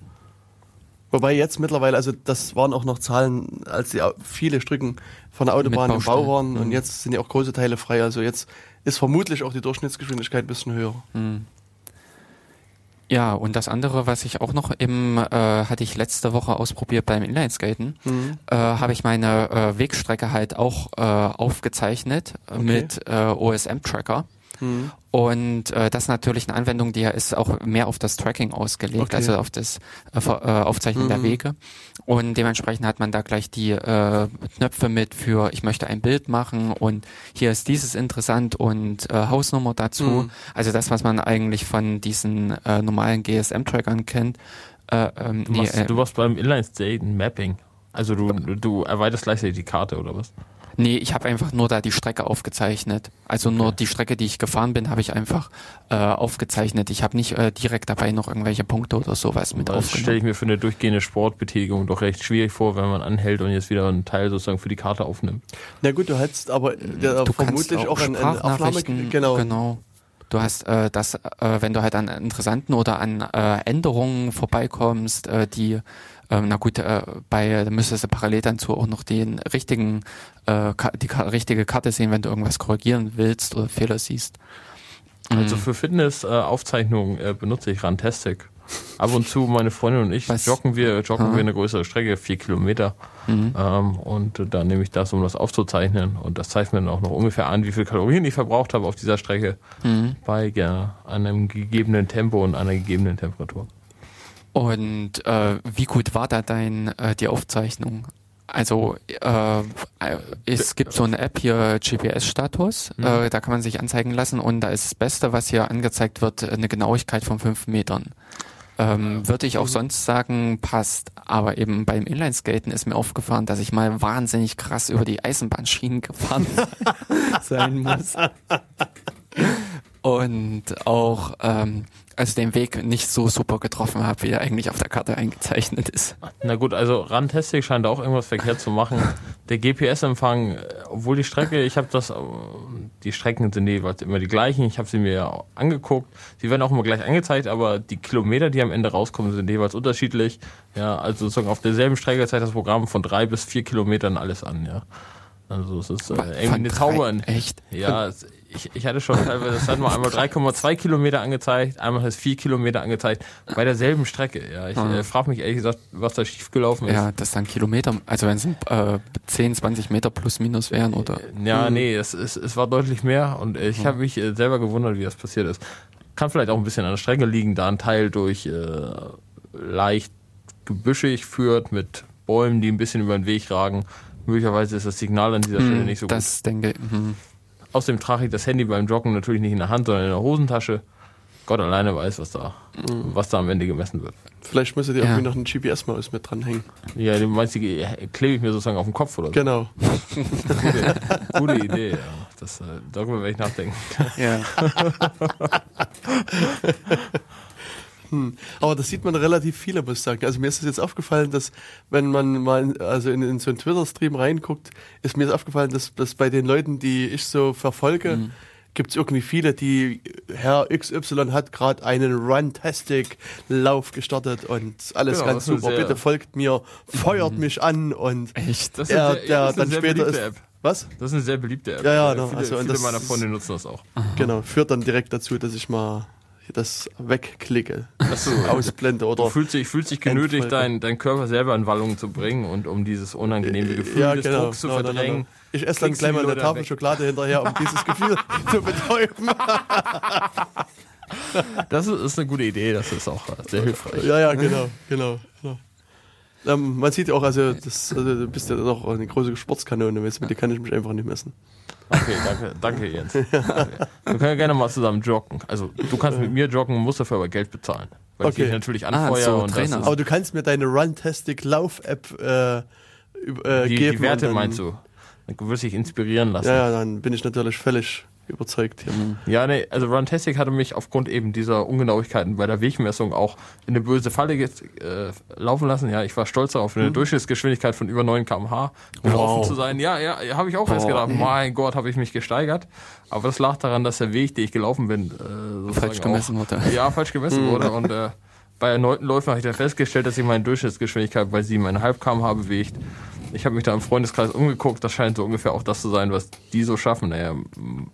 Wobei jetzt mittlerweile, also das waren auch noch Zahlen, als die viele Stücken von der Autobahn im Bau waren mhm. und jetzt sind ja auch große Teile frei. Also jetzt ist vermutlich auch die Durchschnittsgeschwindigkeit ein bisschen höher. Mhm. Ja, und das andere, was ich auch noch im, äh, hatte ich letzte Woche ausprobiert beim Inlineskaten, mhm. äh, habe ich meine äh, Wegstrecke halt auch äh, aufgezeichnet okay. mit äh, OSM-Tracker. Mhm. Und äh, das ist natürlich eine Anwendung, die ja ist auch mehr auf das Tracking ausgelegt, okay. also auf das äh, äh, Aufzeichnen mhm. der Wege. Und dementsprechend hat man da gleich die äh, Knöpfe mit für ich möchte ein Bild machen und hier ist dieses interessant und äh, Hausnummer dazu. Mhm. Also das, was man eigentlich von diesen äh, normalen GSM-Trackern kennt. Äh, ähm, du, machst, nee, äh, du warst beim Inline-State Mapping. Also du, du erweiterst gleichzeitig die Karte oder was? Nee, ich habe einfach nur da die Strecke aufgezeichnet. Also okay. nur die Strecke, die ich gefahren bin, habe ich einfach äh, aufgezeichnet. Ich habe nicht äh, direkt dabei noch irgendwelche Punkte oder sowas mit das aufgenommen. Das stelle ich mir für eine durchgehende Sportbetätigung doch recht schwierig vor, wenn man anhält und jetzt wieder einen Teil sozusagen für die Karte aufnimmt. Na gut, du hättest aber ja, du vermutlich auch, auch eine Aufnahme. Genau. genau. Du hast äh, das, äh, wenn du halt an interessanten oder an äh, Änderungen vorbeikommst, äh, die ähm, na gut, äh, bei, da müsstest du parallel dazu auch noch den richtigen, äh, die richtige Karte sehen, wenn du irgendwas korrigieren willst oder Fehler siehst. Also mhm. für Fitnessaufzeichnungen äh, benutze ich Rantastic. Ab und zu, meine Freundin und ich, Was? joggen wir, joggen wir eine größere Strecke, vier Kilometer. Mhm. Ähm, und da nehme ich das, um das aufzuzeichnen. Und das zeigt mir dann auch noch ungefähr an, wie viel Kalorien ich verbraucht habe auf dieser Strecke mhm. bei ja, einem gegebenen Tempo und einer gegebenen Temperatur. Und äh, wie gut war da dein äh, die Aufzeichnung? Also äh, es gibt so eine App hier, GPS-Status, mhm. äh, da kann man sich anzeigen lassen und da ist das Beste, was hier angezeigt wird, eine Genauigkeit von fünf Metern. Ähm, würde ich auch mhm. sonst sagen, passt. Aber eben beim Inlineskaten ist mir aufgefallen, dass ich mal wahnsinnig krass über die Eisenbahnschienen gefahren sein muss. Und auch ähm, also den Weg nicht so super getroffen habe, wie er eigentlich auf der Karte eingezeichnet ist. Na gut, also Randtesting scheint auch irgendwas verkehrt zu machen. Der GPS-Empfang, obwohl die Strecke, ich habe das, die Strecken sind jeweils immer die gleichen, ich habe sie mir angeguckt, sie werden auch immer gleich angezeigt, aber die Kilometer, die am Ende rauskommen, sind jeweils unterschiedlich. Ja, also sozusagen auf derselben Strecke zeigt das Programm von drei bis vier Kilometern alles an, ja. Also es ist äh, irgendwie eine Zauber. Echt? Ja, ich, ich hatte schon teilweise, das hat mal einmal 3,2 Kilometer angezeigt, einmal hat es 4 Kilometer angezeigt, bei derselben Strecke. Ja, ich äh, frage mich ehrlich gesagt, was da schiefgelaufen ist. Ja, das dann Kilometer, also wenn es äh, 10, 20 Meter plus minus wären oder. Ja, nee, es, es, es war deutlich mehr und ich habe mich äh, selber gewundert, wie das passiert ist. Kann vielleicht auch ein bisschen an der Strecke liegen, da ein Teil durch äh, leicht gebüschig führt mit Bäumen, die ein bisschen über den Weg ragen. Möglicherweise ist das Signal an dieser Stelle hm, nicht so das gut. Das denke ich. Außerdem trage ich das Handy beim Joggen natürlich nicht in der Hand, sondern in der Hosentasche. Gott alleine weiß, was da, mhm. was da am Ende gemessen wird. Vielleicht müsste dir ja. irgendwie noch ein GPS-Maus mit dranhängen. Ja, du meinst, die klebe ich mir sozusagen auf den Kopf oder so? Genau. gute, gute Idee, ja. Das, äh, darüber werde ich nachdenken. Ja. Hm. Aber das sieht man relativ viele, muss ich sagen. Also mir ist es jetzt aufgefallen, dass wenn man mal in, also in, in so einen Twitter-Stream reinguckt, ist mir ist aufgefallen, dass, dass bei den Leuten, die ich so verfolge, hm. gibt es irgendwie viele, die Herr XY hat gerade einen Runtastic-Lauf gestartet und alles genau, ganz super. Bitte folgt mir, feuert mhm. mich an und Echt? Das ist er, der dann später ist. App. Was? Das ist eine sehr beliebte App. Ja, ja, no, viele, also, viele meiner Freunde nutzen das auch. Genau, führt dann direkt dazu, dass ich mal das wegklicke, so. ausblende oder. Du fühlst dich, fühlst dich genötigt, deinen dein Körper selber in Wallung zu bringen und um dieses unangenehme Gefühl ja, des genau. Drucks zu no, verdrängen. No, ich esse dann gleich mal eine Tafel Schokolade hinterher, um dieses Gefühl zu betäuben. das ist eine gute Idee, das ist auch sehr hilfreich. Ja, ja, genau, genau. genau. Ähm, man sieht auch, also, das, also du bist ja noch eine große Sportskanone, mit dir kann ich mich einfach nicht messen. Okay, danke, danke Jens. Danke. Wir können ja gerne mal zusammen joggen. Also du kannst mit mir joggen, musst dafür aber Geld bezahlen. Weil okay. ich dich natürlich anfeuere. Ah, so, und Trainer. aber du kannst mir deine Runtastic Lauf-App äh, äh, die, geben. Die Werte meinst du? Dann wirst du dich inspirieren lassen. Ja, dann bin ich natürlich völlig überzeugt hier. Mhm. Ja, nee, also Runtastic hatte mich aufgrund eben dieser Ungenauigkeiten bei der Wegmessung auch in eine böse Falle äh, laufen lassen. Ja, ich war stolz darauf, eine mhm. Durchschnittsgeschwindigkeit von über 9 km/h gelaufen wow. zu sein. Ja, ja, habe ich auch wow. erst gedacht, mein Gott, habe ich mich gesteigert. Aber das lag daran, dass der Weg, den ich gelaufen bin, äh, falsch gemessen wurde. Ja, falsch gemessen mhm. wurde. Und äh, bei erneuten Läufen habe ich dann festgestellt, dass ich meine Durchschnittsgeschwindigkeit bei 7,5 km/h bewegt. Ich habe mich da im Freundeskreis umgeguckt, das scheint so ungefähr auch das zu sein, was die so schaffen. Naja,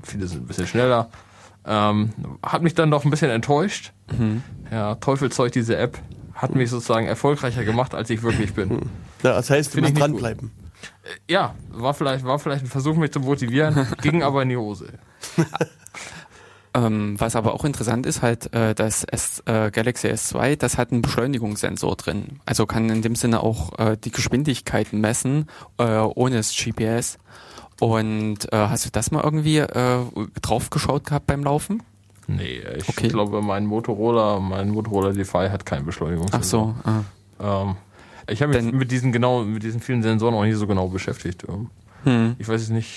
viele sind ein bisschen schneller. Ähm, hat mich dann doch ein bisschen enttäuscht. Mhm. Ja, Teufelzeug, diese App, hat mich sozusagen erfolgreicher gemacht, als ich wirklich bin. Ja, das heißt, du musst dranbleiben. Äh, ja, war vielleicht, war vielleicht ein Versuch, mich zu motivieren, ging aber in die Hose. Ähm, was aber auch interessant ist, halt, äh, das S, äh, Galaxy S2, das hat einen Beschleunigungssensor drin. Also kann in dem Sinne auch äh, die Geschwindigkeiten messen, äh, ohne das GPS. Und äh, hast du das mal irgendwie äh, drauf geschaut gehabt beim Laufen? Nee, ich Okay. glaube, mein Motorola, mein Motorola Defy hat keine Beschleunigung. Ach so. Ah. Ähm, ich habe mich mit diesen genau, mit diesen vielen Sensoren auch nicht so genau beschäftigt. Ähm, Hm. Ich weiß es nicht.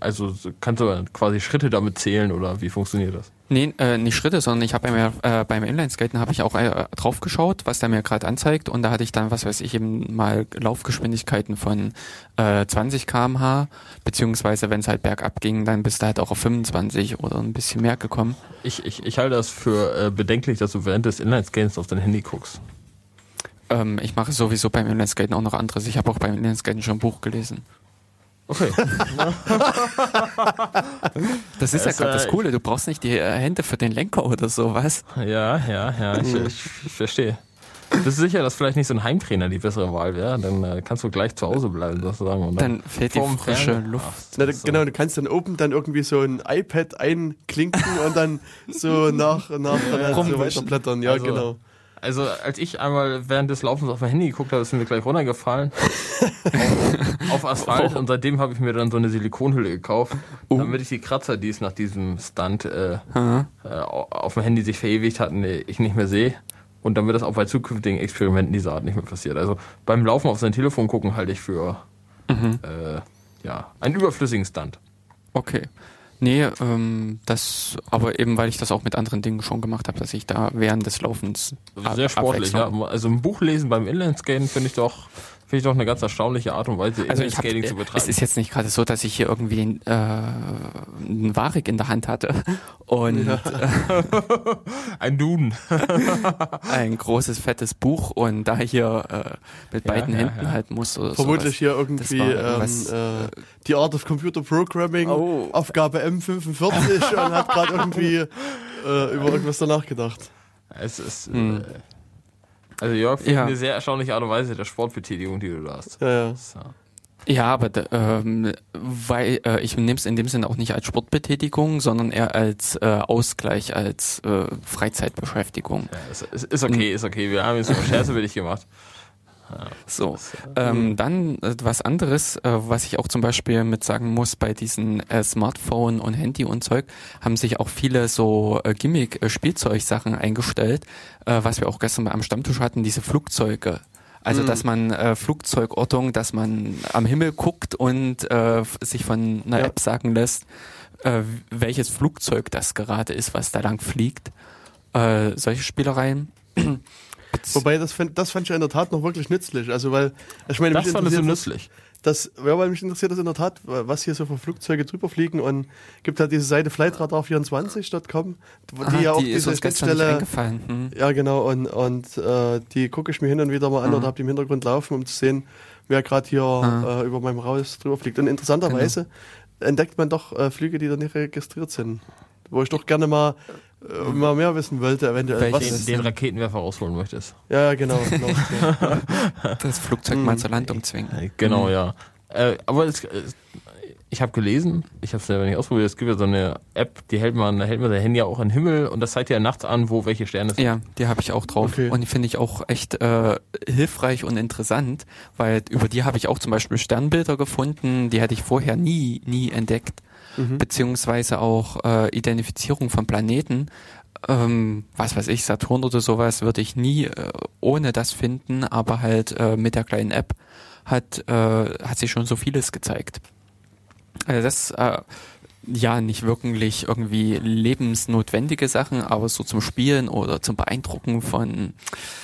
Also so- kannst du quasi Schritte damit zählen oder wie funktioniert das? Nee, äh, nicht Schritte, sondern ich habe beim, äh, beim Inlineskaten habe ich auch äh, drauf geschaut, was der mir gerade anzeigt und da hatte ich dann, was weiß ich, eben mal Laufgeschwindigkeiten von äh, 20 km/h, beziehungsweise wenn es halt bergab ging, dann bist du halt auch auf 25 oder ein bisschen mehr gekommen. Ich, ich, ich halte das für äh, bedenklich, dass du während des Inline-Scans auf dein Handy guckst. Ähm, ich mache sowieso beim Inlineskaten auch noch anderes. Ich habe auch beim Inlineskaten schon ein Buch gelesen. Okay. Das ist ja gerade das äh, Coole, du brauchst nicht die äh, Hände für den Lenker oder sowas. ja, ja, ja, ich, ich, ich verstehe. Bist du sicher, dass vielleicht nicht so ein Heimtrainer die bessere Wahl wäre? Dann äh, kannst du gleich zu Hause bleiben, sozusagen. Und Dann fehlt die vorm frische Fernseher- Luft. Ach, Na, so. genau, du kannst dann oben dann irgendwie so ein iPad einklinken und dann so nach, nach dann halt so weiterblättern. Ja, Also, genau. Also als ich einmal während des Laufens auf mein Handy geguckt habe, ist mir gleich runtergefallen. auf, auf Asphalt. Und seitdem habe ich mir dann so eine Silikonhülle gekauft, damit ich die Kratzer, die es nach diesem Stunt äh, äh, auf dem Handy sich verewigt hatten, ich nicht mehr sehe. Und damit das auch bei zukünftigen Experimenten dieser Art nicht mehr passiert. Also beim Laufen auf sein Telefon gucken halte ich für äh, ja, einen überflüssigen Stunt. Okay. Nee, ähm, das, aber eben weil ich das auch mit anderen Dingen schon gemacht habe, dass ich da während des Laufens Also sehr sportlich, ja. Also ein Buch lesen beim Inlineskaten finde ich doch finde ich doch eine ganz erstaunliche Art und Weise, Also ich hab, Inlineskating zu äh, betreiben. es ist jetzt nicht gerade so, dass ich hier irgendwie äh, einen Warik in der Hand hatte und ein Duden. ein großes fettes Buch und da hier äh, mit Ja, beiden ja, Händen ja. halten muss oder Vermutlich sowas. hier irgendwie war ähm, irgendwas, äh, die Art of Computer Programming, Oh. Aufgabe M45 und hat gerade irgendwie äh, über irgendwas danach gedacht. Es ist Hm. Also Jörg, finde Ja. eine sehr erstaunliche Art und Weise der Sportbetätigung, die du da hast. Ja, ja. So. Ja, aber ähm, weil äh, ich nehme es in dem Sinne auch nicht als Sportbetätigung, sondern eher als äh, Ausgleich, als äh, Freizeitbeschäftigung. Ja, es, es ist okay, ist okay. Wir haben jetzt nur Scherze für dich gemacht. So, ähm, dann äh, was anderes, äh, was ich auch zum Beispiel mit sagen muss, bei diesen äh, Smartphone und Handy und Zeug haben sich auch viele so äh, Gimmick-Spielzeugsachen eingestellt, äh, was wir auch gestern am Stammtisch hatten, diese Flugzeuge. Also, dass man äh, Flugzeugortung, dass man am Himmel guckt und äh, sich von einer Ja. App sagen lässt, äh, welches Flugzeug das gerade ist, was da lang fliegt. Äh, solche Spielereien. Wobei, das fand, das fand ich in der Tat noch wirklich nützlich. Also, weil, ich meine, Das mich fandest du nützlich. das, ja, weil mich interessiert das in der Tat, was hier so für Flugzeuge drüber fliegen und gibt halt diese Seite flightradar24.com, wo die Ah, ja auch die diese Schnittstelle. Hm. ja genau, und, und äh, die gucke ich mir hin und wieder mal an Mhm. oder habe die im Hintergrund laufen, um zu sehen, wer gerade hier Ah. äh, über meinem Haus drüber fliegt. Und interessanterweise entdeckt man doch äh, Flüge, die da nicht registriert sind. Wo ich doch gerne mal, äh, mal mehr wissen wollte, eventuell. Welche? Was, Den, ist den denn- Raketenwerfer rausholen möchtest. ja, genau. genau. Das Flugzeug mal zur Landung zwingen. Genau, ja. Äh, aber es, äh, ich habe gelesen, ich habe es selber nicht ausprobiert, es gibt ja so eine App, die hält man, da hält man sein Handy ja auch in den Himmel und das zeigt ja nachts an, wo welche Sterne sind. Ja, die habe ich auch drauf. Okay. Und die finde ich auch echt äh, hilfreich und interessant, weil über die habe ich auch zum Beispiel Sternbilder gefunden, die hätte ich vorher nie, nie entdeckt. Mhm. Beziehungsweise auch äh, Identifizierung von Planeten. Ähm, was weiß ich, Saturn oder sowas würde ich nie äh, ohne das finden, aber halt äh, mit der kleinen App hat, äh, hat sich schon so vieles gezeigt. Also das äh, ja nicht wirklich irgendwie lebensnotwendige Sachen, aber so zum Spielen oder zum Beeindrucken von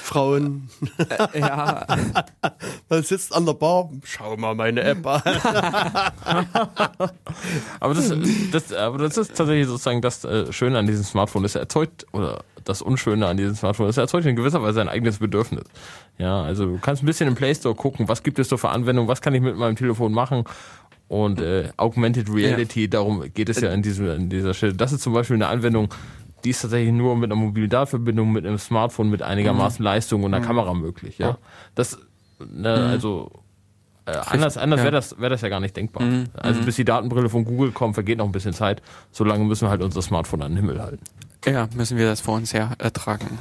Frauen, äh, ja man sitzt an der Bar, schau mal meine App an. Aber das, das, aber das ist tatsächlich sozusagen das äh, Schöne an diesem Smartphone. Es erzeugt, oder das Unschöne an diesem Smartphone, es erzeugt in gewisser Weise ein eigenes Bedürfnis. Ja, also du kannst ein bisschen im Play Store gucken, was gibt es so für Anwendungen, was kann ich mit meinem Telefon machen. Und äh, Augmented Reality, darum geht es ja in, diesem, in dieser Stelle. Das ist zum Beispiel eine Anwendung, die ist tatsächlich nur mit einer Mobildatenverbindung, mit einem Smartphone, mit einigermaßen Leistung und einer Kamera möglich. Ja, das, ne, also äh, anders anders ja. wäre das, wär das ja gar nicht denkbar. Mhm. Also bis die Datenbrille von Google kommt, vergeht noch ein bisschen Zeit. Solange müssen wir halt unser Smartphone an den Himmel halten. Ja, müssen wir das vor uns her ertragen.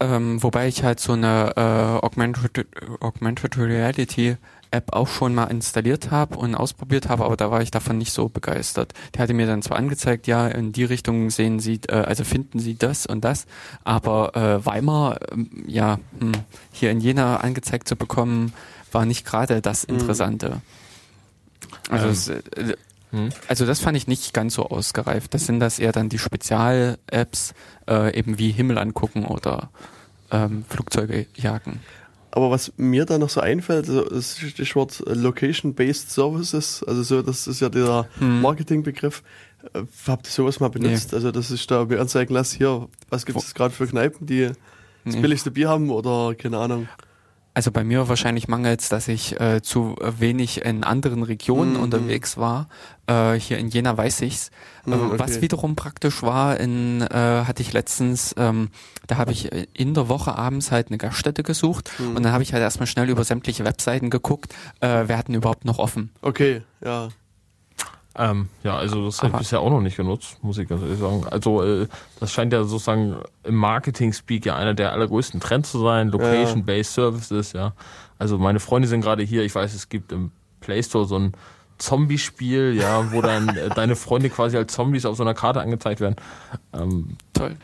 Ähm, wobei ich halt so eine äh, Augmented, Augmented Reality App auch schon mal installiert habe und ausprobiert habe, aber da war ich davon nicht so begeistert. Die hatte mir dann zwar angezeigt, ja, in die Richtung sehen Sie, äh, also finden Sie das und das, aber äh, Weimar, äh, ja, hm, hier in Jena angezeigt zu bekommen, war nicht gerade das mhm. Interessante. Also, ähm. äh, hm? also das fand ich nicht ganz so ausgereift. Das sind das eher dann die Spezial-Apps, äh, eben wie Himmel angucken oder ähm, Flugzeuge jagen. Aber was mir da noch so einfällt, also das Stichwort Location-Based Services, also so, das ist ja der hm. Marketingbegriff. Äh, habt ihr sowas mal benutzt? Nee. Also, dass ich da mir anzeigen lasse, hier, was gibt es gerade für Kneipen, die das nee. billigste Bier haben oder keine Ahnung. Also bei mir wahrscheinlich mangelt es, dass ich äh, zu wenig in anderen Regionen mm, unterwegs war. Äh, hier in Jena weiß ich's. Mm, okay. Was wiederum praktisch war, in, äh, hatte ich letztens, ähm, da habe ich in der Woche abends halt eine Gaststätte gesucht mm. und dann habe ich halt erstmal schnell über sämtliche Webseiten geguckt, äh, wer hatten überhaupt noch offen. Okay, ja. Ähm, ja, also das habe ich bisher auch noch nicht genutzt, muss ich ganz ehrlich sagen. Also äh, das scheint ja sozusagen im Marketing-Speak ja einer der allergrößten Trends zu sein, Location-Based Services, ja. Also meine Freunde sind gerade hier, ich weiß, es gibt im Play Store so ein Zombie-Spiel, ja, wo dann äh, deine Freunde quasi als Zombies auf so einer Karte angezeigt werden. Ähm, Toll.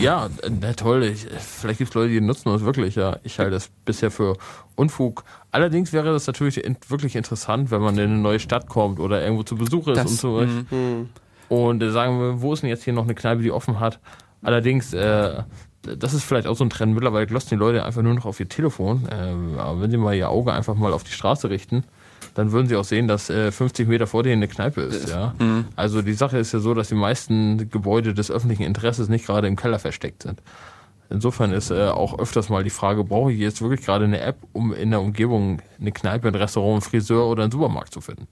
Ja, na toll. Ich, vielleicht gibt es Leute, die nutzen das wirklich. Ja, ich halte das bisher für Unfug. Allerdings wäre das natürlich wirklich interessant, wenn man in eine neue Stadt kommt oder irgendwo zu Besuch ist das, und so. Mhm. Und äh, sagen wir, wo ist denn jetzt hier noch eine Kneipe, die offen hat? Allerdings, äh, das ist vielleicht auch so ein Trend. Mittlerweile glossen die Leute einfach nur noch auf ihr Telefon. Äh, aber wenn sie mal ihr Auge einfach mal auf die Straße richten, dann würden sie auch sehen, dass äh, 50 Meter vor denen eine Kneipe ist. Ja? Mhm. Also die Sache ist ja so, dass die meisten Gebäude des öffentlichen Interesses nicht gerade im Keller versteckt sind. Insofern ist äh, auch öfters mal die Frage, brauche ich jetzt wirklich gerade eine App, um in der Umgebung eine Kneipe, ein Restaurant, einen Friseur oder einen Supermarkt zu finden?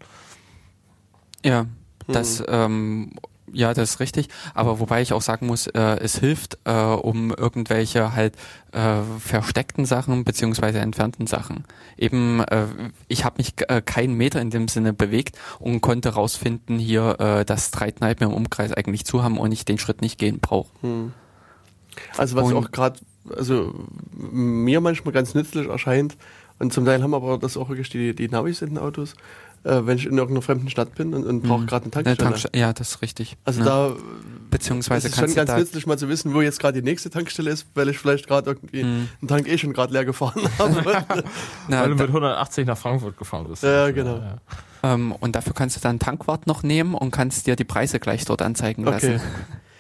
Ja, das mhm. ähm, ja, das ist richtig. Aber wobei ich auch sagen muss, äh, es hilft, äh, um irgendwelche halt äh, versteckten Sachen beziehungsweise entfernten Sachen. Eben, äh, ich habe mich äh, keinen Meter in dem Sinne bewegt und konnte rausfinden hier, äh, dass drei Kneipen im Umkreis eigentlich zu haben und ich den Schritt nicht gehen brauche. Hm. Also was und, auch gerade, also mir manchmal ganz nützlich erscheint, und zum Teil haben aber das auch wirklich die, die Navis in den Autos, äh, wenn ich in irgendeiner fremden Stadt bin und, und brauche mhm. gerade eine Tankstelle. Tankstelle. Ja, das ist richtig. Also ja. da beziehungsweise ist es schon ganz nützlich mal zu wissen, wo jetzt gerade die nächste Tankstelle ist, weil ich vielleicht gerade irgendwie mhm. einen Tank eh schon gerade leer gefahren habe. Na, weil du mit 180 nach Frankfurt gefahren bist. Ja, genau. Ja, ja. Ähm, und dafür kannst du dann Tankwart noch nehmen und kannst dir die Preise gleich dort anzeigen lassen.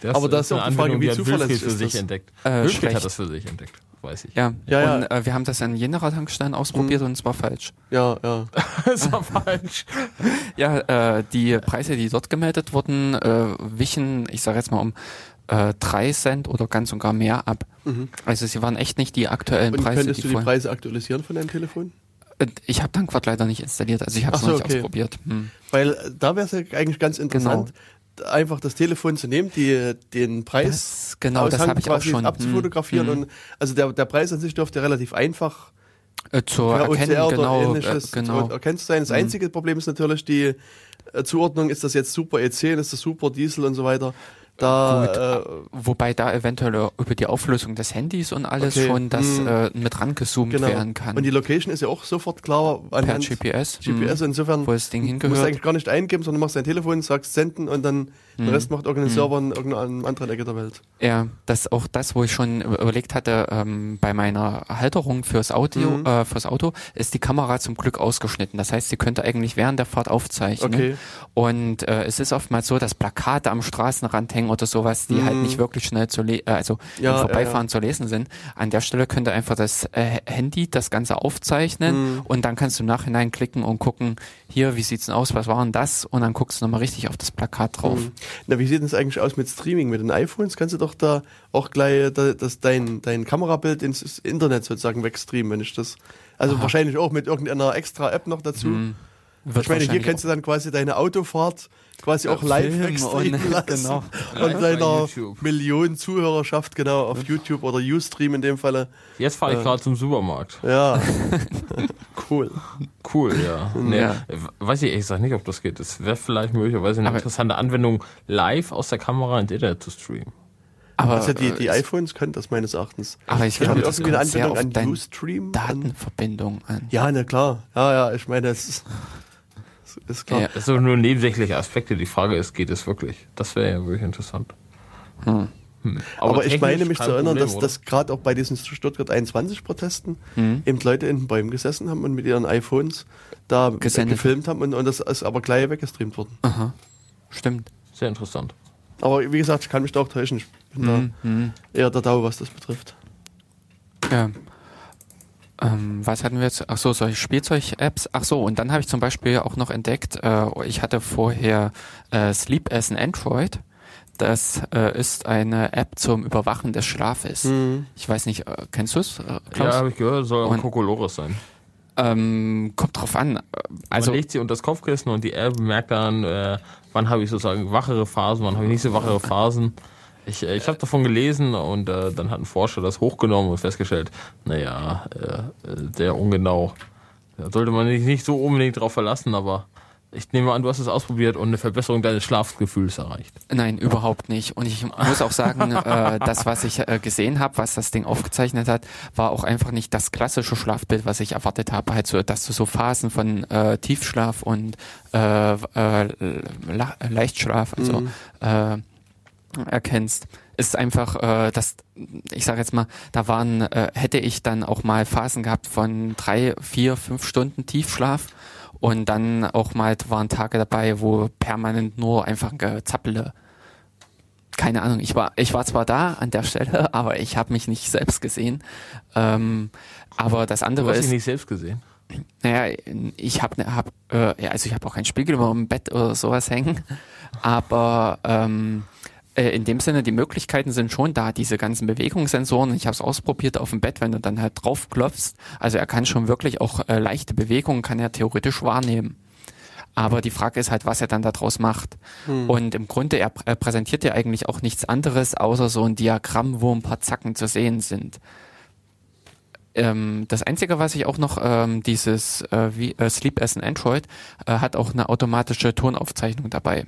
Das aber das ist auch die Frage, wie zuverlässig ist für sich entdeckt. Äh, hat das für sich entdeckt weiß ich. Ja, ja, und ja. Äh, wir haben das an Jenerer Tankstellen ausprobiert mhm. und es war falsch. Ja, ja. es war falsch. ja, äh, die Preise, die dort gemeldet wurden, äh, wichen, ich sage jetzt mal um äh, 3 Cent oder ganz und gar mehr ab. Mhm. Also sie waren echt nicht die aktuellen und Preise. Könntest die du die Preise aktualisieren von deinem Telefon? Äh, ich habe Tankwart leider nicht installiert, also ich habe es so, noch nicht okay. ausprobiert. Hm. Weil äh, da wäre es ja eigentlich ganz interessant, genau einfach das Telefon zu nehmen, die, den Preis das, genau, das habe ich auch schon abzufotografieren hm. und also der, der Preis an sich dürfte relativ einfach äh, zur erkennen, genau, äh, genau. erkennt sein. Das hm. einzige Problem ist natürlich die äh, Zuordnung, ist das jetzt Super E10, ist das Super Diesel und so weiter. Da, Gut, äh, wobei da eventuell über die Auflösung des Handys und alles okay, schon das mh, hm. äh, mit rangezoomt genau. werden kann. Und die Location ist ja auch sofort klar per GPS. GPS, mh, insofern wo das Ding hingehört. musst du eigentlich gar nicht eingeben, sondern machst dein Telefon, sagst senden und dann mhm. der Rest macht irgendein. Server in irgendeiner anderen Ecke der Welt. Ja, das ist auch das, wo ich schon überlegt hatte, ähm, bei meiner Halterung fürs Audio, äh, fürs Auto, ist die Kamera zum Glück ausgeschnitten. Das heißt, sie könnte eigentlich während der Fahrt aufzeichnen. Okay. Und äh, es ist oftmals so, dass Plakate am Straßenrand hängen oder sowas, die halt nicht mhm. wirklich schnell zu äh, also ja, Vorbeifahren ja, ja. zu lesen sind. An der Stelle könnte einfach das äh, Handy das Ganze aufzeichnen mhm. und dann kannst du im Nachhinein klicken und gucken, hier, wie sieht's denn aus, was war denn das? Und dann guckst du nochmal richtig auf das Plakat drauf. Mhm. Na, wie sieht es eigentlich aus mit Streaming? Mit den iPhones kannst du doch da auch gleich das, dein, dein Kamerabild ins Internet sozusagen wegstreamen, wenn ich das. Also Aha. wahrscheinlich auch mit irgendeiner extra App noch dazu. Mhm. Ich meine, hier kannst du dann quasi deine Autofahrt quasi auch live wegstreamen und- lassen. genau. Und deiner YouTube. Millionen Zuhörerschaft, genau, auf YouTube oder Ustream in dem Falle. Jetzt fahre ich Äh. gerade zum Supermarkt. Ja. cool. Cool, ja. Nee, Ja. Weiß ich ehrlich gesagt nicht, ob das geht. Es wäre vielleicht möglicherweise eine Aber- interessante Anwendung, live aus der Kamera ins Internet zu streamen. Aber, Also die, die äh, iPhones können das meines Erachtens. aber ich glaube, das irgendwie eine kommt sehr Anbindung auf an Ustream. Datenverbindung an. Ja, na klar. Ja, ja, ich meine, das ist, das ist klar. Ja. Das sind nur nebensächliche Aspekte. Die Frage ist, geht es wirklich? Das wäre ja wirklich interessant. Hm. Hm. Aber, ich technisch meine mich zu erinnern, Problem, dass oder? dass gerade auch bei diesen Stuttgart 21 Protesten Hm. eben Leute in den Bäumen gesessen haben und mit ihren iPhones da Gesendet. gefilmt haben und, und das ist aber gleich weggestreamt worden. Aha. Stimmt. Sehr interessant. Aber wie gesagt, ich kann mich da auch täuschen. Ich bin Hm, hm. da eher der Dau, was das betrifft. Ja. Ähm, was hatten wir jetzt? Ach so, solche Spielzeug-Apps. Ach so, und dann habe ich zum Beispiel auch noch entdeckt, äh, ich hatte vorher äh, Sleep as an Android. Das äh, ist eine App zum Überwachen des Schlafes. Mhm. Ich weiß nicht, äh, kennst du es, äh, Ja, habe ich gehört, soll auch Und- Kokolores sein. ähm, kommt drauf an. Also man legt sie unter das Kopfkissen und die App merkt dann, äh, wann habe ich sozusagen wachere Phasen, wann habe ich nicht so wachere Phasen. Ich, äh, ich habe davon gelesen und äh, dann hat ein Forscher das hochgenommen und festgestellt, naja, äh, äh, sehr ungenau. Da sollte man sich nicht so unbedingt drauf verlassen, aber ich nehme an, du hast es ausprobiert und eine Verbesserung deines Schlafgefühls erreicht. Nein, überhaupt nicht. Und ich muss auch sagen, äh, das, was ich äh, gesehen habe, was das Ding aufgezeichnet hat, war auch einfach nicht das klassische Schlafbild, was ich erwartet habe. Halt so, dass du so Phasen von äh, Tiefschlaf und äh, äh, La Leichtschlaf, also äh, erkennst. Ist einfach, äh, das, ich sage jetzt mal, da waren, äh, hätte ich dann auch mal Phasen gehabt von drei, vier, fünf Stunden Tiefschlaf und dann auch mal waren Tage dabei, wo permanent nur einfach ein Gezappele. Keine Ahnung, ich war, ich war zwar da an der Stelle, aber ich habe mich nicht selbst gesehen. Ähm, aber das Du andere hast dich ist, nicht selbst gesehen. naja, ich habe hab, äh, ja, also ich habe auch keinen Spiegel über dem Bett oder sowas hängen, aber ähm, äh, in dem Sinne, die Möglichkeiten sind schon da, diese ganzen Bewegungssensoren. Ich habe es ausprobiert auf dem Bett, wenn du dann halt drauf klopfst. Also er kann schon wirklich auch äh, leichte Bewegungen, kann er theoretisch wahrnehmen. Aber die Frage ist halt, was er dann daraus macht. Und im Grunde, er, er präsentiert ja eigentlich auch nichts anderes, außer so ein Diagramm, wo ein paar Zacken zu sehen sind. Ähm, das Einzige, was ich auch noch, ähm, dieses äh, wie, äh, Sleep as an Android, äh, hat auch eine automatische Tonaufzeichnung dabei.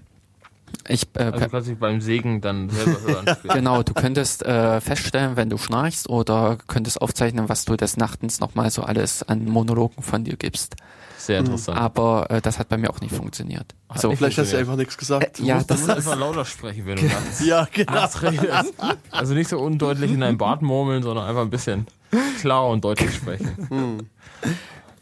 Ich, äh, Also du kannst dich beim Sägen dann selber hören. Genau, du könntest äh, feststellen, wenn du schnarchst oder könntest aufzeichnen, was du des Nachtens nochmal so alles an Monologen von dir gibst. Sehr interessant. Aber äh, das hat bei mir auch nicht funktioniert. So, nicht Vielleicht hast du einfach nichts gesagt. Äh, ja, Du das musst einfach lauter sprechen, wenn du nachts, ja, genau. Also nicht so undeutlich in deinem Bart murmeln, sondern einfach ein bisschen klar und deutlich sprechen.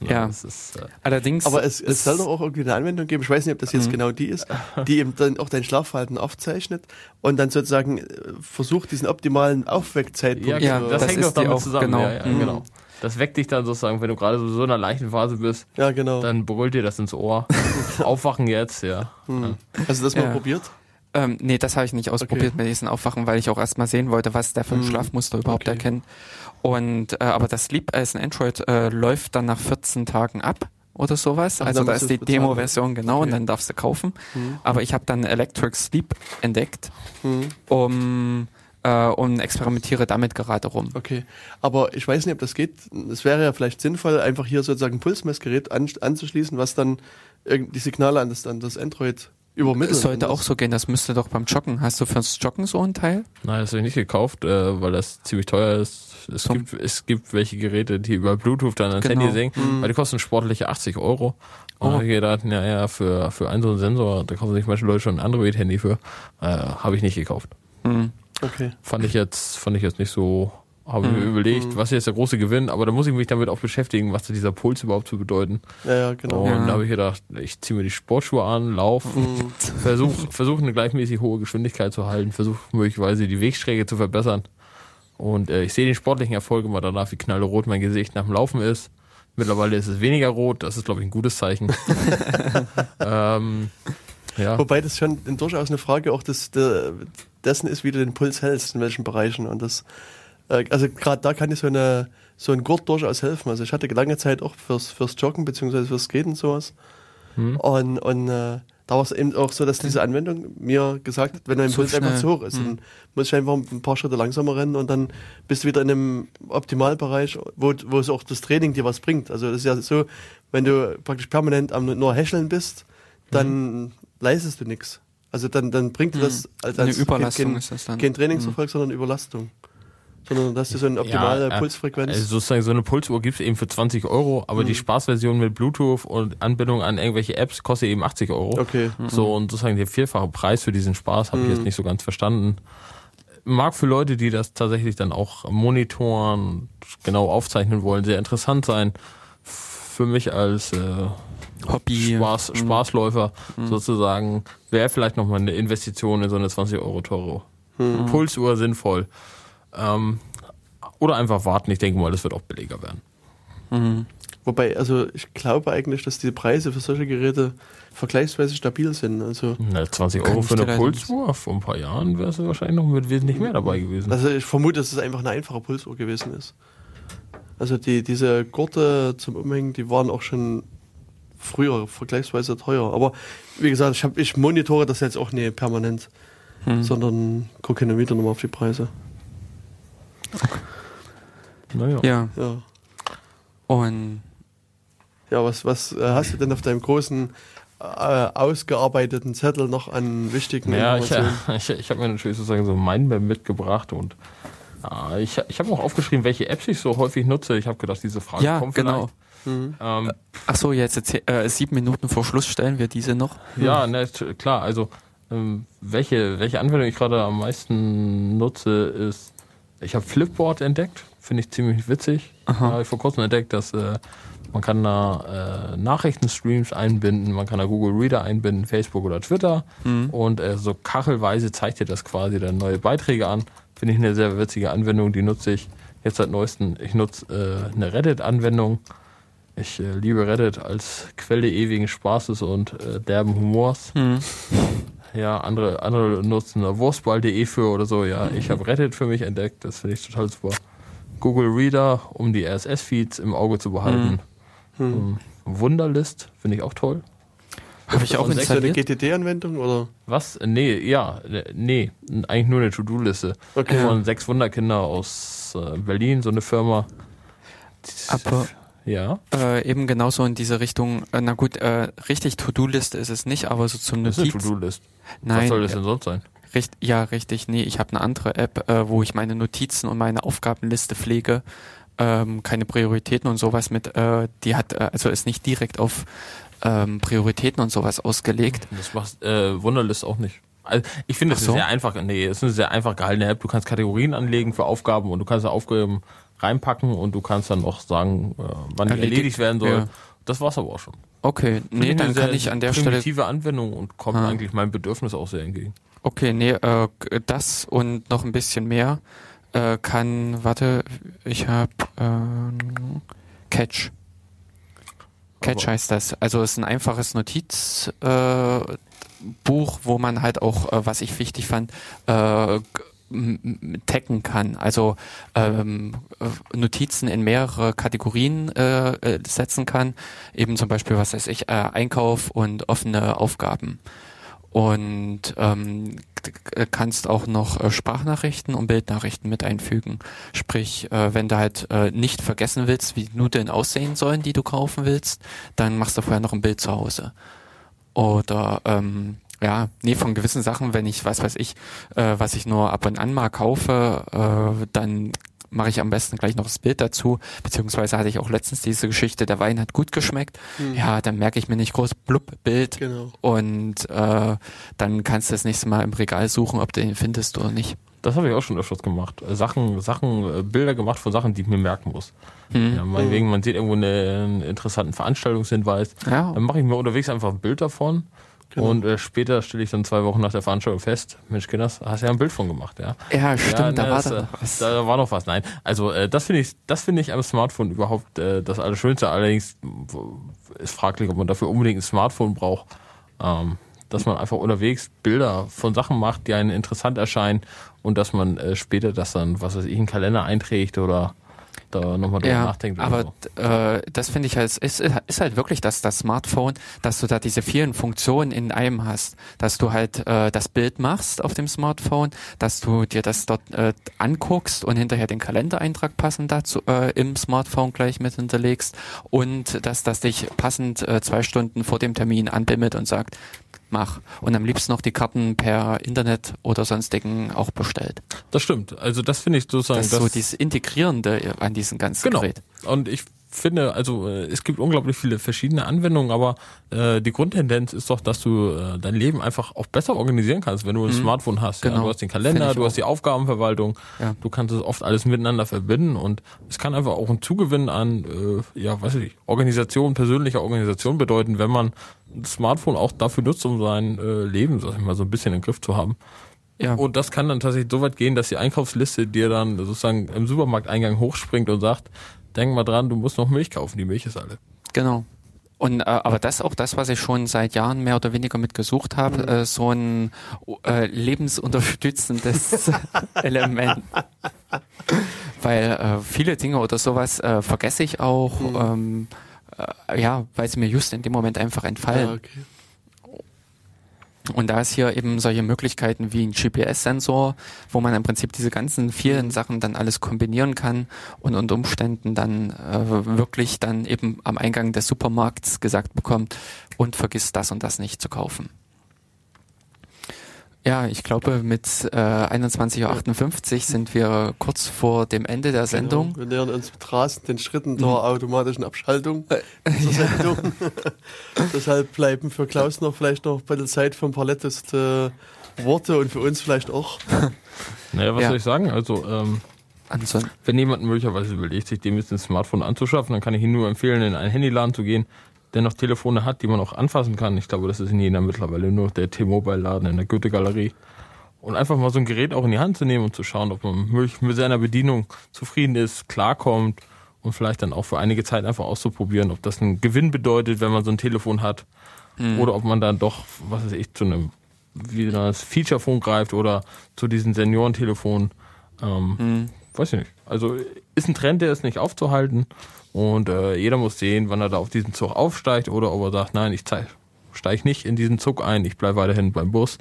Ja. Das ist, äh, allerdings. Aber es, es soll doch auch irgendwie eine Anwendung geben, ich weiß nicht, ob das jetzt Mhm. genau die ist, die eben dann auch dein Schlafverhalten aufzeichnet und dann sozusagen äh, versucht, diesen optimalen Aufweckzeitpunkt ja, Ja, zu- das, das hängt doch damit auch, zusammen. genau. Ja, ja, Mhm. genau. Das weckt dich dann sozusagen, wenn du gerade so in einer leichten Phase bist, ja, genau. dann brüllt dir das ins Ohr. Aufwachen jetzt, ja. Hm. Hast du das mal Ja. probiert? Ähm, nee, das habe ich nicht ausprobiert mit diesen Aufwachen, weil ich auch erstmal sehen wollte, was der für ein Hm. Schlafmuster überhaupt Okay. erkennt. Und äh, aber das Sleep as an Android äh, läuft dann nach 14 Tagen ab oder sowas. Ach, also dann da ist die. Demo-Version genau und Okay. dann darfst du kaufen. Hm. Aber ich habe dann Electric Sleep entdeckt, Hm. um äh, und experimentiere damit gerade rum. Okay, aber ich weiß nicht, ob das geht. Es wäre ja vielleicht sinnvoll, einfach hier sozusagen ein Pulsmessgerät an, anzuschließen, was dann irgend- die Signale an das, an das Android übermittelt. Es sollte Und auch das- so gehen, das müsste doch beim Joggen. Hast du fürs Joggen so ein Teil? Nein, das habe ich nicht gekauft, äh, weil das ziemlich teuer ist. Es gibt, es gibt welche Geräte, die über Bluetooth dann ans Genau. Handy singen, Mhm. weil die kosten sportliche 80 Euro. Und Oh. da habe ich gedacht, ja, ja, für, für einen so einen Sensor, da kaufen sich manche Leute schon ein Android-Handy für, äh, habe ich nicht gekauft. Hm. Okay. Fand ich jetzt, fand ich jetzt nicht so, habe ich mir Mhm. überlegt, Mhm. was ist jetzt der große Gewinn, aber da muss ich mich damit auch beschäftigen, was dieser Puls überhaupt zu bedeuten. Ja, ja, genau. Und Ja. da habe ich gedacht, ich ziehe mir die Sportschuhe an, laufe, Hm. versuche versuch eine gleichmäßig hohe Geschwindigkeit zu halten, versuche möglicherweise die Wegstrecke zu verbessern. Und äh, ich sehe den sportlichen Erfolg immer danach, wie knallrot mein Gesicht nach dem Laufen ist. Mittlerweile ist es weniger rot, das ist, glaube ich, ein gutes Zeichen. ähm, ja. Wobei das schon durchaus eine Frage auch des, der, dessen ist, wie du den Puls hältst, in welchen Bereichen. Und das, äh, also gerade da kann dir so, eine, so ein Gurt durchaus helfen. Also ich hatte lange Zeit auch fürs, fürs Joggen bzw. fürs Skaten sowas. Mhm. Und, und äh, da war es eben auch so, dass diese Anwendung mir gesagt hat, wenn dein So Puls einfach zu hoch ist, Mhm. dann musst du einfach ein paar Schritte langsamer rennen und dann bist du wieder in einem Optimalbereich, wo, wo es auch das Training dir was bringt. Also das ist ja so, wenn du praktisch permanent am nur Häscheln bist, dann leistest du nichts. Also dann, dann bringt dir das als, Eine als Überlastung kein, ist das dann. kein Trainingserfolg, sondern Überlastung. Sondern dass du so eine optimale Ja, äh, Pulsfrequenz. Also sozusagen so eine Pulsuhr gibt es eben für 20 Euro, aber Mhm. die Spaßversion mit Bluetooth und Anbindung an irgendwelche Apps kostet eben 80 Euro. okay. So, und sozusagen der vierfache Preis für diesen Spaß habe ich Mhm. jetzt nicht so ganz verstanden. Mag für Leute, die das tatsächlich dann auch monitoren, genau aufzeichnen wollen, sehr interessant sein. Für mich als äh, Hobby. Spaß, Mhm. Spaßläufer sozusagen wäre vielleicht nochmal eine Investition in so eine 20 Euro teure Mhm. Pulsuhr sinnvoll. Ähm, oder einfach warten. Ich denke mal, das wird auch billiger werden. Mhm. Wobei, also ich glaube eigentlich, dass die Preise für solche Geräte vergleichsweise stabil sind. Also, Na, 20 Kann Euro für eine Pulsuhr, vor ein paar Jahren wäre es wahrscheinlich noch mit wesentlich mehr dabei gewesen. also ich vermute, dass es einfach eine einfache Pulsuhr gewesen ist. Also die, diese Gurte zum Umhängen, die waren auch schon früher vergleichsweise teuer. Aber wie gesagt, ich, hab, ich monitore das jetzt auch nicht permanent, Mhm. sondern gucke und wieder nochmal auf die Preise. Naja. Ja, Ja, und ja was, was äh, hast du denn auf deinem großen äh, ausgearbeiteten Zettel noch an wichtigen Ja, ich, Informationen? ich, ich habe mir natürlich sozusagen so mein Mindmap mitgebracht und äh, ich, ich habe auch aufgeschrieben, welche Apps ich so häufig nutze. Ich habe gedacht, diese Frage ja, kommt genau. Mhm. vielleicht. Ähm, Ach so, jetzt erzähl- äh, sieben Minuten vor Schluss stellen wir diese noch. Ja, ne, t- klar. Also ähm, welche, welche Anwendung ich gerade am meisten nutze, ist, ich habe Flipboard entdeckt. Finde ich ziemlich witzig. Habe ich vor kurzem entdeckt, dass äh, man kann da äh, Nachrichtenstreams einbinden, man kann da Google Reader einbinden, Facebook oder Twitter. Mhm. Und äh, so kachelweise zeigt dir das quasi dann neue Beiträge an. Finde ich eine sehr witzige Anwendung, die nutze ich jetzt seit neuestem. Ich nutze äh, eine Reddit-Anwendung. Ich äh, liebe Reddit als Quelle ewigen Spaßes und äh, derben Humors. Mhm. Ja, andere, andere nutzen da Wurstball.de für oder so. Ja, ich habe Reddit für mich entdeckt. Das finde ich total super. Google Reader, um die RSS-Feeds im Auge zu behalten. Hm. Ähm, Wunderlist finde ich auch toll. Habe ich auch das eine installiert. GTD-Anwendung oder? Was? Nee, ja, nee, eigentlich nur eine To-Do-Liste. Okay. Von sechs Wunderkinder aus äh, Berlin, so eine Firma. Aber Ja, äh, eben genauso in diese Richtung, äh, na gut, äh, richtig To-Do-Liste ist es nicht, aber so zum das ist eine Notiz. To-Do-List. Was Nein, soll das denn sonst sein? Richt, ja, richtig. Nee, ich habe eine andere App, äh, wo ich meine Notizen und meine Aufgabenliste pflege. Ähm, keine Prioritäten und sowas mit. Äh, die hat, äh, also ist nicht direkt auf ähm, Prioritäten und sowas ausgelegt. Das macht äh, Wunderlist auch nicht. Also ich finde, das Ach so? ist sehr einfach. Nee, es ist eine sehr einfach gehaltene App. Du kannst Kategorien anlegen für Aufgaben und du kannst Aufgaben reinpacken und du kannst dann auch sagen, äh, wann die Erledigt, erledigt werden soll. ja. Das war's aber auch schon. Okay, Finde nee, dann kann ich an der Stelle. primitive Anwendung und kommt Ah. eigentlich meinem Bedürfnis auch sehr entgegen. Okay, nee, äh, das und noch ein bisschen mehr äh, kann, warte, ich habe ähm, Catch. Catch Aber- heißt das. Also es ist ein einfaches Notizbuch, äh, wo man halt auch, äh, was ich wichtig fand, äh, taggen kann. Also ähm, äh, Notizen in mehrere Kategorien äh, äh, setzen kann. Eben zum Beispiel, was weiß ich, äh, Einkauf und offene Aufgaben und ähm, k- kannst auch noch äh, Sprachnachrichten und Bildnachrichten mit einfügen. Sprich, äh, wenn du halt äh, nicht vergessen willst, wie Nudeln aussehen sollen, die du kaufen willst, dann machst du vorher noch ein Bild zu Hause. Oder ähm, ja, nee, von gewissen Sachen, wenn ich, was weiß ich, äh, was ich nur ab und an mal kaufe, äh, dann mache ich am besten gleich noch das Bild dazu. Beziehungsweise hatte ich auch letztens diese Geschichte, der Wein hat gut geschmeckt. Hm. Ja, dann merke ich mir nicht groß blub Bild Genau. und äh, dann kannst du das nächste Mal im Regal suchen, ob du den findest oder nicht. Das habe ich auch schon öfters gemacht. Äh, Sachen, Sachen, äh, Bilder gemacht von Sachen, die ich mir merken muss. Hm. Ja, meinetwegen, man sieht irgendwo eine, einen interessanten Veranstaltungshinweis. Ja, Dann mache ich mir unterwegs einfach ein Bild davon. Genau. Und äh, später stelle ich dann zwei Wochen nach der Veranstaltung fest, Mensch, Kinders, hast ja ein Bild von gemacht, ja. ja stimmt, da ne, war das, da äh, noch was. Da war noch was. Nein, also äh, das finde ich, das finde ich am Smartphone überhaupt äh, das Allerschönste. Allerdings ist fraglich, ob man dafür unbedingt ein Smartphone braucht. Ähm, dass man einfach unterwegs Bilder von Sachen macht, die einen interessant erscheinen und dass man äh, später das dann, was weiß ich, in den Kalender einträgt oder da nochmal drüber Ja, nachdenkt. aber so. äh, das finde ich halt, ist, ist halt wirklich das, das Smartphone, dass du da diese vielen Funktionen in einem hast, dass du halt äh, das Bild machst auf dem Smartphone, dass du dir das dort äh, anguckst und hinterher den Kalendereintrag passend dazu äh, im Smartphone gleich mit hinterlegst und dass das dich passend äh, zwei Stunden vor dem Termin anbimmelt und sagt, mach. Und am liebsten noch die Karten per Internet oder sonstigen auch bestellt. Das stimmt. Also das finde ich sozusagen. Das ist so dieses Integrierende an diesem ganzen Genau. Gerät. Und ich finde, also äh, es gibt unglaublich viele verschiedene Anwendungen, aber äh, die Grundtendenz ist doch, dass du äh, dein Leben einfach auch besser organisieren kannst, wenn du ein Smartphone hast. Ja, Genau. du hast den Kalender, du hast die Aufgabenverwaltung, Ja. du kannst es oft alles miteinander verbinden und es kann einfach auch ein Zugewinn an, äh, ja, weiß ich, Organisation, persönlicher Organisation bedeuten, wenn man das Smartphone auch dafür nutzt, um sein äh, Leben, sag ich mal, so ein bisschen im Griff zu haben. Ja. Und das kann dann tatsächlich so weit gehen, dass die Einkaufsliste dir dann sozusagen im Supermarkteingang hochspringt und sagt, denk mal dran, du musst noch Milch kaufen, die Milch ist alle. Genau. Und äh, aber das ist auch das, was ich schon seit Jahren mehr oder weniger mit gesucht habe, äh, so ein äh, lebensunterstützendes Element. Weil äh, viele Dinge oder sowas äh, vergesse ich auch, ähm, äh, ja, weil sie mir just in dem Moment einfach entfallen. Ja, okay. Und da ist hier eben solche Möglichkeiten wie ein GPS-Sensor, wo man im Prinzip diese ganzen vielen Sachen dann alles kombinieren kann und unter Umständen dann äh, wirklich dann eben am Eingang des Supermarkts gesagt bekommt und vergiss das und das nicht zu kaufen. Ja, ich glaube, mit äh, 21.58 Uhr sind wir kurz vor dem Ende der Sendung. Genau. Wir nähern uns mit rasenden Schritten der automatischen Abschaltung Äh, zur Sendung. Deshalb bleiben für Klaus noch vielleicht noch ein bisschen Zeit für ein paar letzte Worte und für uns vielleicht auch. Naja, was Ja. soll ich sagen? Also, ähm, wenn jemand möglicherweise überlegt, sich dem jetzt ein Smartphone anzuschaffen, dann kann ich ihm nur empfehlen, in einen Handyladen zu gehen, der noch Telefone hat, die man auch anfassen kann. Ich glaube, das ist in Jena mittlerweile nur der T-Mobile-Laden in der Goethe-Galerie. Und einfach mal so ein Gerät auch in die Hand zu nehmen und zu schauen, ob man mit seiner Bedienung zufrieden ist, klarkommt und vielleicht dann auch für einige Zeit einfach auszuprobieren, ob das einen Gewinn bedeutet, wenn man so ein Telefon hat oder ob man dann doch, was weiß ich, zu einem wie das Feature-Phone greift oder zu diesen Seniorentelefonen. Ähm, Weiß ich nicht. Also ist ein Trend, der ist nicht aufzuhalten und äh, jeder muss sehen, wann er da auf diesen Zug aufsteigt oder ob er sagt, nein, ich steige nicht in diesen Zug ein, ich bleibe weiterhin beim Bus.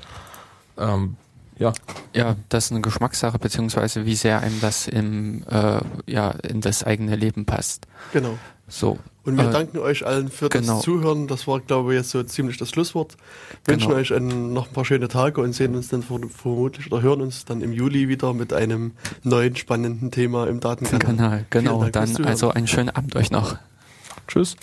Ähm, ja, ja, das ist eine Geschmackssache, beziehungsweise wie sehr einem das im, äh, ja, in das eigene Leben passt. Genau. So. Und wir äh, danken euch allen für genau. das Zuhören. Das war, glaube ich, jetzt so ziemlich das Schlusswort. Wünschen Genau. euch einen, noch ein paar schöne Tage und sehen uns dann ver- vermutlich oder hören uns dann im Juli wieder mit einem neuen spannenden Thema im Datenkanal. Kanal. Genau, Dank dann also einen schönen Abend euch noch. tschüss.